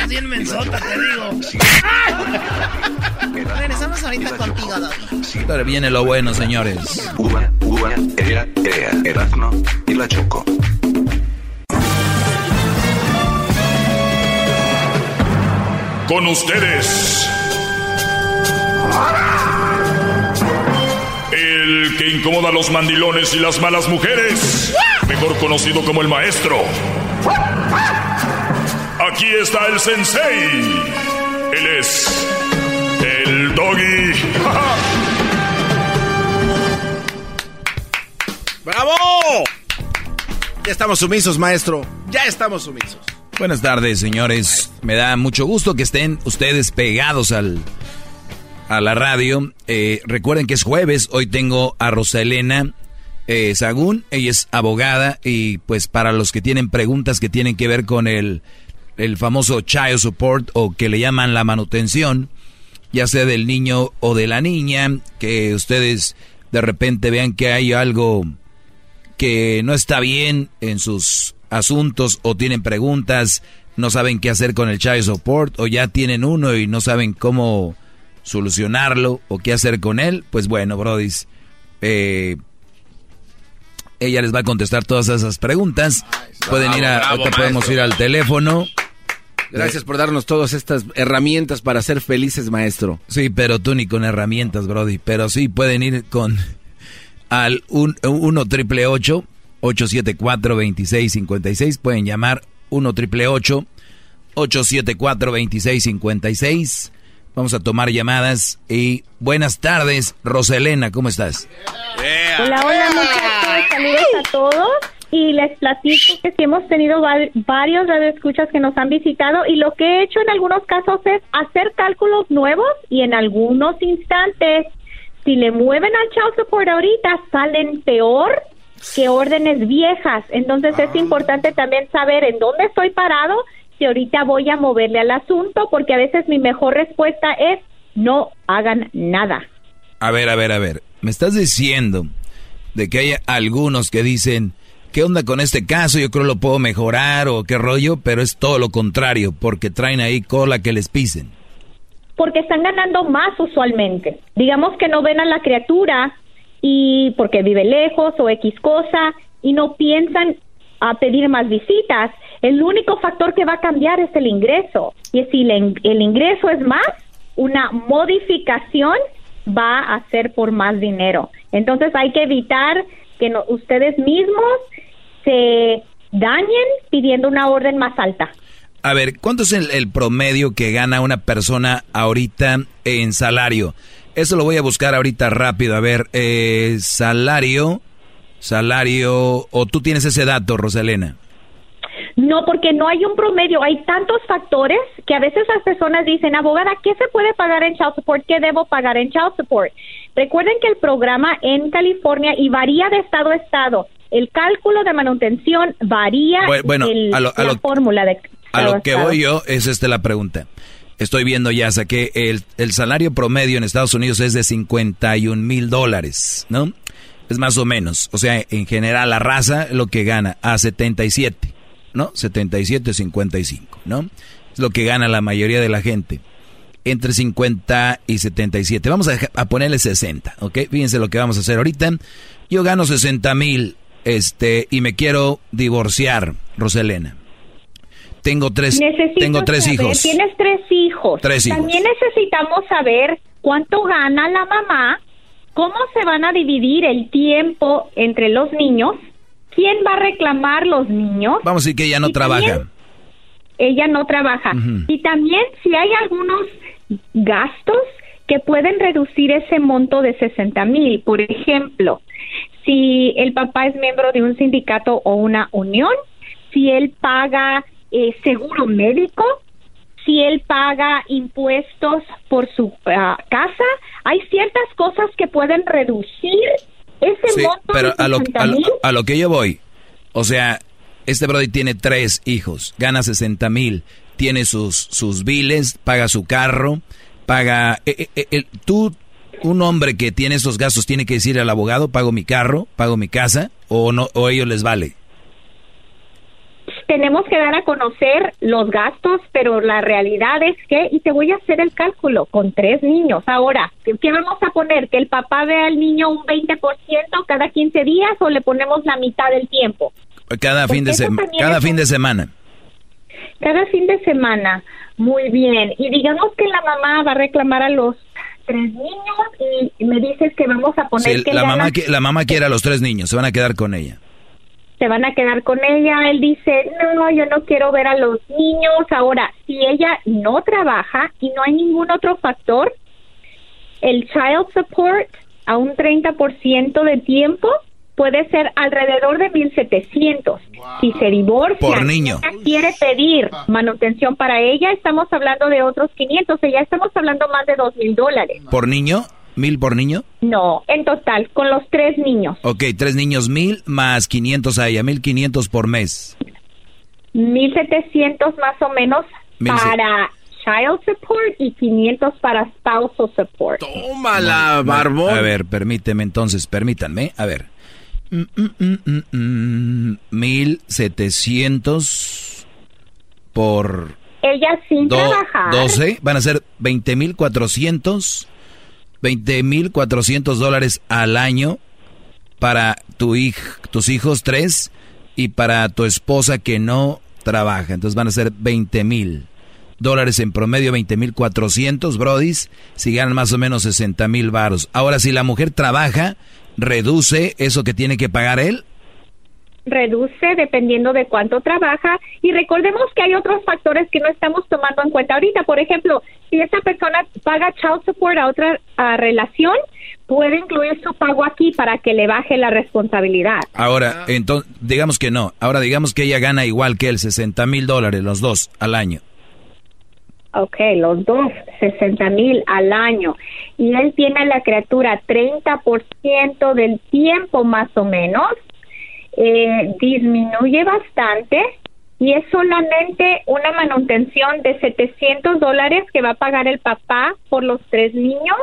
Es bien mensota, te digo. Regresamos ahorita contigo, Doggy. Ahora viene lo bueno, señores. Uva, uva, ea, ea, Erasmo y la Choco. Con ustedes. El que incomoda a los mandilones y las malas mujeres. Mejor conocido como el maestro. Aquí está el sensei. Él es el doggy. ¡Bravo! Ya estamos sumisos, maestro. Ya estamos sumisos. Buenas tardes, señores. Me da mucho gusto que estén ustedes pegados al, a la radio. Eh, recuerden que es jueves. Hoy tengo a Rosalena eh, Sagún. Ella es abogada y pues para los que tienen preguntas que tienen que ver con el, el famoso child support o que le llaman la manutención, ya sea del niño o de la niña, que ustedes de repente vean que hay algo que no está bien en sus asuntos o tienen preguntas, no saben qué hacer con el child support o ya tienen uno y no saben cómo solucionarlo o qué hacer con él, pues bueno, Brody, eh, ella les va a contestar todas esas preguntas. Pueden ir a, podemos ir al teléfono. Gracias por darnos todas estas herramientas para ser felices, maestro. Sí, pero tú ni con herramientas, Brody. Pero sí pueden ir con al 1 triple 874 2656. Pueden llamar 1 triple 874 2656. Vamos a tomar llamadas y buenas tardes, Roselena, ¿cómo estás? Hola, hola, muchachos, saludos a todos y les platico que sí hemos tenido varios radioescuchas que nos han visitado y lo que he hecho en algunos casos es hacer cálculos nuevos y en algunos instantes, si le mueven al child support ahorita, salen peor que órdenes viejas. Entonces es ah. importante también saber en dónde estoy parado, si ahorita voy a moverle al asunto, porque a veces mi mejor respuesta es no hagan nada. A ver, a ver, a ver. Me estás diciendo de que hay algunos que dicen, ¿qué onda con este caso? Yo creo lo puedo mejorar o qué rollo, pero es todo lo contrario, porque traen ahí cola que les pisen. Porque están ganando más usualmente. Digamos que no ven a la criatura y porque vive lejos o X cosa y no piensan a pedir más visitas. El único factor que va a cambiar es el ingreso. Y si el ingreso es más, una modificación va a ser por más dinero. Entonces hay que evitar que ustedes mismos se dañen pidiendo una orden más alta. A ver, ¿cuánto es el, promedio que gana una persona ahorita en salario? Eso lo voy a buscar ahorita rápido. A ver, eh, salario, salario, o tú tienes ese dato, Rosalena. No, porque no hay un promedio. Hay tantos factores que a veces las personas dicen, abogada, ¿qué se puede pagar en child support? ¿Qué debo pagar en child support? Recuerden que el programa en California y varía de estado a estado. El cálculo de manutención varía bueno, a lo, la fórmula de a lo que voy yo es esta la pregunta. Estoy viendo ya, saqué el, el salario promedio en Estados Unidos es de 51 mil dólares, ¿no? Es más o menos. O sea, en general la raza lo que gana a 77. ¿no? 77, 55, ¿no? Es lo que gana la mayoría de la gente. Entre 50 y 77. Vamos a, a ponerle 60, ¿ok? Fíjense lo que vamos a hacer ahorita. Yo gano 60 mil, este, y me quiero divorciar, Roselena. Tengo tres, tengo tres hijos. Tienes tres hijos. Tres hijos. También necesitamos saber cuánto gana la mamá, cómo se van a dividir el tiempo entre los niños ¿quién va a reclamar los niños? Vamos a decir que ella no trabaja. ella no trabaja. Y también si hay algunos gastos que pueden reducir ese monto de 60 mil. Por ejemplo, si el papá es miembro de un sindicato o una unión, si él paga eh, seguro médico, si él paga impuestos por su ah, casa, hay ciertas cosas que pueden reducir ese pero a lo, a, lo, que yo voy, o sea, este Brody tiene tres hijos, gana 60 mil, tiene sus, sus biles, paga su carro, paga... Eh, eh, eh, tú, un hombre que tiene esos gastos, tiene que decir al abogado, pago mi carro, pago mi casa, o no, o ellos les vale tenemos que dar a conocer los gastos, pero la realidad es que, y te voy a hacer el cálculo, con tres niños. Ahora, ¿qué vamos a poner? ¿Que el papá vea al niño un 20% cada 15 días o le ponemos la mitad del tiempo? Cada, fin de, cada fin de semana. Cada fin de semana, muy bien. Y digamos que la mamá va a reclamar a los tres niños y me dices que vamos a poner que la mamá la mamá quiere a los tres niños, se van a quedar con ella se van a quedar con ella. Él dice, no, yo no quiero ver a los niños. Ahora, si ella no trabaja y no hay ningún otro factor, el child support a un 30% de tiempo puede ser alrededor de 1700. Si se divorcia, por niño. quiere pedir manutención para ella, estamos hablando de otros 500, o sea, ya estamos hablando más de 2000 dólares. ¿Por niño? ¿Mil por niño? No, en total, con los tres niños. Ok, tres niños, mil más 500 a ella, mil quinientos por mes. Mil setecientos más o menos para child support y 500 para spousal support. Tómala, barbón. A ver, permíteme entonces, permítanme. A ver. Mm, mm, mm, 1700 por Ella sin do- trabajar. 12 van a ser 20,400 20,400 dólares al año para tu hij- tus hijos tres y para tu esposa que no trabaja. Entonces van a ser 20 mil dólares en promedio, 20 mil 400 brodis, si ganan más o menos 60 mil varos. Ahora, si la mujer trabaja, reduce eso que tiene que pagar él. Reduce dependiendo de cuánto trabaja y recordemos que hay otros factores que no estamos tomando en cuenta ahorita. Por ejemplo, si esa persona paga child support a otra ah, relación, puede incluir su pago aquí para que le baje la responsabilidad. Ahora, entonces, digamos que no. Ahora, digamos que ella gana igual que él, 60 mil dólares los dos al año. Ok, los dos, 60 mil al año. Y él tiene a la criatura 30% del tiempo más o menos. Eh, disminuye bastante y es solamente una manutención de 700 dólares que va a pagar el papá por los tres niños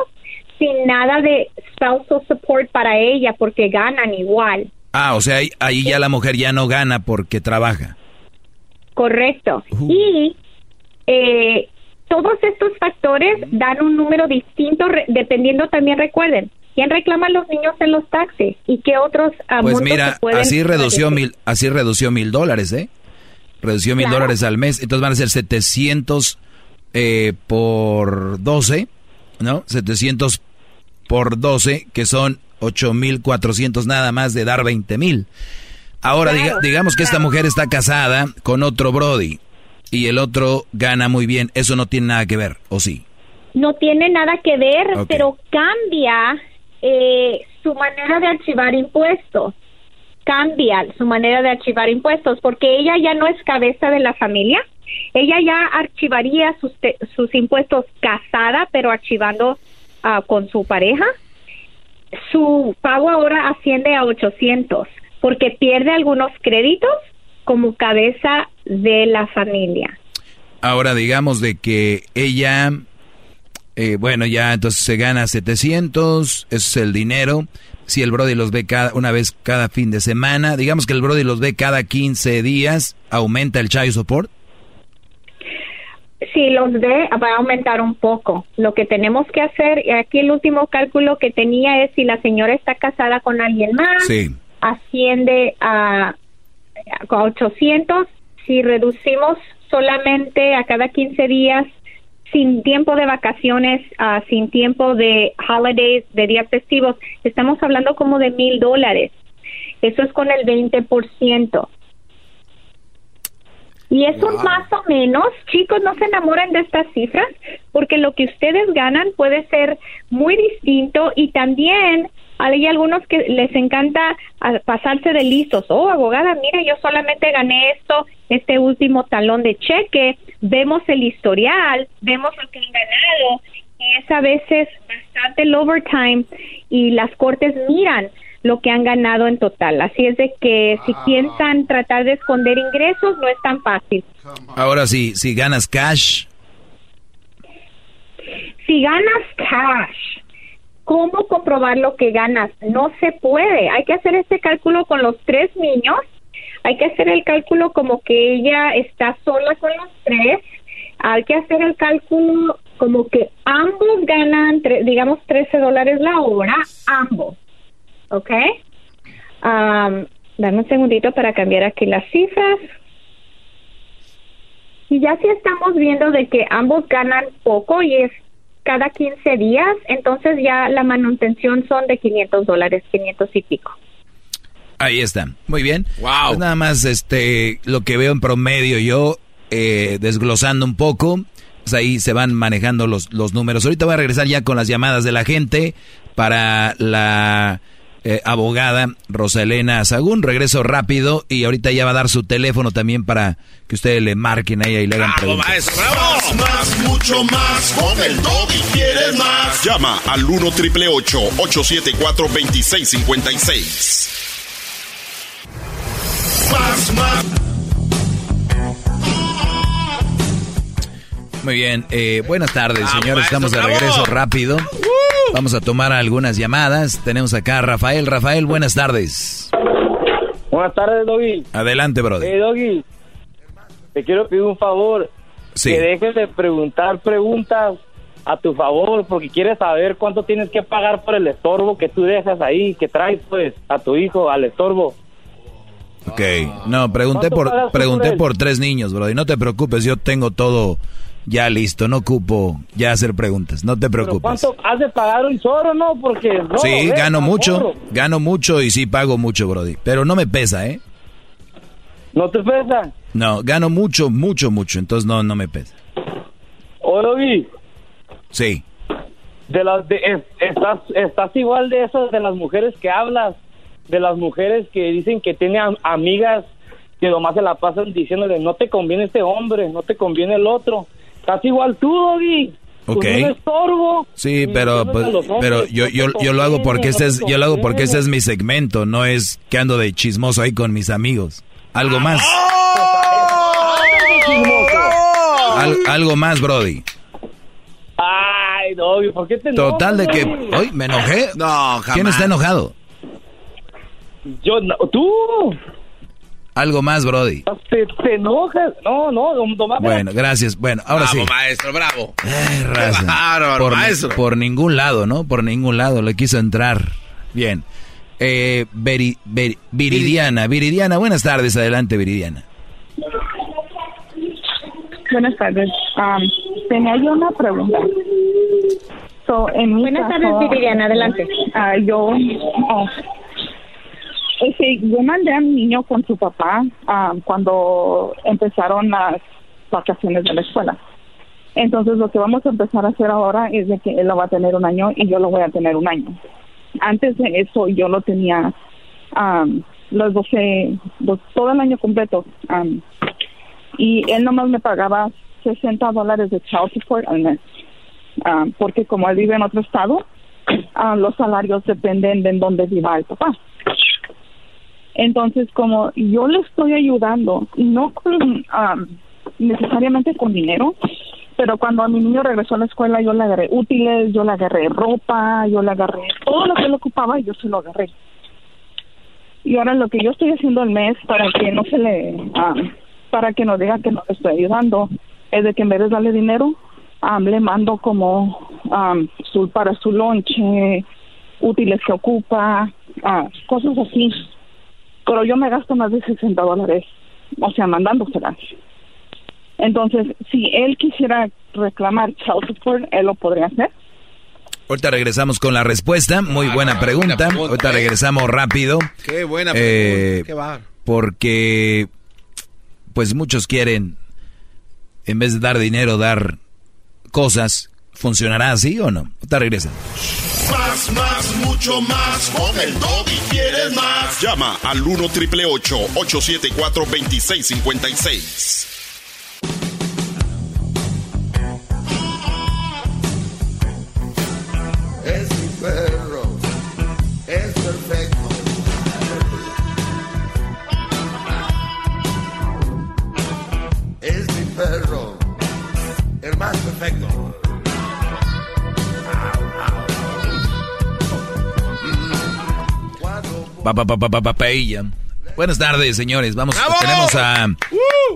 sin nada de spousal support para ella porque ganan igual. Ah, o sea, ahí, ahí ya la mujer ya no gana porque trabaja. Correcto. Y eh, todos estos factores dan un número distinto re- dependiendo también, recuerden, quién reclama a los niños en los taxis y qué otros Pues mira, pueden así redució mil, así redució mil dólares, ¿eh? Redució mil Claro. dólares al mes, entonces van a ser 700 eh, por 12, ¿no? 700 por 12, que son 8,400 nada más de dar 20 mil. Ahora, diga- digamos que esta mujer está casada con otro Brody y el otro gana muy bien. Eso no tiene nada que ver, ¿o sí? No tiene nada que ver, pero cambia eh, su manera de archivar impuestos. Cambia su manera de archivar impuestos porque ella ya no es cabeza de la familia. Ella ya archivaría sus, te- sus impuestos casada, pero archivando ah, con su pareja. Su pago ahora asciende a 800 porque pierde algunos créditos como cabeza de la familia. Ahora digamos de que ella, eh, bueno, ya entonces se gana 700, eso es el dinero. Si el Brody los ve cada, una vez cada fin de semana, digamos que el Brody los ve cada 15 días, aumenta el child support. Si los ve, va a aumentar un poco. Lo que tenemos que hacer, y aquí el último cálculo que tenía es si la señora está casada con alguien más, Sí. asciende a, a 800. Si reducimos solamente a cada 15 días, sin tiempo de vacaciones, ah, sin tiempo de holidays, de días festivos, estamos hablando como de mil dólares. Eso es con el 20%. Y eso más o menos, chicos, no se enamoren de estas cifras, porque lo que ustedes ganan puede ser muy distinto y también hay algunos que les encanta ah, pasarse de listos. Oh, abogada, mira, yo solamente gané esto, este último talón de cheque, vemos el historial, vemos lo que han ganado y es a veces bastante el overtime y las cortes miran lo que han ganado en total. Así es de que si piensan tratar de esconder ingresos, no es tan fácil. Ahora sí, si ganas cash, Si ganas cash, ¿cómo comprobar lo que ganas? No se puede. Hay que hacer este cálculo con los tres niños. Hay que hacer el cálculo como que ella está sola con los tres. Hay que hacer el cálculo como que ambos ganan, digamos, 13 dólares la hora, ambos. ¿Ok? Um, dame un segundito para cambiar aquí las cifras. Y ya si estamos viendo de que ambos ganan poco y es cada 15 días, entonces ya la manutención son de 500 dólares, 500 y pico. ahí está. Muy bien. Wow. nada más este, lo que veo en promedio yo, eh, desglosando un poco, pues ahí se van manejando los, los números. Ahorita voy a regresar ya con las llamadas de la gente para la eh, abogada Rosalena Sagún. Regreso rápido y ahorita ya va a dar su teléfono también para que ustedes le marquen a ella y le hagan preguntas. Más, más, mucho más. Con el y quieres más. Llama al 1 triple 874 2656. Más, más. Muy bien, eh, buenas tardes, señores. Estamos de regreso rápido. Vamos a tomar algunas llamadas. Tenemos acá a Rafael. Rafael, buenas tardes. Buenas tardes, Doggy. Adelante, brother. Doggy, te quiero pedir un favor. Sí. Que dejes de preguntar preguntas a tu favor, porque quieres saber cuánto tienes que pagar por el estorbo que tú dejas ahí, que traes, pues, a tu hijo al estorbo. Ok, no, pregunté ¿Cuánto pagas por, pregunté por tres niños, bro. Y no te preocupes, yo tengo todo ya listo. No ocupo ya hacer preguntas. No te preocupes. ¿cuánto has de pagar un solo, no? Porque no, Sí, gano mucho, gano mucho y sí pago mucho, Brody. Pero no me pesa, ¿eh? ¿No te pesa? No, gano mucho, mucho, mucho. Entonces no, no me pesa. Doggy, Sí. de las de, es- estás estás igual de esas de las mujeres que hablas, de las mujeres que dicen que tienen am- amigas que nomás se la pasan diciéndole no te conviene este hombre, no te conviene el otro. Estás igual tú, Doggy. Ok. Pues estorbo. Sí, pero pues, pero yo yo yo lo hago porque este es yo lo hago porque este es mi segmento, no es que ando de chismoso ahí con mis amigos. Algo más. Al- algo más, Brody. Ay, Doggy, ¿por qué te Total de enojas, que hoy me enojé. No, ¿Quién está enojado? Yo, no, tú. Algo más, Brody. Te, te enojas. No, no, nomás Bueno, gracias. Bueno, ahora bravo, sí. maestro, bravo. Eh, raza. Bárbaro, por, maestro. por ningún lado, ¿no? Por ningún lado le quiso entrar. Bien. Eh, Veri- Veri- Viridiana, Viridiana, buenas tardes. Adelante, Viridiana. Buenas tardes. Am, tenía yo una pregunta. So, en mi Buenas caso, tardes, Viviana, adelante. ah, yo, oh, este, yo mandé a mi niño con su papá ah, cuando empezaron las vacaciones de la escuela. Entonces, lo que vamos a empezar a hacer ahora es de que él lo va a tener un año y yo lo voy a tener un año. Antes de eso, yo lo tenía am, los 12, los- todo el año completo. y él nomás me pagaba 60 dólares de child support al mes. Porque como él vive en otro estado, ah, los salarios dependen de en dónde viva el papá. Entonces, como yo le estoy ayudando, no con, ah, necesariamente con dinero, pero cuando a mi niño regresó a la escuela, yo le agarré útiles, yo le agarré ropa, yo le agarré todo lo que él ocupaba, yo se lo agarré. Y ahora lo que yo estoy haciendo al mes para que no se le, ah, para que no diga que no le estoy ayudando, es de que en vez de darle dinero, ah, le mando como para su lonche, útiles que ocupa, ah, cosas así. Pero yo me gasto más de 60 dólares, o sea, mandándoselas. Entonces, si él quisiera reclamar child support, él lo podría hacer. Ahorita regresamos con la respuesta. Muy buena pregunta. Ahorita regresamos rápido. Qué buena Eh, pregunta. Qué bar. porque, pues muchos quieren, en vez de dar dinero, dar cosas. ¿Funcionará así o no? Ahorita regresamos. Más, más, mucho más. Con el y quieres más. Llama al 1 triple 874 2656. Pa, pa, pa, paella. Buenas tardes, señores. Vamos, tenemos a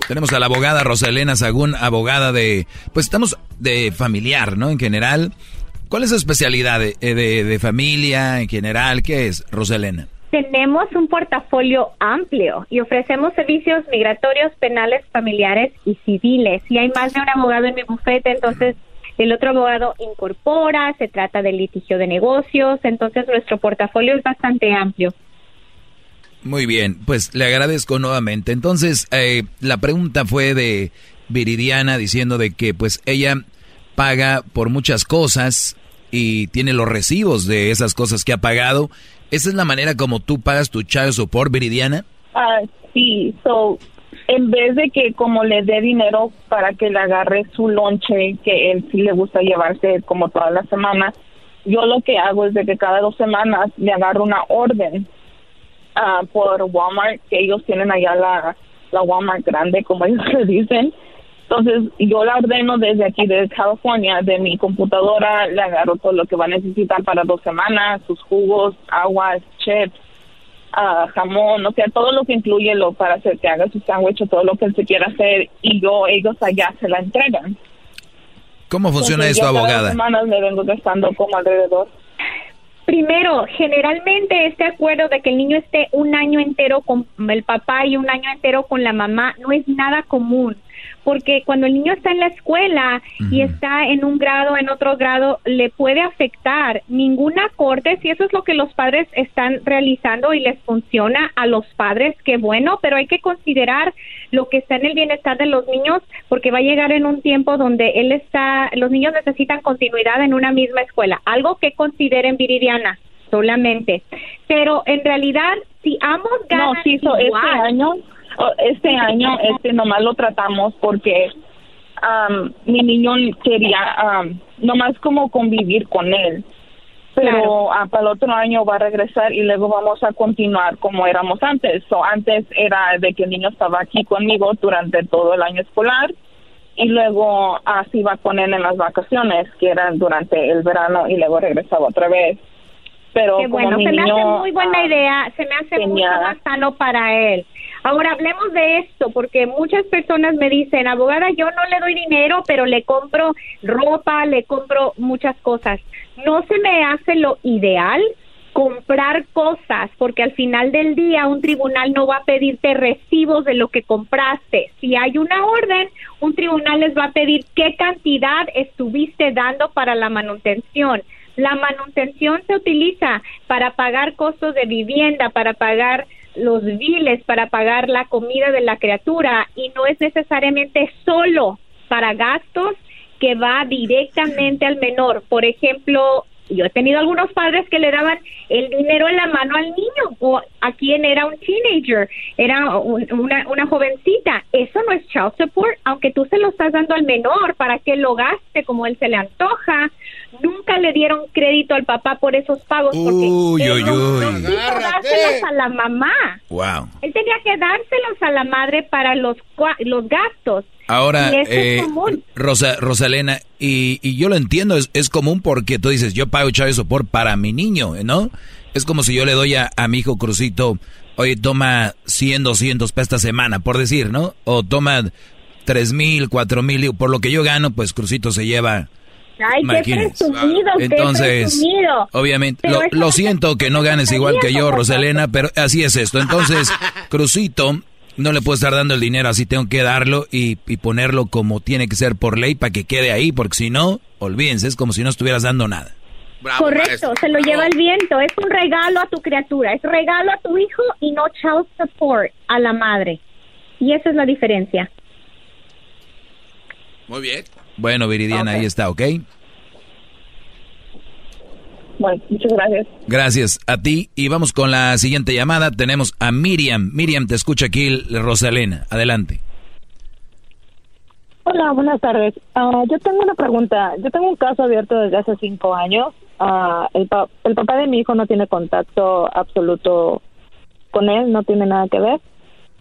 tenemos a la abogada Rosalena Sagún, abogada de, pues estamos de familiar, ¿no? En general, ¿cuál es su especialidad de, eh, de, de familia en general? ¿Qué es, Rosalena? Tenemos un portafolio amplio y ofrecemos servicios migratorios, penales, familiares y civiles. Y hay más de un abogado en mi bufete, entonces el otro abogado incorpora, se trata de litigio de negocios, entonces nuestro portafolio es bastante amplio. Muy bien, pues le agradezco nuevamente. Entonces, eh, la pregunta fue de Viridiana diciendo de que pues ella paga por muchas cosas y tiene los recibos de esas cosas que ha pagado. ¿Esa es la manera como tú pagas tu child support, Viridiana? Ah, sí, so, en vez de que como le dé dinero para que le agarre su lonche, que él sí le gusta llevarse como todas las semanas, yo lo que hago es de que cada dos semanas le agarro una orden ah, por Walmart, que ellos tienen allá la, la Walmart grande, como ellos le dicen, Entonces, yo la ordeno desde aquí, de California, de mi computadora, le agarro todo lo que va a necesitar para dos semanas, sus jugos, aguas, chips, ah, jamón, o sea, todo lo que incluye lo para hacer que haga su sándwich o todo lo que él se quiera hacer y yo, ellos allá se la entregan. ¿Cómo funciona Entonces, esto, yo cada abogada? dos semanas me vengo gastando como alrededor. Primero, generalmente este acuerdo de que el niño esté un año entero con el papá y un año entero con la mamá no es nada común, porque cuando el niño está en la escuela y está en un grado, en otro grado, le puede afectar ninguna corte, si eso es lo que los padres están realizando y les funciona a los padres, qué bueno, pero hay que considerar lo que está en el bienestar de los niños, porque va a llegar en un tiempo donde él está, los niños necesitan continuidad en una misma escuela, algo que consideren Viridiana solamente. Pero en realidad, si ambos ganan No, este igual- año, este año, este nomás lo tratamos porque am, mi niño quería am, nomás como convivir con él. Pero ah, para el otro año va a regresar y luego vamos a continuar como éramos antes. So, antes era de que el niño estaba aquí conmigo durante todo el año escolar y luego así iba con él en las vacaciones, que eran durante el verano y luego regresaba otra vez. Pero Qué como bueno, mi se me hace muy buena ah, idea, se me hace más sano para él. Ahora hablemos de esto, porque muchas personas me dicen, abogada, yo no le doy dinero, pero le compro ropa, le compro muchas cosas. No se me hace lo ideal comprar cosas, porque al final del día un tribunal no va a pedirte recibos de lo que compraste. Si hay una orden, un tribunal les va a pedir qué cantidad estuviste dando para la manutención. La manutención se utiliza para pagar costos de vivienda, para pagar los biles, para pagar la comida de la criatura y no es necesariamente solo para gastos que va directamente al menor. Por ejemplo, yo he tenido algunos padres que le daban el dinero en la mano al niño o a quien era un teenager, era un- una, una jovencita. Eso no es child support, aunque tú se lo estás dando al menor para que lo gaste como él se le antoja. Nunca le dieron crédito al papá por esos pagos porque Uy, él uy, no- uy. no quiso dárselos a la mamá. Wow. Él tenía que dárselos a la madre para los, cua- los gastos. Ahora, Y eso eh, es común. Rosa, Rosalena, y, y yo lo entiendo, es, es común porque tú dices, yo pago Chávez Sopor para mi niño, ¿no? Es como si yo le doy a, a mi hijo Crucito, oye, toma 100, 200 para esta semana, por decir, ¿no? O toma 3 mil, 4 mil, por lo que yo gano, pues Crucito se lleva... Ay, qué Imagínense. presumido, qué Entonces, presumido. obviamente, lo, siento que no ganes igual que yo, Rosalena, pero así es esto. Entonces, Crucito, no le puedo estar dando el dinero, así tengo que darlo y, y ponerlo como tiene que ser por ley para que quede ahí, porque si no, olvídense, es como si no estuvieras dando nada. Correcto, se lo lleva el viento. Es un regalo a tu criatura, es regalo a tu hijo y no child support a la madre. Y esa es la diferencia. Muy bien. Bueno, Viridiana, ahí está, ¿ok? Bueno, muchas gracias. Gracias a ti y vamos con la siguiente llamada. Tenemos a Miriam. Miriam, te escucha aquí Rosalena. Adelante. Hola, buenas tardes. Ah, yo tengo una pregunta. Yo tengo un caso abierto desde hace cinco años. Ah, el, pa- el papá de mi hijo no tiene contacto absoluto con él, no tiene nada que ver.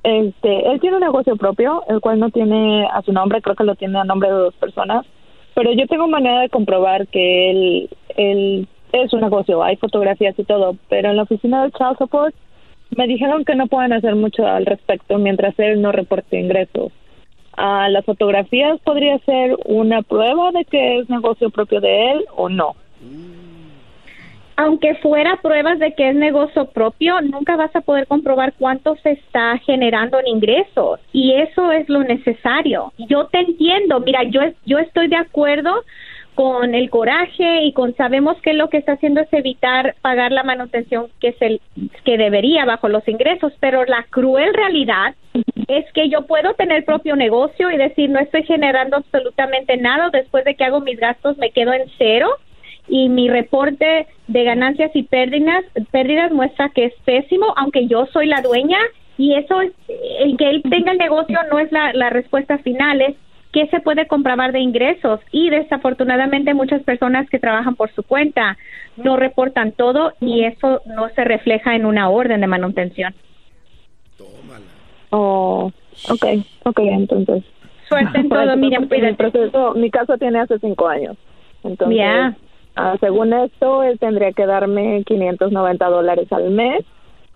Este, él tiene un negocio propio, el cual no tiene a su nombre, creo que lo tiene a nombre de dos personas. Pero yo tengo manera de comprobar que él, él es un negocio, hay fotografías y todo. Pero en la oficina de Child Support me dijeron que no pueden hacer mucho al respecto mientras él no reporte ingresos. Ah, las fotografías podría ser una prueba de que es negocio propio de él o no. Aunque fuera pruebas de que es negocio propio, nunca vas a poder comprobar cuánto se está generando en ingresos. Y eso es lo necesario. Yo te entiendo. Mira, yo, yo estoy de acuerdo con el coraje y con sabemos que lo que está haciendo es evitar pagar la manutención que se que debería bajo los ingresos, pero la cruel realidad es que yo puedo tener propio negocio y decir no estoy generando absolutamente nada después de que hago mis gastos me quedo en cero y mi reporte de ganancias y pérdidas pérdidas muestra que es pésimo aunque yo soy la dueña y eso es el que él tenga el negocio no es la, la respuesta final es qué se puede comprobar de ingresos y desafortunadamente muchas personas que trabajan por su cuenta no reportan todo y eso no se refleja en una orden de manutención. Oh, okay, okay, entonces. suerte en todo, Miriam. Mi, proceso, mi caso tiene hace cinco años. Entonces. Ah, según esto, él tendría que darme 590 dólares al mes,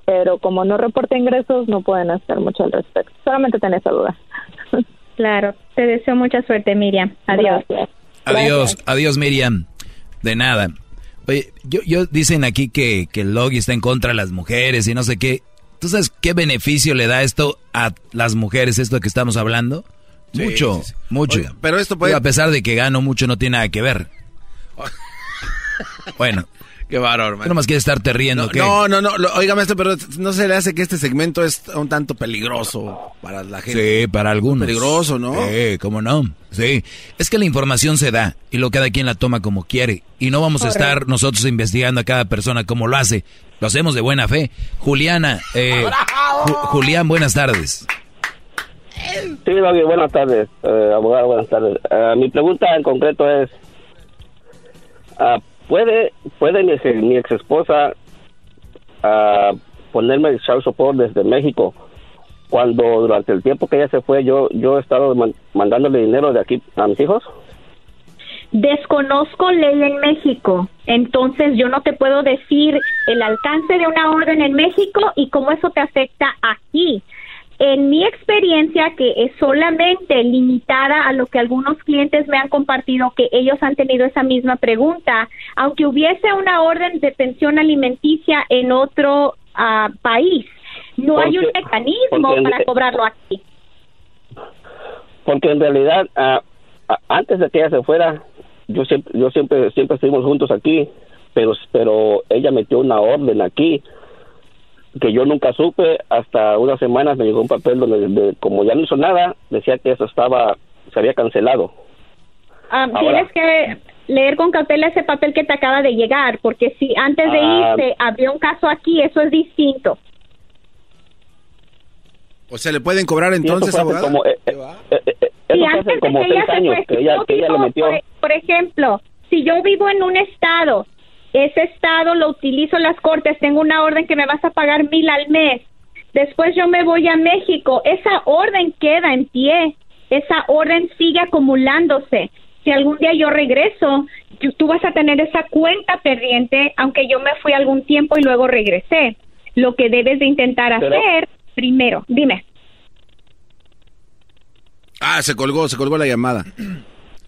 pero como no reporta ingresos, no pueden hacer mucho al respecto. Solamente tenés esa duda. Claro, te deseo mucha suerte, Miriam. Adiós. Adiós, adiós Miriam. De nada. Oye, yo, yo dicen aquí que, que el Logi está en contra de las mujeres y no sé qué. ¿Tú sabes qué beneficio le da esto a las mujeres, esto que estamos hablando? Sí, mucho, sí, sí. mucho. Oiga, pero esto puede- A pesar de que gano mucho, no tiene nada que ver. bueno. Qué bárbaro, Tú nomás quieres estarte riendo, No, ¿qué? no, no, no, oiga, maestro, pero no se le hace que este segmento es un tanto peligroso para la gente. Sí, para algunos. Peligroso, ¿no? Sí, cómo no. Sí. Es que la información se da y lo cada quien la toma como quiere. Y no vamos a estar nosotros investigando a cada persona como lo hace. Lo hacemos de buena fe. Juliana, eh, Ju- Julián, buenas tardes. Sí, Doggy, buenas tardes, eh, abogado, buenas tardes. Eh, mi pregunta en concreto es, ah, ¿puede, puede mi, ex- esposa ponerme el child support desde México cuando durante el tiempo que ella se fue yo yo he estado man- mandándole dinero de aquí a mis hijos? Desconozco ley en México, entonces yo no te puedo decir el alcance de una orden en México y cómo eso te afecta aquí. En mi experiencia, que es solamente limitada a lo que algunos clientes me han compartido, que ellos han tenido esa misma pregunta, aunque hubiese una orden de pensión alimenticia en otro ah, país, no hay un mecanismo en- para cobrarlo aquí. Porque en realidad ah, ah, antes de que ella se fuera yo siempre yo siempre siempre estuvimos juntos aquí, pero pero ella metió una orden aquí que yo nunca supe hasta unas semanas me llegó un papel donde de- como ya no hizo nada decía que eso estaba se había cancelado Ah, Ahora. tienes que leer con cautela ese papel que te acaba de llegar, porque si antes de Ah. irse había un caso aquí, eso es distinto. O sea, ¿le pueden cobrar entonces, abogado? como, eh, eh, eh, eh, antes como que seis ella se años fue, que ella que ella le metió Por, por ejemplo, si yo vivo en un estado, ese estado lo utilizo en las cortes, tengo una orden que me vas a pagar mil al mes. Después yo me voy a México, esa orden queda en pie, esa orden sigue acumulándose. Si algún día yo regreso, tú- vas a tener esa cuenta pendiente, aunque yo me fui algún tiempo y luego regresé. Lo que debes de intentar Pero- hacer primero, dime. Ah, se colgó, se colgó la llamada.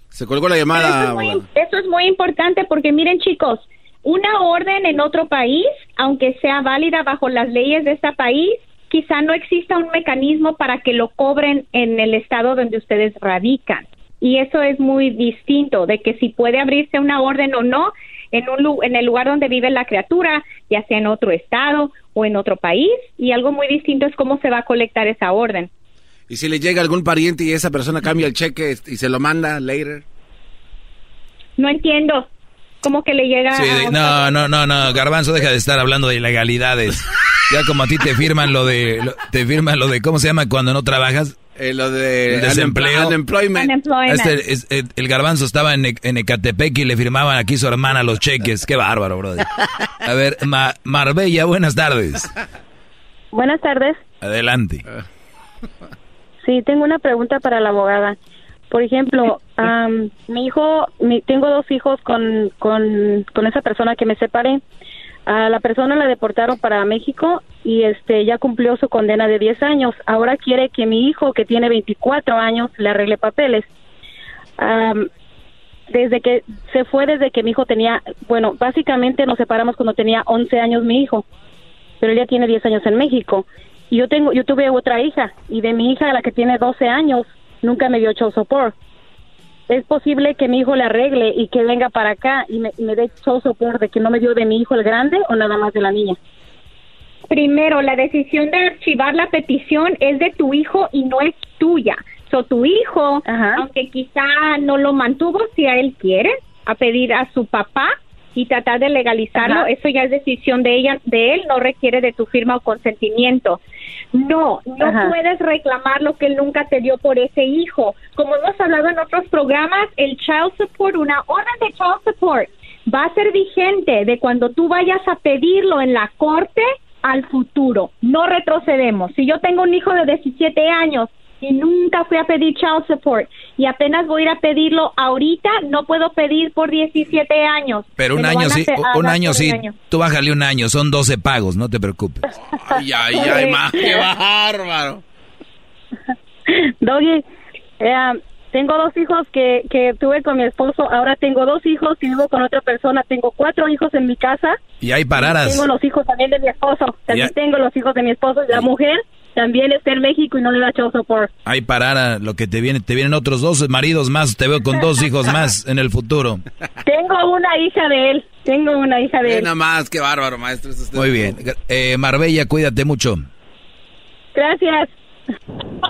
Se colgó la llamada, eso, es muy, abogado. eso es muy importante porque miren chicos, una orden en otro país, aunque sea válida bajo las leyes de ese país, quizá no exista un mecanismo para que lo cobren en el estado donde ustedes radican. Y eso es muy distinto de que si puede abrirse una orden o no en, un, en el lugar donde vive la criatura, ya sea en otro estado o en otro país. Y algo muy distinto es cómo se va a colectar esa orden. Y si le llega algún pariente y esa persona cambia el cheque y se lo manda later. No entiendo cómo que le llega Sí, a de- un- no, no, no, no, Garbanzo, deja de estar hablando de ilegalidades. Ya como a ti te firman lo de, lo- te firman lo de, ¿cómo se llama cuando no trabajas? Eh, lo de El desempleo. unempl- unemployment. Unemployment. Este, es- el, el garbanzo estaba en, en Ecatepec y le firmaban aquí su hermana los cheques. Qué bárbaro, brother. A ver, Ma- Marbella, buenas tardes. Buenas tardes. Adelante. Sí, tengo una pregunta para la abogada. Por ejemplo, am, mi hijo, mi, tengo dos hijos con, con, con esa persona que me separé. A la persona la deportaron para México y este ya cumplió su condena de 10 años. Ahora quiere que mi hijo, que tiene 24 años, le arregle papeles. Am, desde que se fue desde que mi hijo tenía, bueno, básicamente nos separamos cuando tenía 11 años mi hijo, pero él ya tiene 10 años en México. Y yo tengo, yo tuve otra hija y de mi hija, la que tiene 12 años, nunca me dio child support. Es posible que mi hijo le arregle y que venga para acá y me, y me dé child support de que no me dio de mi hijo el grande o nada más de la niña. Primero, la decisión de archivar la petición es de tu hijo y no es tuya. So, tu hijo, aunque quizá no lo mantuvo, si a él quiere, a pedir a su papá y tratar de legalizarlo, Ajá. eso ya es decisión de ella, de él, no requiere de tu firma o consentimiento. No, no Ajá. puedes reclamar lo que él nunca te dio por ese hijo. Como hemos hablado en otros programas, el child support, una orden de child support, va a ser vigente de cuando tú vayas a pedirlo en la corte al futuro. No retrocedemos. Si yo tengo un hijo de 17 años y nunca fui a pedir child support y apenas voy a ir a pedirlo ahorita, no puedo pedir por 17 años. Pero un año sí, un año sí, año. tú bájale un año, son 12 pagos, no te preocupes. Ay, ay, ay, ma, qué bárbaro. Doggy, eh, tengo dos hijos que, que tuve con mi esposo, ahora tengo dos hijos y vivo con otra persona, tengo cuatro hijos en mi casa. Y hay paradas. Tengo los hijos también de mi esposo, también tengo los hijos de mi esposo y la mujer también está en México y no le da child support. Hay parada, lo que te viene, te vienen otros dos maridos más, te veo con dos hijos más en el futuro. Tengo una hija de él, tengo una hija de él. nada más, qué bárbaro, maestro. es usted. Muy bien. Eh, Marbella, cuídate mucho. Gracias.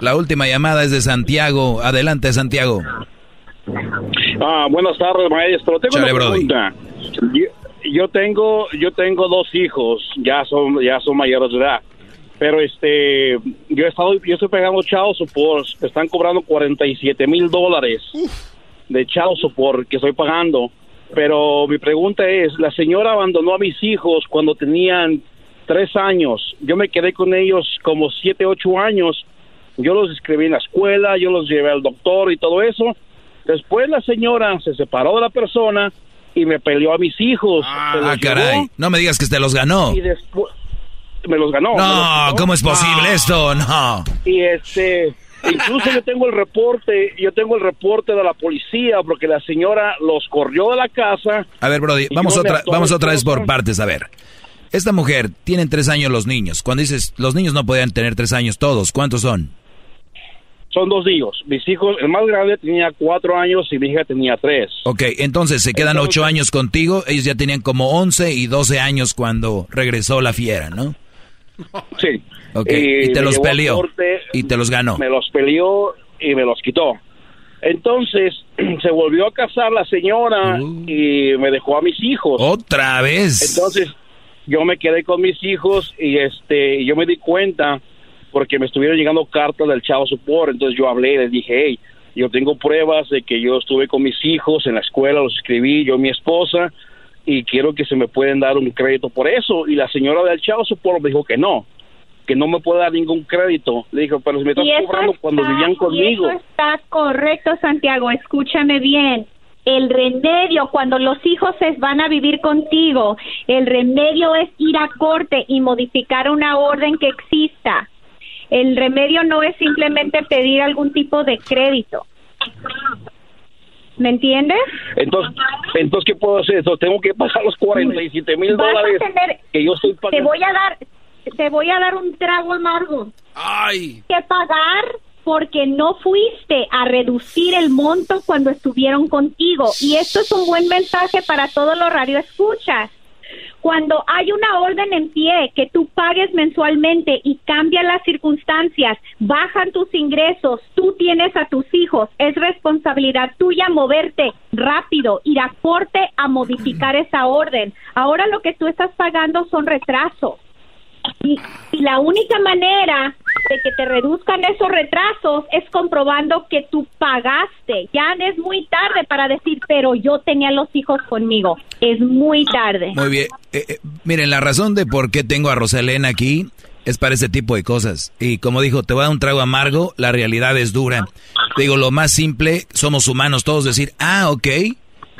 La última llamada es de Santiago. Adelante, Santiago. Ah, buenas tardes, maestro. Tengo Chale, una Brody. pregunta. Yo, yo tengo, yo tengo dos hijos, ya son, ya son mayores de edad. Pero este, yo he estado, yo estoy pagando child support, me están cobrando 47 mil dólares de child support que estoy pagando. Pero mi pregunta es, la señora abandonó a mis hijos cuando tenían tres años. Yo me quedé con ellos como siete, ocho años. Yo los escribí en la escuela, yo los llevé al doctor y todo eso. Después la señora se separó de la persona y me peleó a mis hijos. Los Ah, caray. llevó No me digas que te los ganó. Y después me los ganó. los No, quitó. ¿cómo es posible esto? No. Y este, incluso yo tengo el reporte, yo tengo el reporte de la policía porque la señora los corrió de la casa. A ver, Brody, vamos otra, vamos otra vez por partes. A ver. Esta mujer, tienen tres años los niños. Cuando dices, los niños no podían tener tres años todos, ¿cuántos son? Son dos hijos. Mis hijos, el más grande tenía cuatro años y mi hija tenía tres. Ok, entonces se quedan ocho años contigo. Ellos ya tenían como 11 y 12 años cuando regresó la fiera, ¿no? Sí. Ok, y te me los peleó. corte, Y te los ganó. Me los peleó y me los quitó. Entonces se volvió a casar la señora y me dejó a mis hijos. Otra vez. Entonces yo me quedé con mis hijos y este yo me di cuenta porque me estuvieron llegando cartas del Chavo Support. Entonces yo hablé y les dije, hey, yo tengo pruebas de que yo estuve con mis hijos en la escuela, los escribí, yo y mi esposa, y quiero que se me pueden dar un crédito por eso. Y la señora del Chavo Support me dijo que no, que no me puede dar ningún crédito. Le dijo, pero si me estás cobrando cuando vivían conmigo. eso está correcto, Santiago. Escúchame bien. El remedio cuando los hijos se van a vivir contigo, el remedio es ir a corte y modificar una orden que exista. El remedio no es simplemente pedir algún tipo de crédito. ¿Me entiendes? Entonces, entonces ¿qué puedo hacer? Entonces, tengo que pagar los 47 mil dólares tener- que yo estoy Te pagando. voy a dar, te voy a dar un trago amargo. Ay. que pagar porque no fuiste a reducir el monto cuando estuvieron contigo. Y esto es un buen mensaje para todos los radioescuchas. Cuando hay una orden en pie que tú pagues mensualmente y cambian las circunstancias, bajan tus ingresos, tú tienes a tus hijos, es responsabilidad tuya moverte rápido, ir a corte a modificar esa orden. Ahora lo que tú estás pagando son retrasos. Y, y la única manera de que te reduzcan esos retrasos es comprobando que tú pagaste. Ya es muy tarde para decir, pero yo tenía los hijos conmigo. Es muy tarde. Muy bien. Eh, eh, miren, la razón de por qué tengo a Rosalén aquí es para ese tipo de cosas. Y como dijo, te voy a dar un trago amargo, la realidad es dura. Digo, lo más simple, somos humanos todos, decir, ah, ok,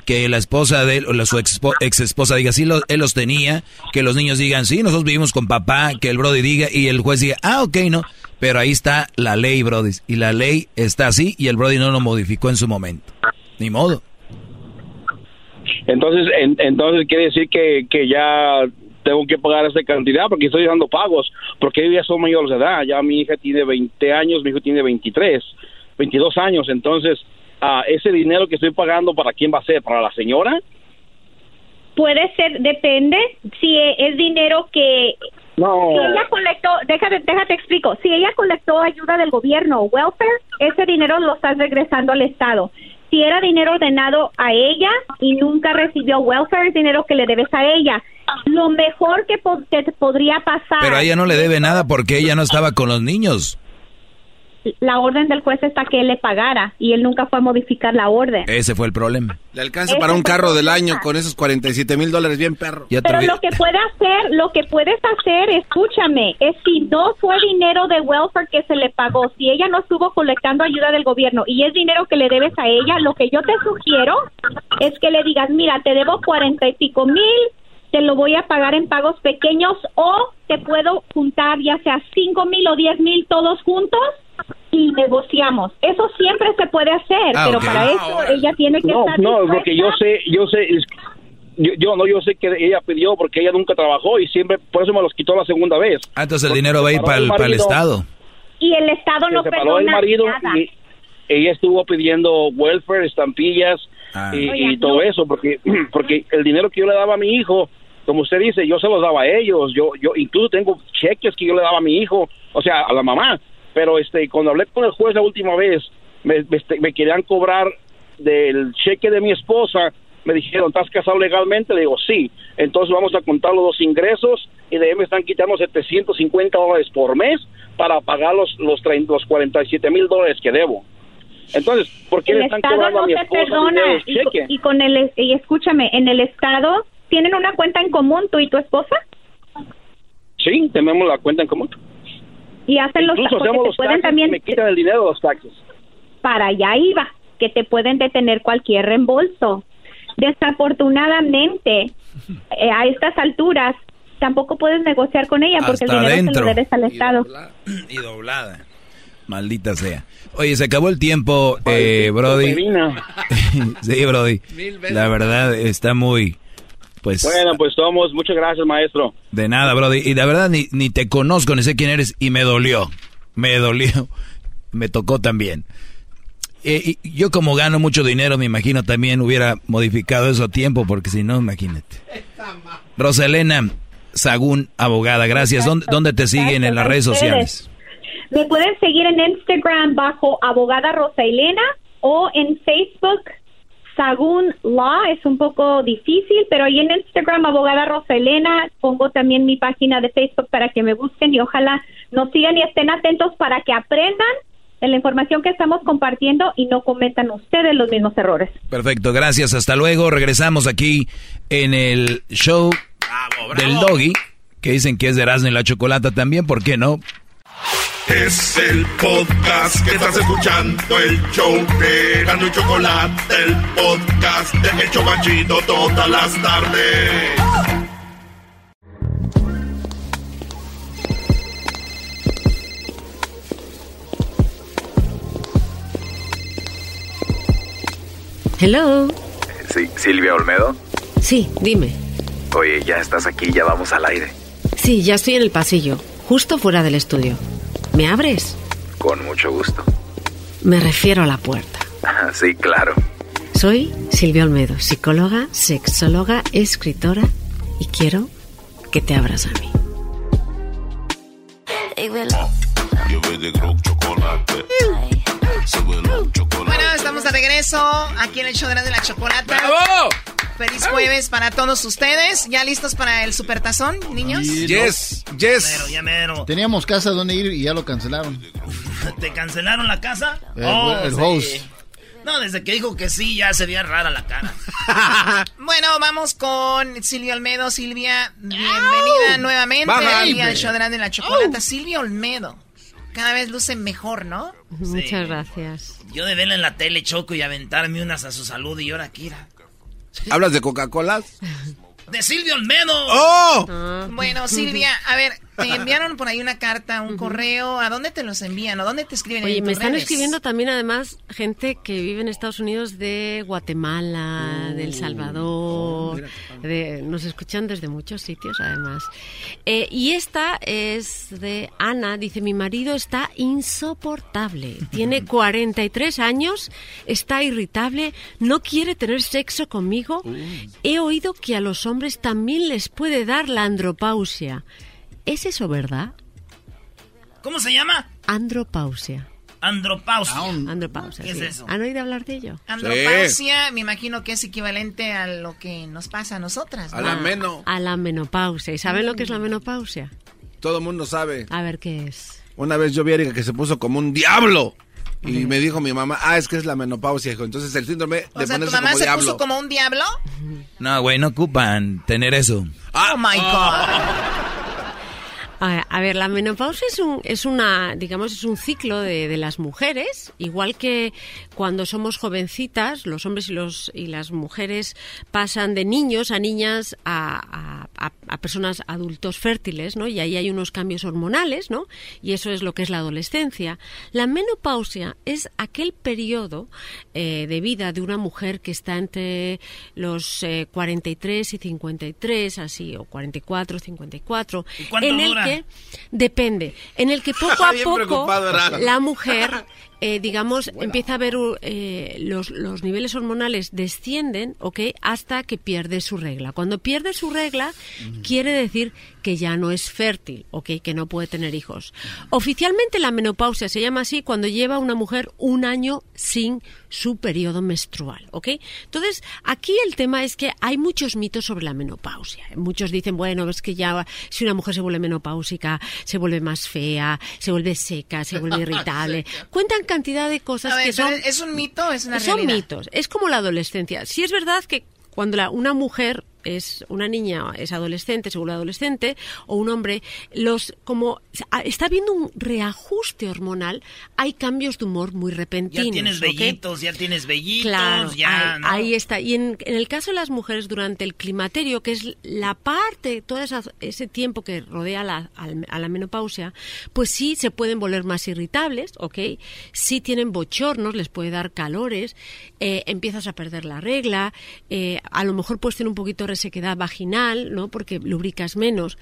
que la esposa de él, o la, su ex, esposa diga, sí, lo- él los tenía, que los niños digan, sí, nosotros vivimos con papá, que el Brody diga, y el juez diga, ah, ok, no. Pero ahí está la ley, Brody. Y la ley está así, y el Brody no lo modificó en su momento. Ni modo. Entonces, en- entonces quiere decir que, que ya tengo que pagar esa cantidad porque estoy dando pagos, porque ya son mayores de edad. Ya mi hija tiene 20 años, mi hijo tiene 23, 22 años. Entonces, ah, ese dinero que estoy pagando, ¿para quién va a ser? ¿Para la señora? Puede ser, depende, si es dinero que... No. Si ella colectó, déjate, déjate explico, si ella colectó ayuda del gobierno, welfare, ese dinero lo estás regresando al Estado. Si era dinero ordenado a ella y nunca recibió welfare, es dinero que le debes a ella. Lo mejor que, po- que te podría pasar... Pero a ella no le debe nada porque ella no estaba con los niños. La orden del juez está que él le pagara y él nunca fue a modificar la orden. Ese fue el problema. Le alcanza para un carro del año con esos 47 mil dólares bien perro. Pero lo que puede hacer, lo que puedes hacer, escúchame, es si no fue dinero de welfare que se le pagó, si ella no estuvo colectando ayuda del gobierno y es dinero que le debes a ella, lo que yo te sugiero es que le digas, mira, te debo cuarenta y pico mil, te lo voy a pagar en pagos pequeños o te puedo juntar ya sea cinco mil o diez mil todos juntos y negociamos. Eso siempre se puede hacer, Ah, pero para eso ella tiene que No, estar no, dispuesta. porque yo sé, yo sé, es- yo, yo no, yo sé que ella pidió porque ella nunca trabajó y siempre, por eso me los quitó la segunda vez. Ah, entonces el dinero va a ir para el, el para el marido. Estado. y el Estado no perdona marido nada. y ella estuvo pidiendo welfare, estampillas y, Oigan, y todo no. eso porque porque el dinero que yo le daba a mi hijo, como usted dice, yo se los daba a ellos. Yo yo incluso tengo cheques que yo le daba a mi hijo, o sea, a la mamá. Pero este cuando hablé con el juez la última vez, me, me, este, me querían cobrar del cheque de mi esposa. Me dijeron, ¿estás casado legalmente? Le digo, sí. Entonces vamos a contar los dos ingresos y de ahí me están quitando 750 dólares por mes para pagar los, los, 30 los 47 mil dólares que debo. Entonces, ¿por qué el le están Estado cobrando a no mi te esposa perdona y, cheque? y con el y escúchame en el Estado tienen una cuenta en común tú y tu esposa Sí, tenemos la cuenta en común. Y hacen los Incluso hacemos te los pueden taxes también y me quitan el dinero de los taxes. para allá iba que te pueden detener cualquier reembolso desafortunadamente eh, a estas alturas tampoco puedes negociar con ella porque Hasta el dinero se lo debes al Estado Y doblada. Maldita sea. Oye, se acabó el tiempo, eh, Brody. sí, Brody. La verdad está muy, pues, Bueno, pues somos. Muchas gracias, maestro. de nada, Brody. Y la verdad ni, ni te conozco, ni sé quién eres y me dolió. Me dolió. Me tocó también. Eh, y yo como gano mucho dinero, me imagino también hubiera modificado eso a tiempo, porque si no, imagínate. Roselena Sagún, abogada, gracias. ¿Dónde, dónde te siguen en las redes sociales? Me pueden seguir en Instagram bajo abogada Rosa Elena o en Facebook Sagún Law. Es un poco difícil, pero ahí en Instagram abogada Rosa Elena pongo también mi página de Facebook para que me busquen y ojalá nos sigan y estén atentos para que aprendan de la información que estamos compartiendo y no cometan ustedes los mismos errores. Perfecto, gracias. Hasta luego. Regresamos aquí en el show del Doggy, que dicen que es de Erasmo y la Chocolata también, ¿por qué no? Es el podcast que estás escuchando, el show de Gano y Chocolate, el podcast de El Chocachito todas las tardes. Hello. Sí, Silvia Olmedo. Sí, dime. Oye, ya estás aquí, ya vamos al aire. Sí, ya estoy en el pasillo, justo fuera del estudio. ¿Me abres? Con mucho gusto. Me refiero a la puerta. Sí, claro. Soy Silvia Olmedo, psicóloga, sexóloga, escritora y quiero que te abras a mí. Bueno, estamos de regreso aquí en el show de la chocolata. ¡Bravo! Feliz jueves para todos ustedes. ¿Ya listos para el supertazón, niños? Yes, yes. Ya mero. Teníamos casa donde ir y ya lo cancelaron. ¿Te cancelaron la casa? El- Oh, el sí. host. No, desde que dijo que sí, ya se veía rara la cara. Bueno, vamos con Silvia Olmedo. Silvia, bienvenida nuevamente al hombre. show de la, de la chocolata. Silvia Olmedo. Cada vez luce mejor, ¿no? Muchas gracias. Yo de verla en la tele choco y aventarme unas a su salud y ahora Kira. ¿Hablas de Coca-Cola? ¡De Silvia Olmedo! ¡Oh! Bueno, Silvia, a ver, te enviaron por ahí una carta, un correo. ¿A dónde te los envían? ¿O dónde te escriben? Oye, en me están redes? escribiendo también además gente que vive en Estados Unidos de Guatemala, de El Salvador, de- nos escuchan desde muchos sitios además. Eh, y esta es de Ana, dice, mi marido está insoportable, tiene 43 años, está irritable, no quiere tener sexo conmigo. He oído que a los hombres también les puede dar la andropausia. ¿Es eso verdad? ¿Cómo se llama? Andropausia. Andropausia. Andropausia. ¿Qué es eso? ¿Han oído hablar de ello? Andropausia, me imagino que es equivalente a lo que nos pasa a nosotras. ¿no? A la meno. A la menopausia. ¿Y saben lo que es la menopausia? Todo el mundo sabe. A ver qué es. Una vez yo vi a Erika que se puso como un diablo. Y me dijo mi mamá, ah, es que es la menopausia, hijo. Entonces el síndrome de O sea, ¿tu mamá como se diablo. puso como un diablo? No, güey, no ocupan tener eso. oh my God. A, a ver, la menopausia es un, es una, digamos, es un ciclo de, de las mujeres, igual que cuando somos jovencitas, los hombres y los y las mujeres pasan de niños a niñas a, a- personas adultos fértiles, ¿no? Y ahí hay unos cambios hormonales, ¿no? Y eso es lo que es la adolescencia. La menopausia es aquel periodo eh, de vida de una mujer que está entre los eh, 43 y 53, así, o 44, 54, ¿Y cuánto en dura? Depende, en el que poco a poco la mujer, eh, digamos, empieza a ver eh, los, los niveles hormonales descienden, ¿ok? Hasta que pierde su regla. Cuando pierde su regla, quiere decir que ya no es fértil, ¿ok? Que no puede tener hijos. Oficialmente la menopausia se llama así cuando lleva una mujer un año sin su periodo menstrual, ¿ok? Entonces, aquí el tema es que hay muchos mitos sobre la menopausia. Muchos dicen, bueno, es que ya si una mujer se vuelve menopáusica, se vuelve más fea, se vuelve seca, se vuelve irritable. Cuentan cantidad de cosas ver, que son... ¿es un mito es una Son realidad? mitos. Es como la adolescencia. Sí es verdad que cuando la- una mujer es una niña, es adolescente, se vuelve adolescente, o un hombre, los como a- está habiendo un reajuste hormonal, hay cambios de humor muy repentinos. Ya tienes vellitos, ya tienes vellitos, Claro, ya, ahí, ¿no? ahí está. Y en, en el caso de las mujeres durante el climaterio, que es la parte, todo esa- ese tiempo que rodea la, a la menopausia, pues sí se pueden volver más irritables, ¿ok? Sí tienen bochornos, les puede dar calores, eh, empiezas a perder la regla, eh, a lo mejor puedes tener un poquito de resequedad vaginal, ¿no? Porque lubricas menos.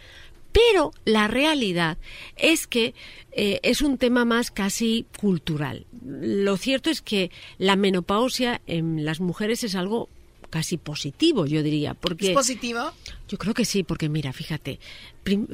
Pero la realidad es que eh, es un tema más casi cultural. Lo cierto es que la menopausia en las mujeres es algo casi positivo, yo diría, porque ¿Es positivo? yo creo que sí, porque mira, fíjate,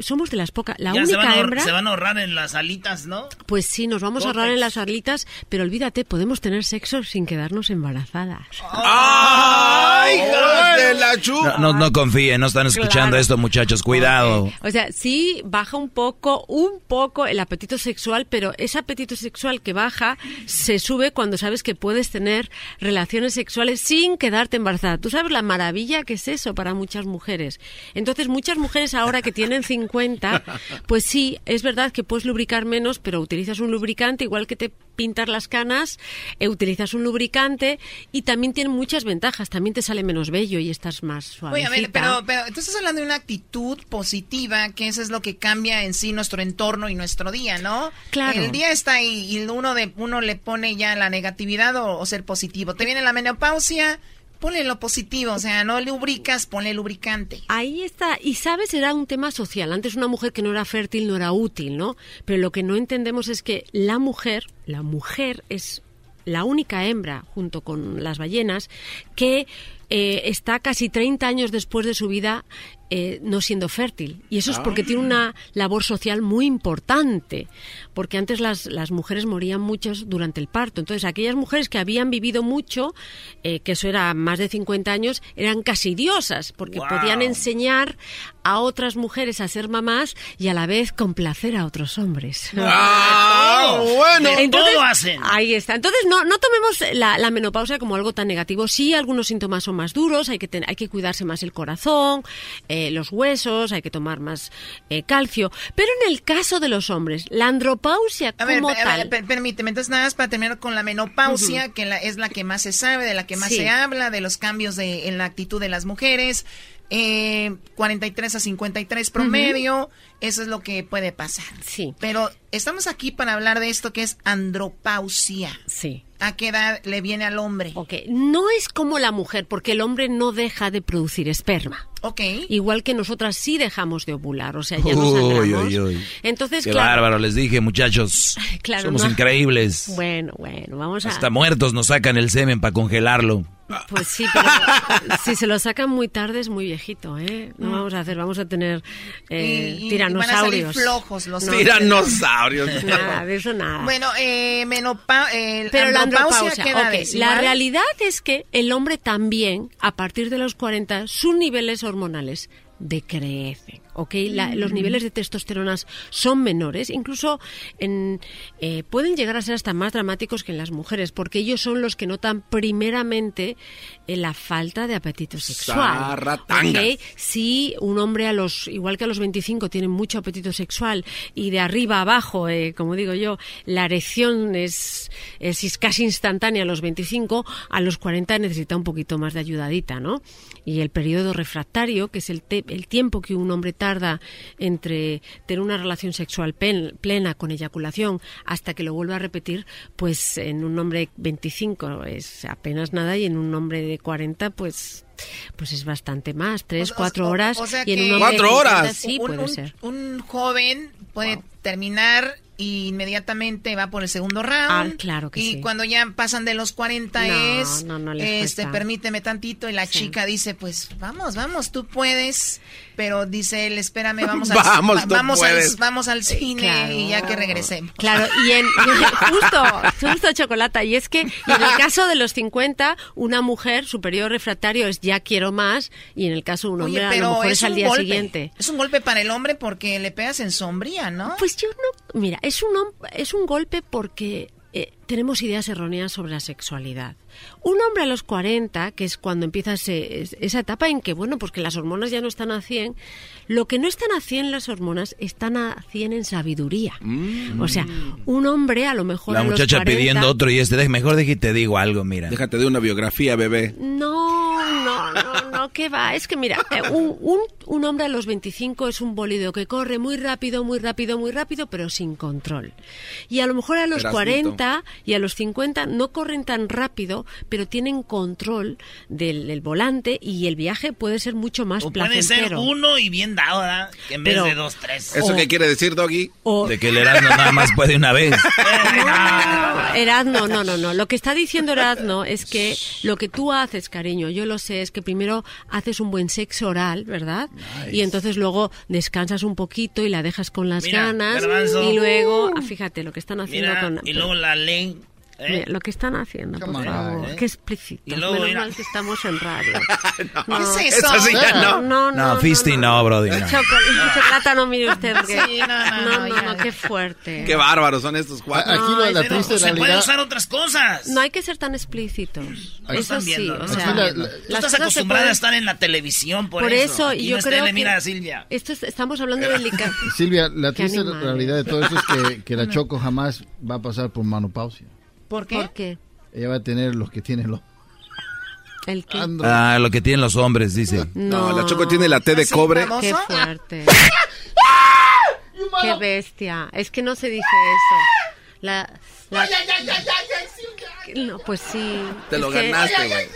somos de las pocas, la Ya se van, única a hembra, se van a ahorrar en las alitas, ¿no? pues sí, nos vamos a ahorrar en las arlitas, pero olvídate, podemos tener sexo sin quedarnos embarazadas. ¡Ay, de la chupa! No, no, no confíen, no están escuchando Claro. esto, muchachos. Cuidado. O sea, sí baja un poco, un poco el apetito sexual, pero ese apetito sexual que baja se sube cuando sabes que puedes tener relaciones sexuales sin quedarte embarazada. Tú sabes la maravilla que es eso para muchas mujeres. Entonces, muchas mujeres ahora que tienen 50, pues sí, es verdad que puedes lubricar menos, pero utilizas un lubricante igual que te pintas las canas, eh, utilizas un lubricante y también tiene muchas ventajas. También te sale menos vello y estás más suave. Oye, a ver, pero, pero tú estás hablando de una actitud positiva, que eso es lo que cambia en sí nuestro entorno y nuestro día, ¿no? Claro. El día está ahí y uno de uno le pone ya la negatividad o, o ser positivo. Te viene la menopausia, ponle lo positivo, o sea, no lubricas, ponle lubricante. Ahí está. Y sabes, era un tema social. Antes una mujer que no era fértil no era útil, ¿no? Pero lo que no entendemos es que la mujer, la mujer es la única hembra, junto con las ballenas, que eh, está casi 30 años después de su vida eh, no siendo fértil. Y eso es porque tiene una labor social muy importante. Porque antes las, las mujeres morían muchos durante el parto. Entonces, aquellas mujeres que habían vivido mucho, eh, que eso era más de 50 años, eran casi diosas, porque Wow. podían enseñar a otras mujeres a ser mamás y a la vez complacer a otros hombres. ¡Ah, bueno! De todo hacen. Ahí está. Entonces, no, no tomemos la, la menopausia como algo tan negativo. Sí, algunos síntomas son más duros, hay que, ten- hay que cuidarse más el corazón, eh, los huesos, hay que tomar más eh, calcio. Pero en el caso de los hombres, la andropausia A ver, como a ver, tal... per- permíteme, entonces nada más para terminar con la menopausia, que la- es la que más se sabe, de la que más Sí. se habla, de los cambios de, en la actitud de las mujeres, eh, 43 a 53 promedio, eso es lo que puede pasar. Sí. Pero estamos aquí para hablar de esto que es andropausia. Sí. ¿A qué edad le viene al hombre? Ok, no es como la mujer, porque el hombre no deja de producir esperma. Ok. Igual que nosotras sí dejamos de ovular, o sea, ya no Uy, uy, uy. Entonces, Qué claro, bárbaro, les dije, muchachos. Claro, Somos no. increíbles. Bueno, bueno, vamos a... Hasta muertos nos sacan el semen para congelarlo. Pues sí, pero si se lo sacan muy tarde es muy viejito, ¿eh? No vamos a hacer, vamos a tener eh, Y- y van a salir tiranosaurios. flojos los No, Tiranosaurios. Nada, de eso nada. Bueno, eh, menopa eh, Pero la andropausia, andropausia, ¿qué edad ok, es? la realidad es que el hombre también, a partir de los 40, sus niveles hormonales decrecen. ¿Ok? los niveles de testosterona son menores, incluso en, eh, pueden llegar a ser hasta más dramáticos que en las mujeres, porque ellos son los que notan primeramente eh, la falta de apetito sexual. ¿okay? Si un hombre a los, igual que a los 25 tiene mucho apetito sexual y de arriba abajo, eh, como digo yo, la erección es, es casi instantánea a los 25, a los 40 necesita un poquito más de ayudadita, ¿no? Y el periodo refractario, que es el, el tiempo que un hombre tarda entre tener una relación sexual plena con eyaculación hasta que lo vuelva a repetir, pues en un hombre 25 es apenas nada y en un hombre de 40 pues pues es bastante más, tres, cuatro horas. y en un cuatro horas. Sí, puede ser. Un joven puede terminar y inmediatamente va por el segundo round. Ah, claro que y cuando ya pasan de los 40 es, este, permíteme tantito y la chica dice, pues vamos, vamos, tú puedes pero dice él, espérame, vamos, al, vamos, vamos, al, vamos al cine y ya que regresemos. Claro, y en, justo, justo chocolate, y es que en el caso de los 50, una mujer superior refractario es ya quiero más, y en el caso de un hombre a lo mejor es, al día siguiente. Es un golpe para el hombre porque le pegas en sombría, ¿no? Pues yo no, mira, es un, es un golpe porque eh, tenemos ideas erróneas sobre la sexualidad. Un hombre a los 40, que es cuando empieza esa etapa en que, bueno, pues que las hormonas ya no están a 100, lo que no están a 100 las hormonas están a 100 en sabiduría. O sea, un hombre a lo mejor... La muchacha pidiendo otro y este, mejor de que te digo algo, mira. Déjate de una biografía, bebé. No, no, no, no, ¿qué va? Es que mira, eh, un, un, un hombre a los 25 es un bólido que corre muy rápido, muy rápido, muy rápido, pero sin control. Y a lo mejor a los 40 y a los 50 no corren tan rápido, pero tienen control del, volante y el viaje puede ser mucho más o Puede ser uno y bien dado, ¿verdad? en vez de dos, tres. ¿Eso qué quiere decir, Doggy? de que el Erasmo nada más puede una vez. no, Erasmo, no, no, no. Lo que está diciendo Erasmo es que lo que tú haces, cariño, yo lo sé, es que primero haces un buen sexo oral, ¿verdad? Y entonces luego descansas un poquito y la dejas con las ganas. Y luego, ah, fíjate lo que están haciendo con... Y luego la ley ¿Eh? lo que están haciendo, por favor. ¿eh? Qué explícito. Menos mal que estamos en radio. no, ¿Qué es eso? no, no, no, no, Fisti no, Brody. No. Chocolate, no mire usted. Sí, no, no, no, qué fuerte. Qué bárbaros son estos cuatro. Aquí lo de la triste Se pueden usar otras cosas. No hay que ser tan explícitos. Eso sí, o sea. Tú estás acostumbrada a estar en la televisión, por, por eso. y yo creo que mira, Silvia. Esto estamos hablando de delicado. Silvia, la triste realidad de todo eso es que, que la Choco jamás va a pasar por menopausia. ¿Por qué? Ella va a tener los que tienen los... ¿El qué? Ah, lo que tienen los hombres, dice. No, la Choco tiene la T de cobre. Qué fuerte. Qué bestia. Es que no se dice eso. La, la... No, pues sí. Te lo ganaste, güey.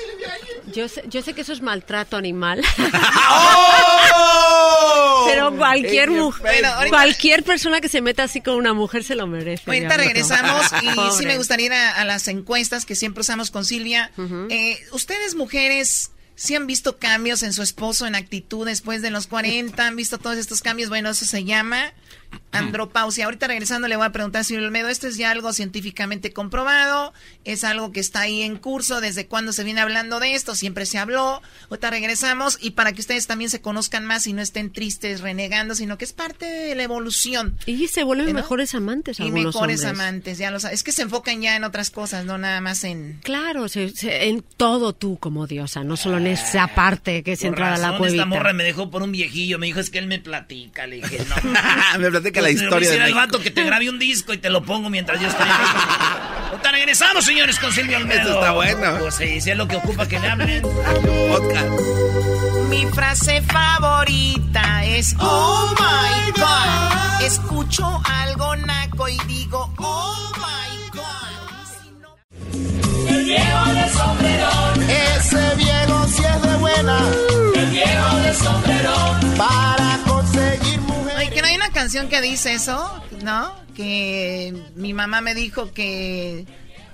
Yo sé, yo sé que eso es maltrato animal. ¡Oh! Pero cualquier mujer, cualquier persona que se meta así con una mujer se lo merece. Ahorita regresamos y sí me gustaría ir a, las encuestas que siempre usamos con Silvia. Eh, ustedes mujeres ¿Sí han visto cambios en su esposo en actitud después de los 40? ¿Han visto todos estos cambios? Bueno, eso se llama andropausia. Ahorita regresando le voy a preguntar a Silvio Olmedo, ¿esto es ya algo científicamente comprobado? ¿Es algo que está ahí en curso? ¿Desde cuándo se viene hablando de esto? Siempre se habló. Ahorita regresamos y para que ustedes también se conozcan más y no estén tristes, renegando, sino que es parte de la evolución. Y se vuelven mejores amantes Y mejores amantes, ya lo sabes. Es que se enfocan ya en otras cosas, no nada más en... Claro, en todo tú como diosa, no solo en esa parte que es entrar a la cuevita. Esta morra me dejó por un viejillo, me dijo, es que él me platica. Le dije, no. me platica la historia de el vato que te grabe un disco y te lo pongo mientras yo estoy. Ahorita regresamos, señores, con Silvio Almedo. Esto está bueno. Pues sí, si es lo que ocupa que le hablen. Mi frase favorita es Oh my God. Escucho algo naco y digo Oh canción que dice eso, ¿no? Que mi mamá me dijo que...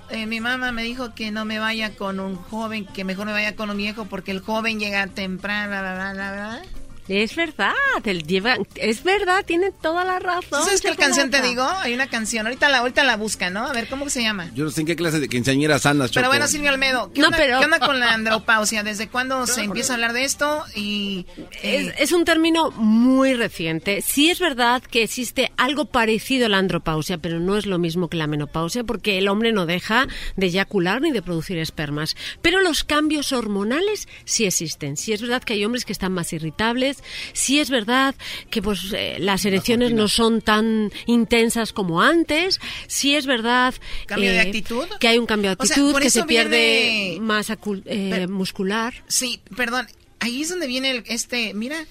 Eh, mi mamá me dijo que no me vaya con un joven, que mejor me vaya con un viejo porque el joven llega temprano, bla, bla, bla, bla. Es verdad, el lleva, es verdad, tiene toda la razón. ¿Sabes qué canción te digo? Hay una canción, ahorita la, ahorita la busca, ¿no? A ver, ¿cómo se llama? Yo no sé en qué clase de quinceañeras andas, Pero bueno, Silvio Almedo, ¿qué, No, onda, pero- ¿qué onda con la andropausia? ¿Desde cuándo se empieza a hablar de esto? Y eh, Es, es un término muy reciente. Sí es verdad que existe algo parecido a la andropausia, pero no es lo mismo que la menopausia porque el hombre no deja de eyacular ni de producir espermas. Pero los cambios hormonales sí existen. Sí es verdad que hay hombres que están más irritables. Sí es verdad que pues eh, las erecciones no son tan intensas como antes. Sí es verdad ¿Cambio de eh, actitud? que hay un cambio de O sea, actitud, que se pierde masa cul- eh, muscular. sí, perdón, ahí es donde viene el, este, mira,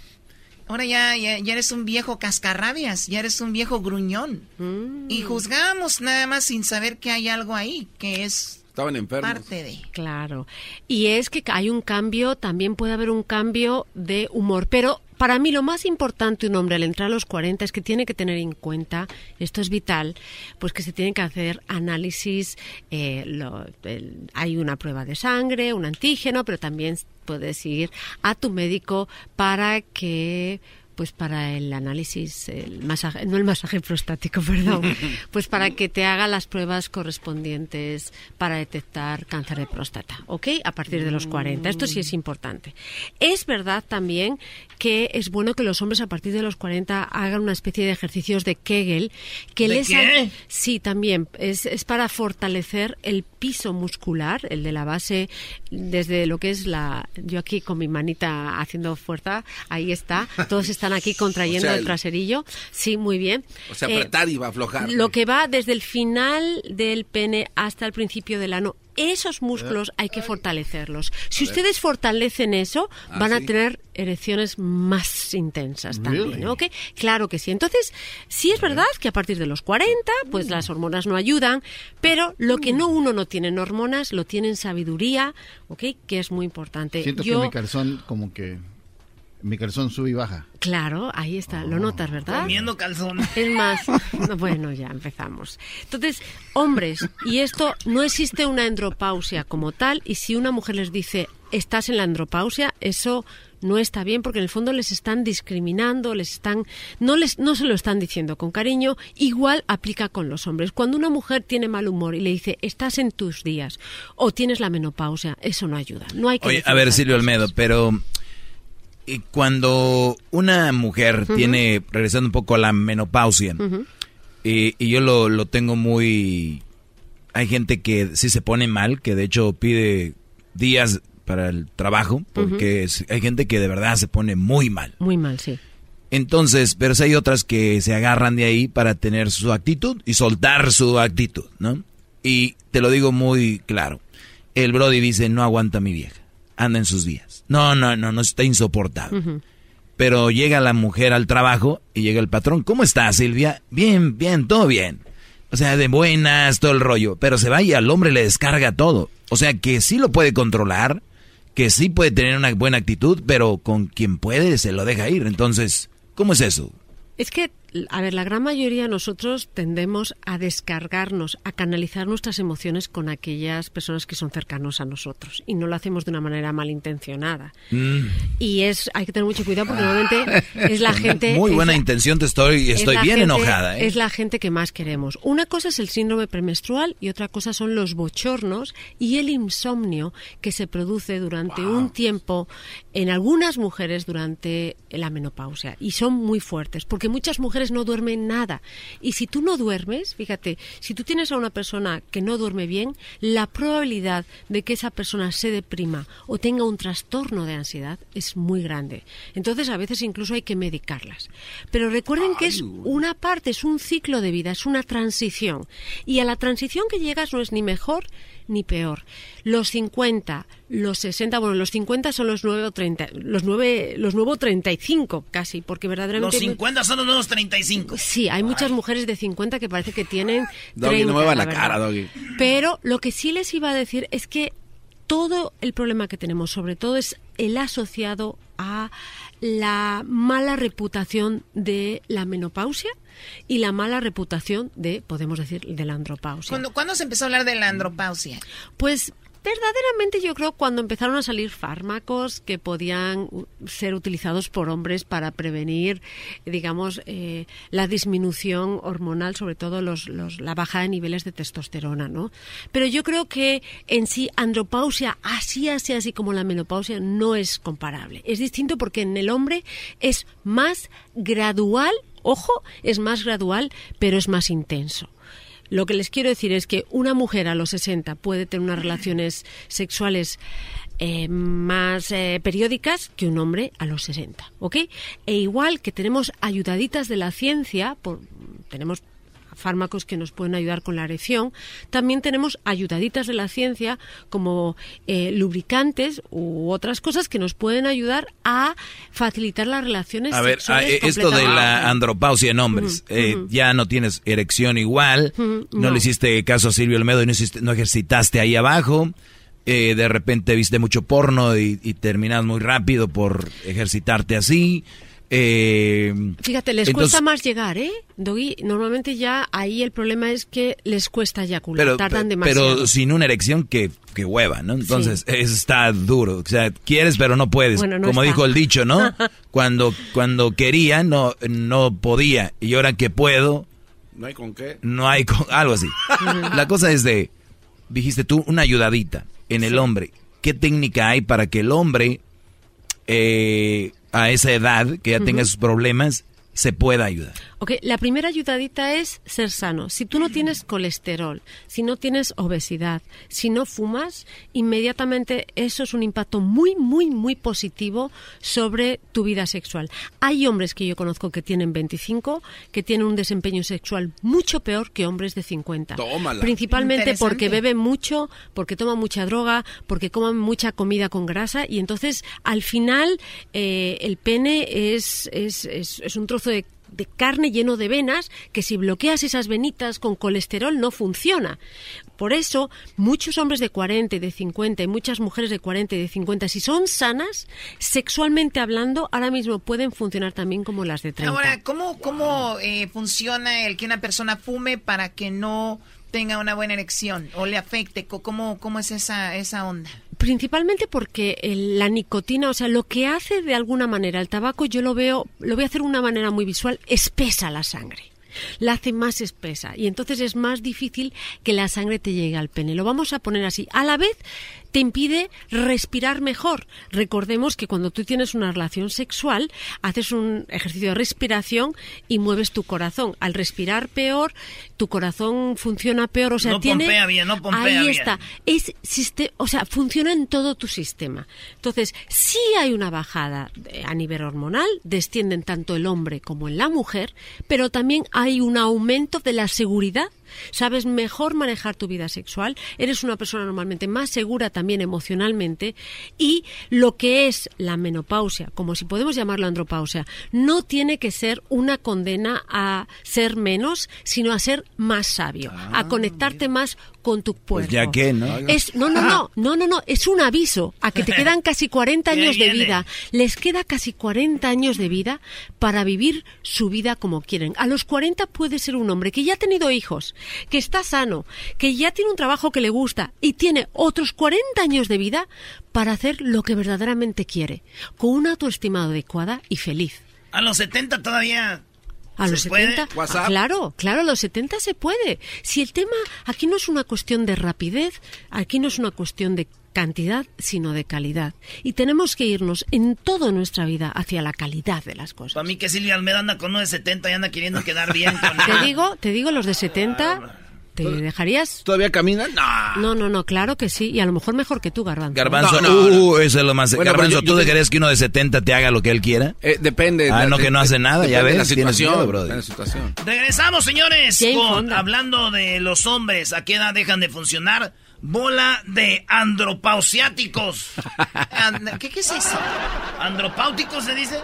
ahora ya, ya, ya eres un viejo cascarrabias, ya eres un viejo gruñón. Mm. Y juzgamos nada más sin saber que hay algo ahí, que es Estaban enfermos. parte de... Claro. Y es que hay un cambio, también puede haber un cambio de humor. Pero para mí lo más importante un hombre al entrar a los 40 es que tiene que tener en cuenta, esto es vital, pues que se tienen que hacer análisis, eh, lo- el- hay una prueba de sangre, un antígeno, pero también puedes ir a tu médico para que pues para el análisis, el masaje, no el masaje prostático, perdón, pues para que te haga las pruebas correspondientes para detectar cáncer de próstata, ¿ok? A partir de los 40. Esto sí es importante. Es verdad también que es bueno que los hombres a partir de los 40 hagan una especie de ejercicios de Kegel que ¿De les qué? Sí, también. Es, es para fortalecer el piso muscular, el de la base, desde lo que es la... Yo aquí con mi manita haciendo fuerza, ahí está. Todos están aquí contrayendo O sea, el traserillo. Sí, muy bien. O sea, Eh, apretar y va a aflojar. lo que va desde el final del pene hasta el principio del ano. Esos músculos hay que fortalecerlos. Si ustedes fortalecen eso, Ah, van a tener erecciones más intensas también? ¿ok? Claro que sí. Entonces, sí es verdad que a partir de los 40, pues las hormonas no ayudan, pero lo que no uno no tiene en hormonas, lo tiene en sabiduría, ¿ok? Que es muy importante. Siento Yo, que mi calzón como que... Mi calzón sube y baja. Claro, ahí está, lo notas, ¿verdad? Comiendo calzón. Es más, no, bueno, ya empezamos. Entonces, hombres, y esto no existe una andropausia como tal, y si una mujer les dice estás en la andropausia, eso no está bien porque en el fondo les están discriminando, les están no les no se lo están diciendo con cariño, igual aplica con los hombres. Cuando una mujer tiene mal humor y le dice estás en tus días o tienes la menopausia, eso no ayuda. No hay que Oye, a ver, Silvio. Almedo, pero cuando una mujer tiene, regresando un poco a la menopausia, Ujú. y, y yo lo, lo tengo muy... Hay gente que sí se pone mal, que de hecho pide días para el trabajo, porque hay gente que de verdad se pone muy mal. Muy mal, sí. Entonces, pero sí hay otras que se agarran de ahí para tener su actitud y soltar su actitud, ¿no? Y te lo digo muy claro. El Brody dice, no aguanta mi vieja. Anda en sus días. No, no, no, no está insoportable. Pero llega la mujer al trabajo y llega el patrón. ¿Cómo está, Silvia? Bien, bien, todo bien. O sea, de buenas, todo el rollo. Pero se va y al hombre le descarga todo. O sea, que sí lo puede controlar, que sí puede tener una buena actitud, pero con quien puede se lo deja ir. Entonces, ¿cómo es eso? Es que, a ver, la gran mayoría de nosotros tendemos a descargarnos, a canalizar nuestras emociones con aquellas personas que son cercanos a nosotros y no lo hacemos de una manera malintencionada. Y es hay que tener mucho cuidado porque normalmente es la gente Muy es buena la- intención, te estoy, es estoy la bien gente- enojada. ¿eh? Es la gente que más queremos. Una cosa es el síndrome premenstrual y otra cosa son los bochornos y el insomnio que se produce durante un tiempo en algunas mujeres durante la menopausia. Y son muy fuertes porque muchas mujeres no duermen nada. Y si tú no duermes, fíjate, si tú tienes a una persona que no duerme bien, la probabilidad de que esa persona se deprima o tenga un trastorno de ansiedad es muy grande. Entonces a veces incluso hay que medicarlas. Pero recuerden que es una parte, es un ciclo de vida, es una transición. Y a la transición que llegas no es ni mejor ni peor. Los 50, los 60, bueno, los 50 son los nuevos 30, los nueve, los nuevos 35 casi, porque verdaderamente Los 50 son los nuevos 35. Sí, hay muchas mujeres de 50 que parece que tienen Doggy, 30, no mueva la verdad. cara, Doggy. Pero lo que sí les iba a decir es que todo el problema que tenemos, sobre todo, es el asociado a la mala reputación de la menopausia y la mala reputación de, podemos decir, de la andropausia. ¿Cuándo, cuándo se empezó a hablar de la andropausia? Pues verdaderamente yo creo cuando empezaron a salir fármacos que podían ser utilizados por hombres para prevenir, digamos, eh, la disminución hormonal, sobre todo los, la baja de niveles de testosterona, ¿no? Pero yo creo que en sí andropausia, así, así, así como la menopausia, no es comparable. Es distinto porque en el hombre es más gradual, ojo, es más gradual, pero es más intenso. Lo que les quiero decir es que una mujer a los 60 puede tener unas relaciones sexuales eh, más eh, periódicas que un hombre a los 60, ¿ok? E igual que tenemos ayudaditas de la ciencia, por, tenemos fármacos que nos pueden ayudar con la erección. También tenemos ayudaditas de la ciencia como eh, lubricantes u otras cosas que nos pueden ayudar a facilitar las relaciones a ver, ah, eh, esto de la andropausia en hombres, eh, ya no tienes erección igual, no. le hiciste caso a Silvio Olmedo y no, no ejercitaste ahí abajo. de repente viste mucho porno y, y terminas muy rápido por ejercitarte así. Eh, Fíjate, les cuesta más llegar, ¿eh? Doggy, normalmente ya ahí el problema es que les cuesta eyacular, pero, tardan demasiado. Pero sin una erección que, que hueva, ¿no? Entonces está duro. O sea, quieres pero no puedes. Como dijo el dicho, ¿no? cuando, cuando quería no, no podía. Y ahora que puedo... No hay con qué. No hay con... Algo así. La cosa es de... Dijiste tú, una ayudadita en el hombre. ¿Qué técnica hay para que el hombre... Eh, a esa edad, que ya tenga sus problemas, se pueda ayudar. Ok, la primera ayudadita es ser sano. Si tú no tienes colesterol, si no tienes obesidad, si no fumas, inmediatamente eso es un impacto muy, muy, muy positivo sobre tu vida sexual. Hay hombres que yo conozco que tienen 25, que tienen un desempeño sexual mucho peor que hombres de 50. Tómala. Principalmente porque beben mucho, porque toman mucha droga, porque comen mucha comida con grasa y entonces al final eh, el pene es, es, es un trozo de carne lleno de venas que si bloqueas esas venitas con colesterol no funciona. Por eso, muchos hombres de 40 y de 50 y muchas mujeres de 40 y de 50, si son sanas, sexualmente hablando, ahora mismo pueden funcionar también como las de 30. Ahora, ¿cómo, cómo eh, funciona el que una persona fume para que no tenga una buena erección o le afecte? ¿Cómo, cómo es esa, esa onda? Principalmente porque la nicotina, o sea, lo que hace de alguna manera el tabaco, yo lo veo, lo voy a hacer de una manera muy visual, espesa la sangre la hace más espesa y entonces es más difícil que la sangre te llegue al pene. Lo vamos a poner así. A la vez te impide respirar mejor. Recordemos que cuando tú tienes una relación sexual, haces un ejercicio de respiración y mueves tu corazón. Al respirar peor, tu corazón funciona peor, o sea, no tiene pompea bien, no pompea Ahí está. Es o sea, funciona en todo tu sistema. Entonces, si hay una bajada a nivel hormonal, descienden tanto el hombre como en la mujer, pero también hay un aumento de la seguridad sabes mejor manejar tu vida sexual, eres una persona normalmente más segura también emocionalmente y lo que es la menopausia, como si podemos llamarlo andropausia, no tiene que ser una condena a ser menos, sino a ser más sabio, a ah, conectarte más con tu pues cuerpo. ya que, ¿no? Es, no, no, no, no, no, no, es un aviso a que te quedan casi 40 años de vida. Les queda casi 40 años de vida para vivir su vida como quieren. A los 40 puede ser un hombre que ya ha tenido hijos, que está sano, que ya tiene un trabajo que le gusta y tiene otros 40 años de vida para hacer lo que verdaderamente quiere, con una autoestima adecuada y feliz. A los 70 todavía a los 70, claro, claro, a los 70 se puede. Si el tema aquí no es una cuestión de rapidez, aquí no es una cuestión de cantidad, sino de calidad. Y tenemos que irnos en toda nuestra vida hacia la calidad de las cosas. Para mí que Silvia Almeida anda con uno de 70 y anda queriendo quedar bien con Te digo, te digo los de 70 ¿Te dejarías? ¿Todavía caminan? No. no, no, claro que sí. Y a lo mejor mejor que tú, Garbanzo. Garbanzo, uh, eso es lo más... Garbanzo, ¿tú crees que uno de 70 te haga lo que él quiera? Eh, depende. Ah, no, que no hace nada, ya ves. La situación, la situación. Regresamos, señores, con, hablando de los hombres. ¿A qué edad dejan de funcionar? Bola de andropausiáticos. ¿Qué, ¿Qué es eso? ¿Andropáuticos se dice?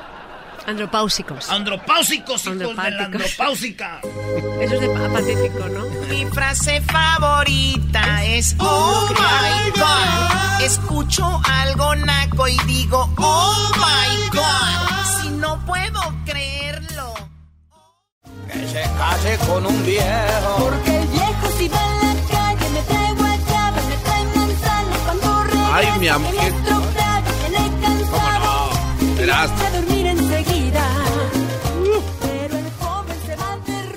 Andropáusicos. Andropáusicos, hijos de la andropáusica. Eso es de patético, ¿no? Mi frase favorita es Oh my God. Escucho algo naco y digo Oh my God. Si no puedo creerlo. Que se case con un viejo. Ay, mi amor. ¿Cómo no? Verás.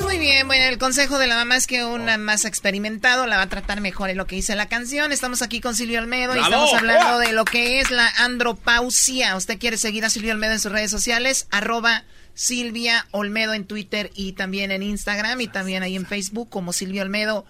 Muy bien, bueno, el consejo de la mamá es que una más experimentado la va a tratar mejor, es lo que dice la canción. Estamos aquí con Silvio Almedo y estamos hablando de lo que es la andropausia. ¿Usted quiere seguir a Silvio Almedo en sus redes sociales? Arroba Silvia Olmedo en Twitter y también en Instagram y también ahí en Facebook como Silvio Olmedo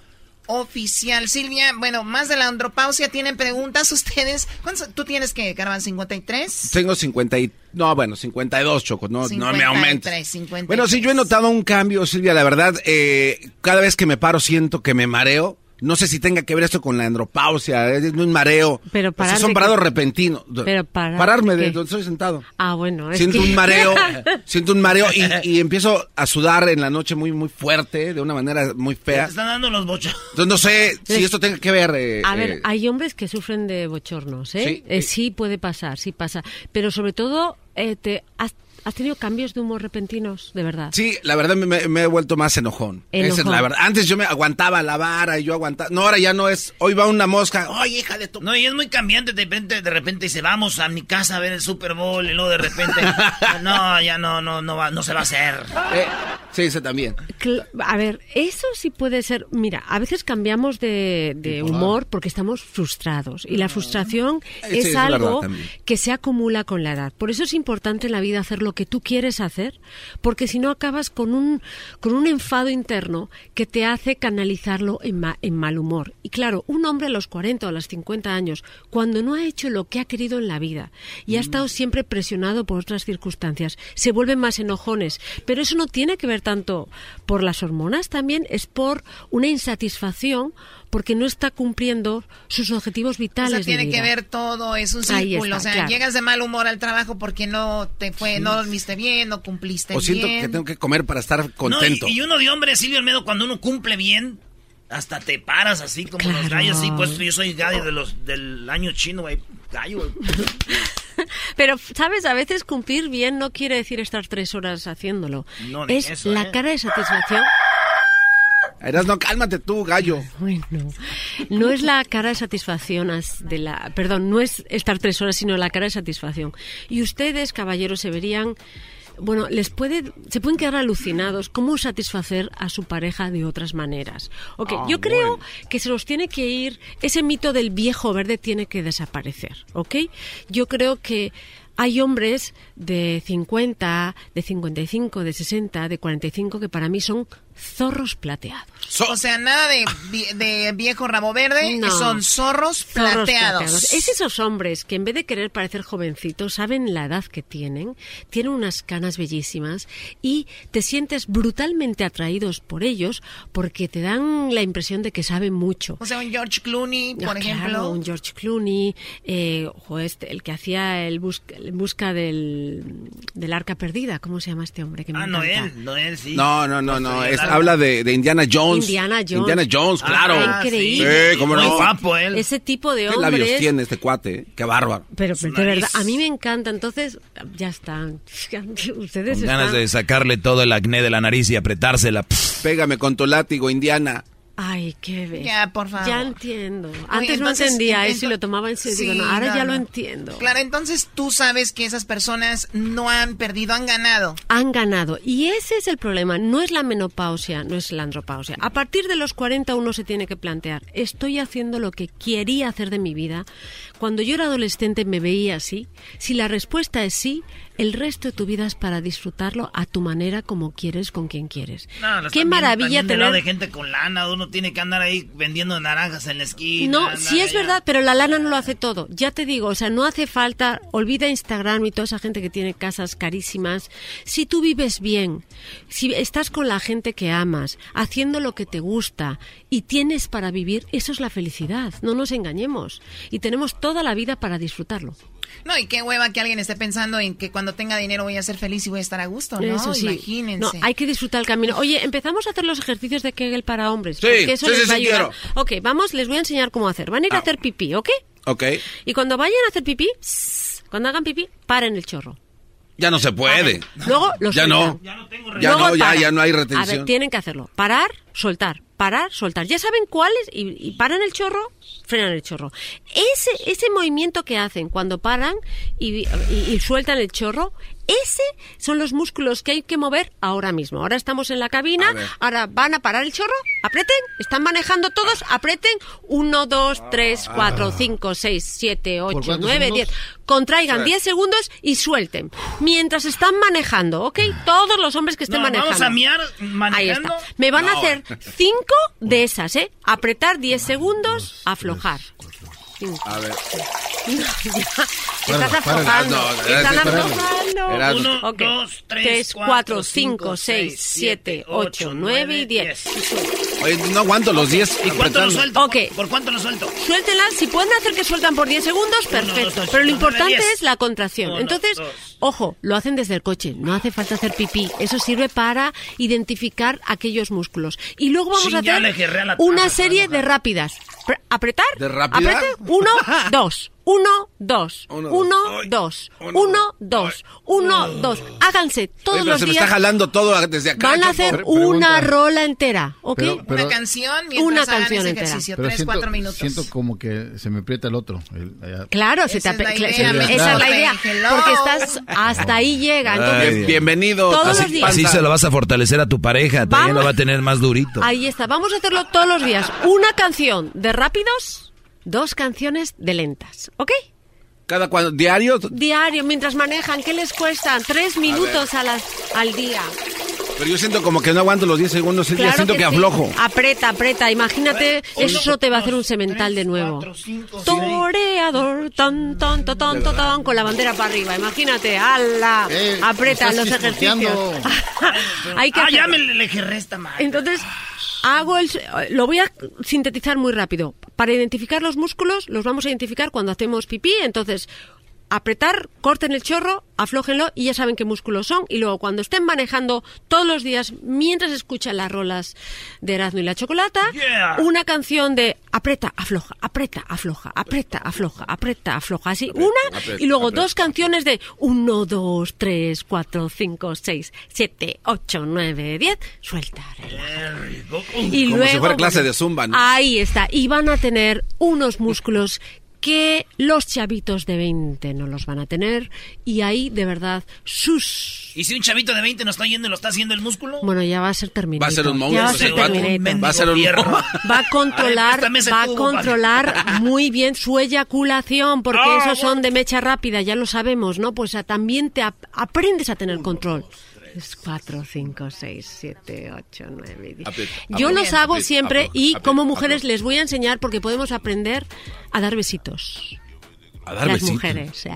oficial. Silvia, bueno, más de la andropausia, ¿tienen preguntas ustedes? ¿Cuántos- ¿Tú tienes que, Carvan, 53? Tengo 50 y... No, bueno, 52, Choco. No, no me aumentes. 53, 53. Bueno, sí, yo he notado un cambio, Silvia. La verdad, eh, cada vez que me paro siento que me mareo. No sé si tenga que ver esto con la andropausia, es un mareo. Pero O sea, parar son de parados repentinos. Pero parar Pararme de donde estoy sentado. Ah, bueno. es Siento que- un mareo, siento un mareo y, y empiezo a sudar en la noche muy, muy fuerte, de una manera muy Te fea. están dando los bochos. Entonces no sé si esto tenga que ver. eh, A ver, eh, hay hombres que sufren de bochornos, ¿eh? Sí. Eh, sí puede pasar, sí pasa. Pero sobre todo, eh, te, has, tenido cambios de humor repentinos, de verdad. Sí, la verdad me, me- he vuelto más enojón. Esa es Enojón. la verdad. Antes yo me aguantaba la vara y yo aguantaba. No, ahora ya no es. Hoy va una mosca. Oye, hija de tu. No, y es muy cambiante. De repente, de repente dice, vamos a mi casa a ver el Super Bowl. Y luego de repente, no, ya no, no, no, va, no se va a hacer. Eh, sí, ese también. Cl- A ver, eso sí puede ser. Mira, a veces cambiamos de, de humor porque estamos frustrados. Y la frustración Eh, sí, es algo también. que se acumula con la edad. Por eso es importante en la vida hacer lo que tú quieres hacer, porque si no acabas con un, con un enfado interno que te hace canalizarlo en, ma- en mal humor. Y claro, un hombre a los 40 o a los 50 años, cuando no ha hecho lo que ha querido en la vida y ha estado siempre presionado por otras circunstancias, se vuelven más enojones. Pero eso no tiene que ver tanto por las hormonas, también es por una insatisfacción porque no está cumpliendo sus objetivos O vitales. sea, de tiene que ver todo, es un círculo. está, o sea, claro. llegas de mal humor al trabajo porque no te fue, no dormiste bien, no cumpliste O siento bien. que tengo que comer para estar No, contento. y, y uno de hombre, Silvio Almedo, cuando uno cumple bien, hasta te paras así como los Claro. gallos. Sí, pues yo soy gallo de los, del año chino, güey. Gallo, güey. Pero, ¿sabes? A veces cumplir bien no quiere decir estar tres horas haciéndolo. No, es eso, la ¿eh? cara de satisfacción. Eras, no, cálmate tú, gallo. Bueno, no es la cara de satisfacción de la, perdón, no es estar tres horas, sino la cara de satisfacción. Y ustedes, caballeros, se verían, bueno, les puede, se pueden quedar alucinados cómo satisfacer a su pareja de otras maneras. Ok, Ah, yo creo que se nos tiene que ir, ese mito del viejo verde tiene que desaparecer, ¿ok? Yo creo que hay hombres de 50, de 55, de 60, de 45 que para mí son zorros plateados. o sea, nada de, de viejo rabo verde, No. son zorros Zorros plateados. Es esos hombres que en vez de querer parecer jovencitos, saben la edad que tienen, tienen unas canas bellísimas y te sientes brutalmente atraídos por ellos porque te dan la impresión de que saben mucho. O sea, un George Clooney, por Ah, ejemplo. claro, un George Clooney, eh, ojo, este, el que hacía el busca del, del arca perdida. ¿Cómo se llama este hombre? Que me Ah, encanta? Noel, Noel, sí. No, no, no, no. Sí, es- el habla de, de Indiana Jones. Indiana Jones. Indiana Jones, claro. Ah, increíble. Sí, cómo no. Muy guapo él. Ese tipo de ¿Qué labios hombres. tiene este cuate? Qué bárbaro. Pero de verdad, a mí me encanta. Entonces, ya están. Ustedes Con ganas están- de sacarle todo el acné de la nariz y apretársela. Pff. Pégame con tu látigo, Indiana. Ay, qué bello. Ya, por favor. Ya entiendo. Oye, Antes no entendía eso y lo tomaba en serio. Sí, Digo, no, ahora no, ya no. lo entiendo. Claro, entonces tú sabes que esas personas no han perdido, han ganado. Han ganado. Y ese es el problema. No es la menopausia, no es la andropausia. A partir de los 40 uno se tiene que plantear, ¿estoy haciendo lo que quería hacer de mi vida? Cuando yo era adolescente me veía así. Si la respuesta es sí, el resto de tu vida es para disfrutarlo a tu manera, como quieres, con quien quieres. No, no, Qué maravilla también tener... de gente con lana, uno tiene que andar ahí vendiendo naranjas en la esquina. No, sí es allá. verdad, pero la lana no lo hace todo. Ya te digo, o sea, no hace falta, olvida Instagram y toda esa gente que tiene casas carísimas. Si tú vives bien, si estás con la gente que amas, haciendo lo que te gusta y tienes para vivir, eso es la felicidad. No nos engañemos. Y tenemos toda la vida para disfrutarlo. No, y qué hueva que alguien esté pensando en que cuando tenga dinero voy a ser feliz y voy a estar a gusto, ¿no? Eso sí. Imagínense. No, hay que disfrutar el camino. Oye, empezamos a hacer los ejercicios de Kegel para hombres. Sí, porque eso sí, les sí, va a sí, ayudar. quiero. Ok, vamos, les voy a enseñar cómo hacer. Van a ir a hacer pipí, ¿ok? Ok. Y cuando vayan a hacer pipí, cuando hagan pipí, paren el chorro. Ya no se puede. Luego los Ya no. Ya Luego no, ya, paran. ya no hay A ver, retención. tienen que hacerlo. Parar, soltar. Parar, soltar. Ya saben cuáles y, paran el chorro, frenan el chorro. Ese, ese movimiento que hacen cuando paran y- y sueltan el chorro, ese son los músculos que hay que mover ahora mismo. Ahora estamos en la cabina, A ahora van a parar el chorro, aprieten, están manejando todos, aprieten, 1, 2, 3, 4, 5, 6, 7, 8, cuántos 9, segundos? 10. Contraigan Sí. 10 segundos y suelten. Mientras están manejando, ¿ok? Todos los hombres que estén No, manejando. vamos a miar Ahí manejando. está. Me van a No. hacer 5 de esas, ¿eh? Apretar 10 segundos, aflojar. A ver. Estás aflojando. Están espérame. aflojando. Uno, dos, tres, Tres, cuatro, cuatro, cinco, seis, siete, ocho, nueve y diez. Oye, no aguanto los 10. ¿Y cuánto lo suelto? Ok. ¿Por, cuánto lo suelto? Suéltenla, si pueden hacer que sueltan por 10 segundos, perfecto. dos, Pero lo importante diez. es la contracción. Uno, Entonces, dos. ojo, lo hacen desde el coche, no hace falta hacer pipí. Eso sirve para identificar aquellos músculos. Y luego vamos Sí, a hacer una serie de rápidas. Pre- ¿Apretar? ¿De rápida? Apriete. Uno, dos. Uno, dos. Uno, Uno, dos. dos. Uno, dos. Uno, dos. Háganse todos Oye, pero los se me días. está jalando todo desde acá. Van a hacer Pre- una rola entera, ¿ok? Pero- pero- Una canción mientras Una hagan canción ese entera. ejercicio. Pero Tres, siento, cuatro minutos. siento como que se me aprieta el otro. el-. Claro, se te Esa es la idea, se- me esa es la idea, Hello. porque estás hasta ahí llega. Entonces. Bienvenido. Todos así los días. Así se lo vas a fortalecer a tu pareja, también lo va a tener más durito. ahí está. Vamos a hacerlo todos los días. Una canción de rápidos, dos canciones de lentas, ¿ok? Cada cuando, diario. Diario, mientras manejan, ¿qué les cuesta? Tres minutos a las, al día. Pero yo siento como que no aguanto los 10 segundos. ya Claro siento que, sí. aflojo. Apreta, apreta. Imagínate, eso te va a hacer un semental de nuevo. Toreador, ton, ton, ton, ton, ton, ton, con la bandera para arriba. Imagínate, ala. Eh, Apreta los ejercicios. Hay que ah, hacer- ya me le, le gerré esta madre. Entonces, hago el, lo voy a sintetizar muy rápido. Para identificar los músculos, los vamos a identificar cuando hacemos pipí. Entonces, apretar, corten el chorro, aflójenlo y ya saben qué músculos son. Y luego, cuando estén manejando todos los días, mientras escuchan las rolas de Erasmo y la Chocolata, Yeah. una canción de aprieta, afloja, aprieta, afloja, aprieta, afloja, aprieta, afloja. Así, una. aprieta, y luego aprieta. dos canciones de 1, 2, 3, 4, 5, 6, 7, 8, 9, 10. Suelta. Y Como luego, si fuera clase de zumba, ¿no? Ahí está. Y van a tener unos músculos que los chavitos de 20 no los van a tener. Y ahí, de verdad, sus... ¿Y si un chavito de 20 no está yendo y lo está haciendo el músculo? Bueno, ya va a ser Terminator. Va a ser un monstruo, va a ser. Va a un. Va a controlar, va a controlar muy bien su eyaculación, porque Ah, esos son de mecha rápida, ya lo sabemos, ¿no? Pues a- también te ap- aprendes a tener control. Es 4, 5, 6, 7, 8, 9, 10. Aprieta, Yo los hago aprieta, siempre aprieta, y aprieta, como mujeres les voy a enseñar porque podemos aprender a dar besitos. A dar Las besitos. mujeres. eh.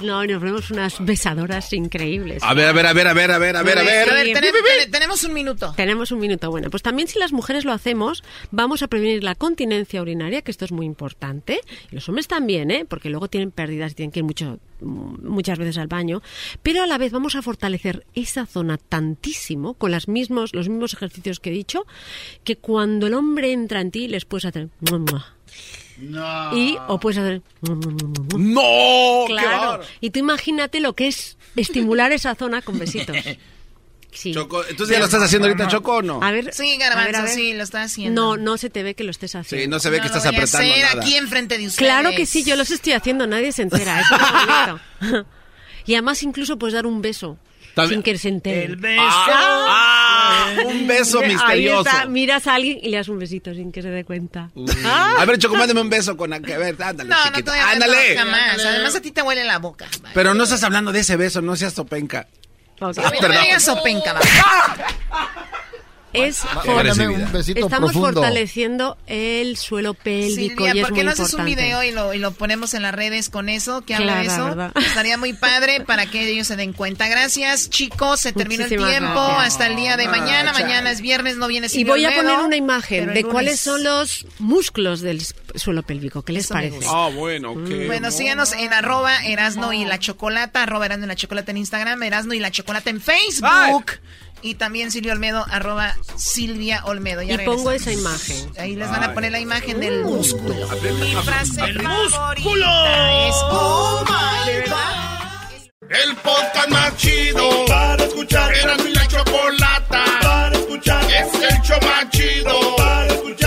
No, nos vemos unas besadoras increíbles. A ver, a ver, a ver, a ver, a ver, a ver, a A ver. tenemos un minuto. Tenemos un minuto. Bueno, pues también si las mujeres lo hacemos, vamos a prevenir la continencia urinaria, que esto es muy importante. Y los hombres también, ¿eh? Porque luego tienen pérdidas y tienen que ir mucho, muchas veces al baño. Pero a la vez vamos a fortalecer esa zona tantísimo con las mismos, los mismos ejercicios que he dicho, que cuando el hombre entra en ti les puedes hacer... mua. Y o puedes hacer... ¡No! ¡Qué Claro. Y tú imagínate lo que es estimular esa zona con besitos. Sí. Choco, ¿entonces ya lo estás haciendo ahorita, Choco, o no? A ver. Sí, a ver, a Garbanzo, ver. sí, lo está haciendo. No, no se te ve que lo estés haciendo. Sí, no se ve que No lo estás voy a apretando hacer nada. aquí enfrente de ustedes. Claro que sí, yo los estoy haciendo, nadie se entera. Eso es. Y además incluso puedes dar un beso También- sin que se entere. El beso. ¡Ah! Un beso Ahí misterioso. está, miras a alguien y le das un besito sin que se dé cuenta. A ver, Choco, mándame un beso con... A ver, ándale, No, no chiquito. te voy a dar Ándale. no, jamás. Además, a ti te huele la boca. Pero no estás hablando de ese beso, no seas topenca. Ok. A mí no perdón. digas sopenca, va. Es Estamos profundo. fortaleciendo el suelo pélvico Silvia, y es ¿por qué muy no haces un video y lo, y lo ponemos en las redes con eso? Que habla de Claro, eso. ¿verdad? Estaría muy padre para que ellos se den cuenta. Gracias, chicos. Se terminó el tiempo. gracias. Hasta el día de mañana. chale. Mañana es viernes, no viene Y voy a poner una imagen de cuáles son los músculos del suelo pélvico. ¿Qué les Eso parece? Ah, bueno, qué Bueno, síganos en arroba Erasno y la Chocolata, arroba Erasno y la Chocolata en Instagram, Erasno y la Chocolata en Facebook. Y también Silvia Olmedo, arroba Silvia Olmedo. Ya y regresamos. pongo esa imagen. Ahí les van a poner la imagen del uh, músculo. Mi frase el músculo. es Oh my God. El podcast más chido para escuchar. Era mi la chocolata para escuchar. Es el show más chido para escuchar.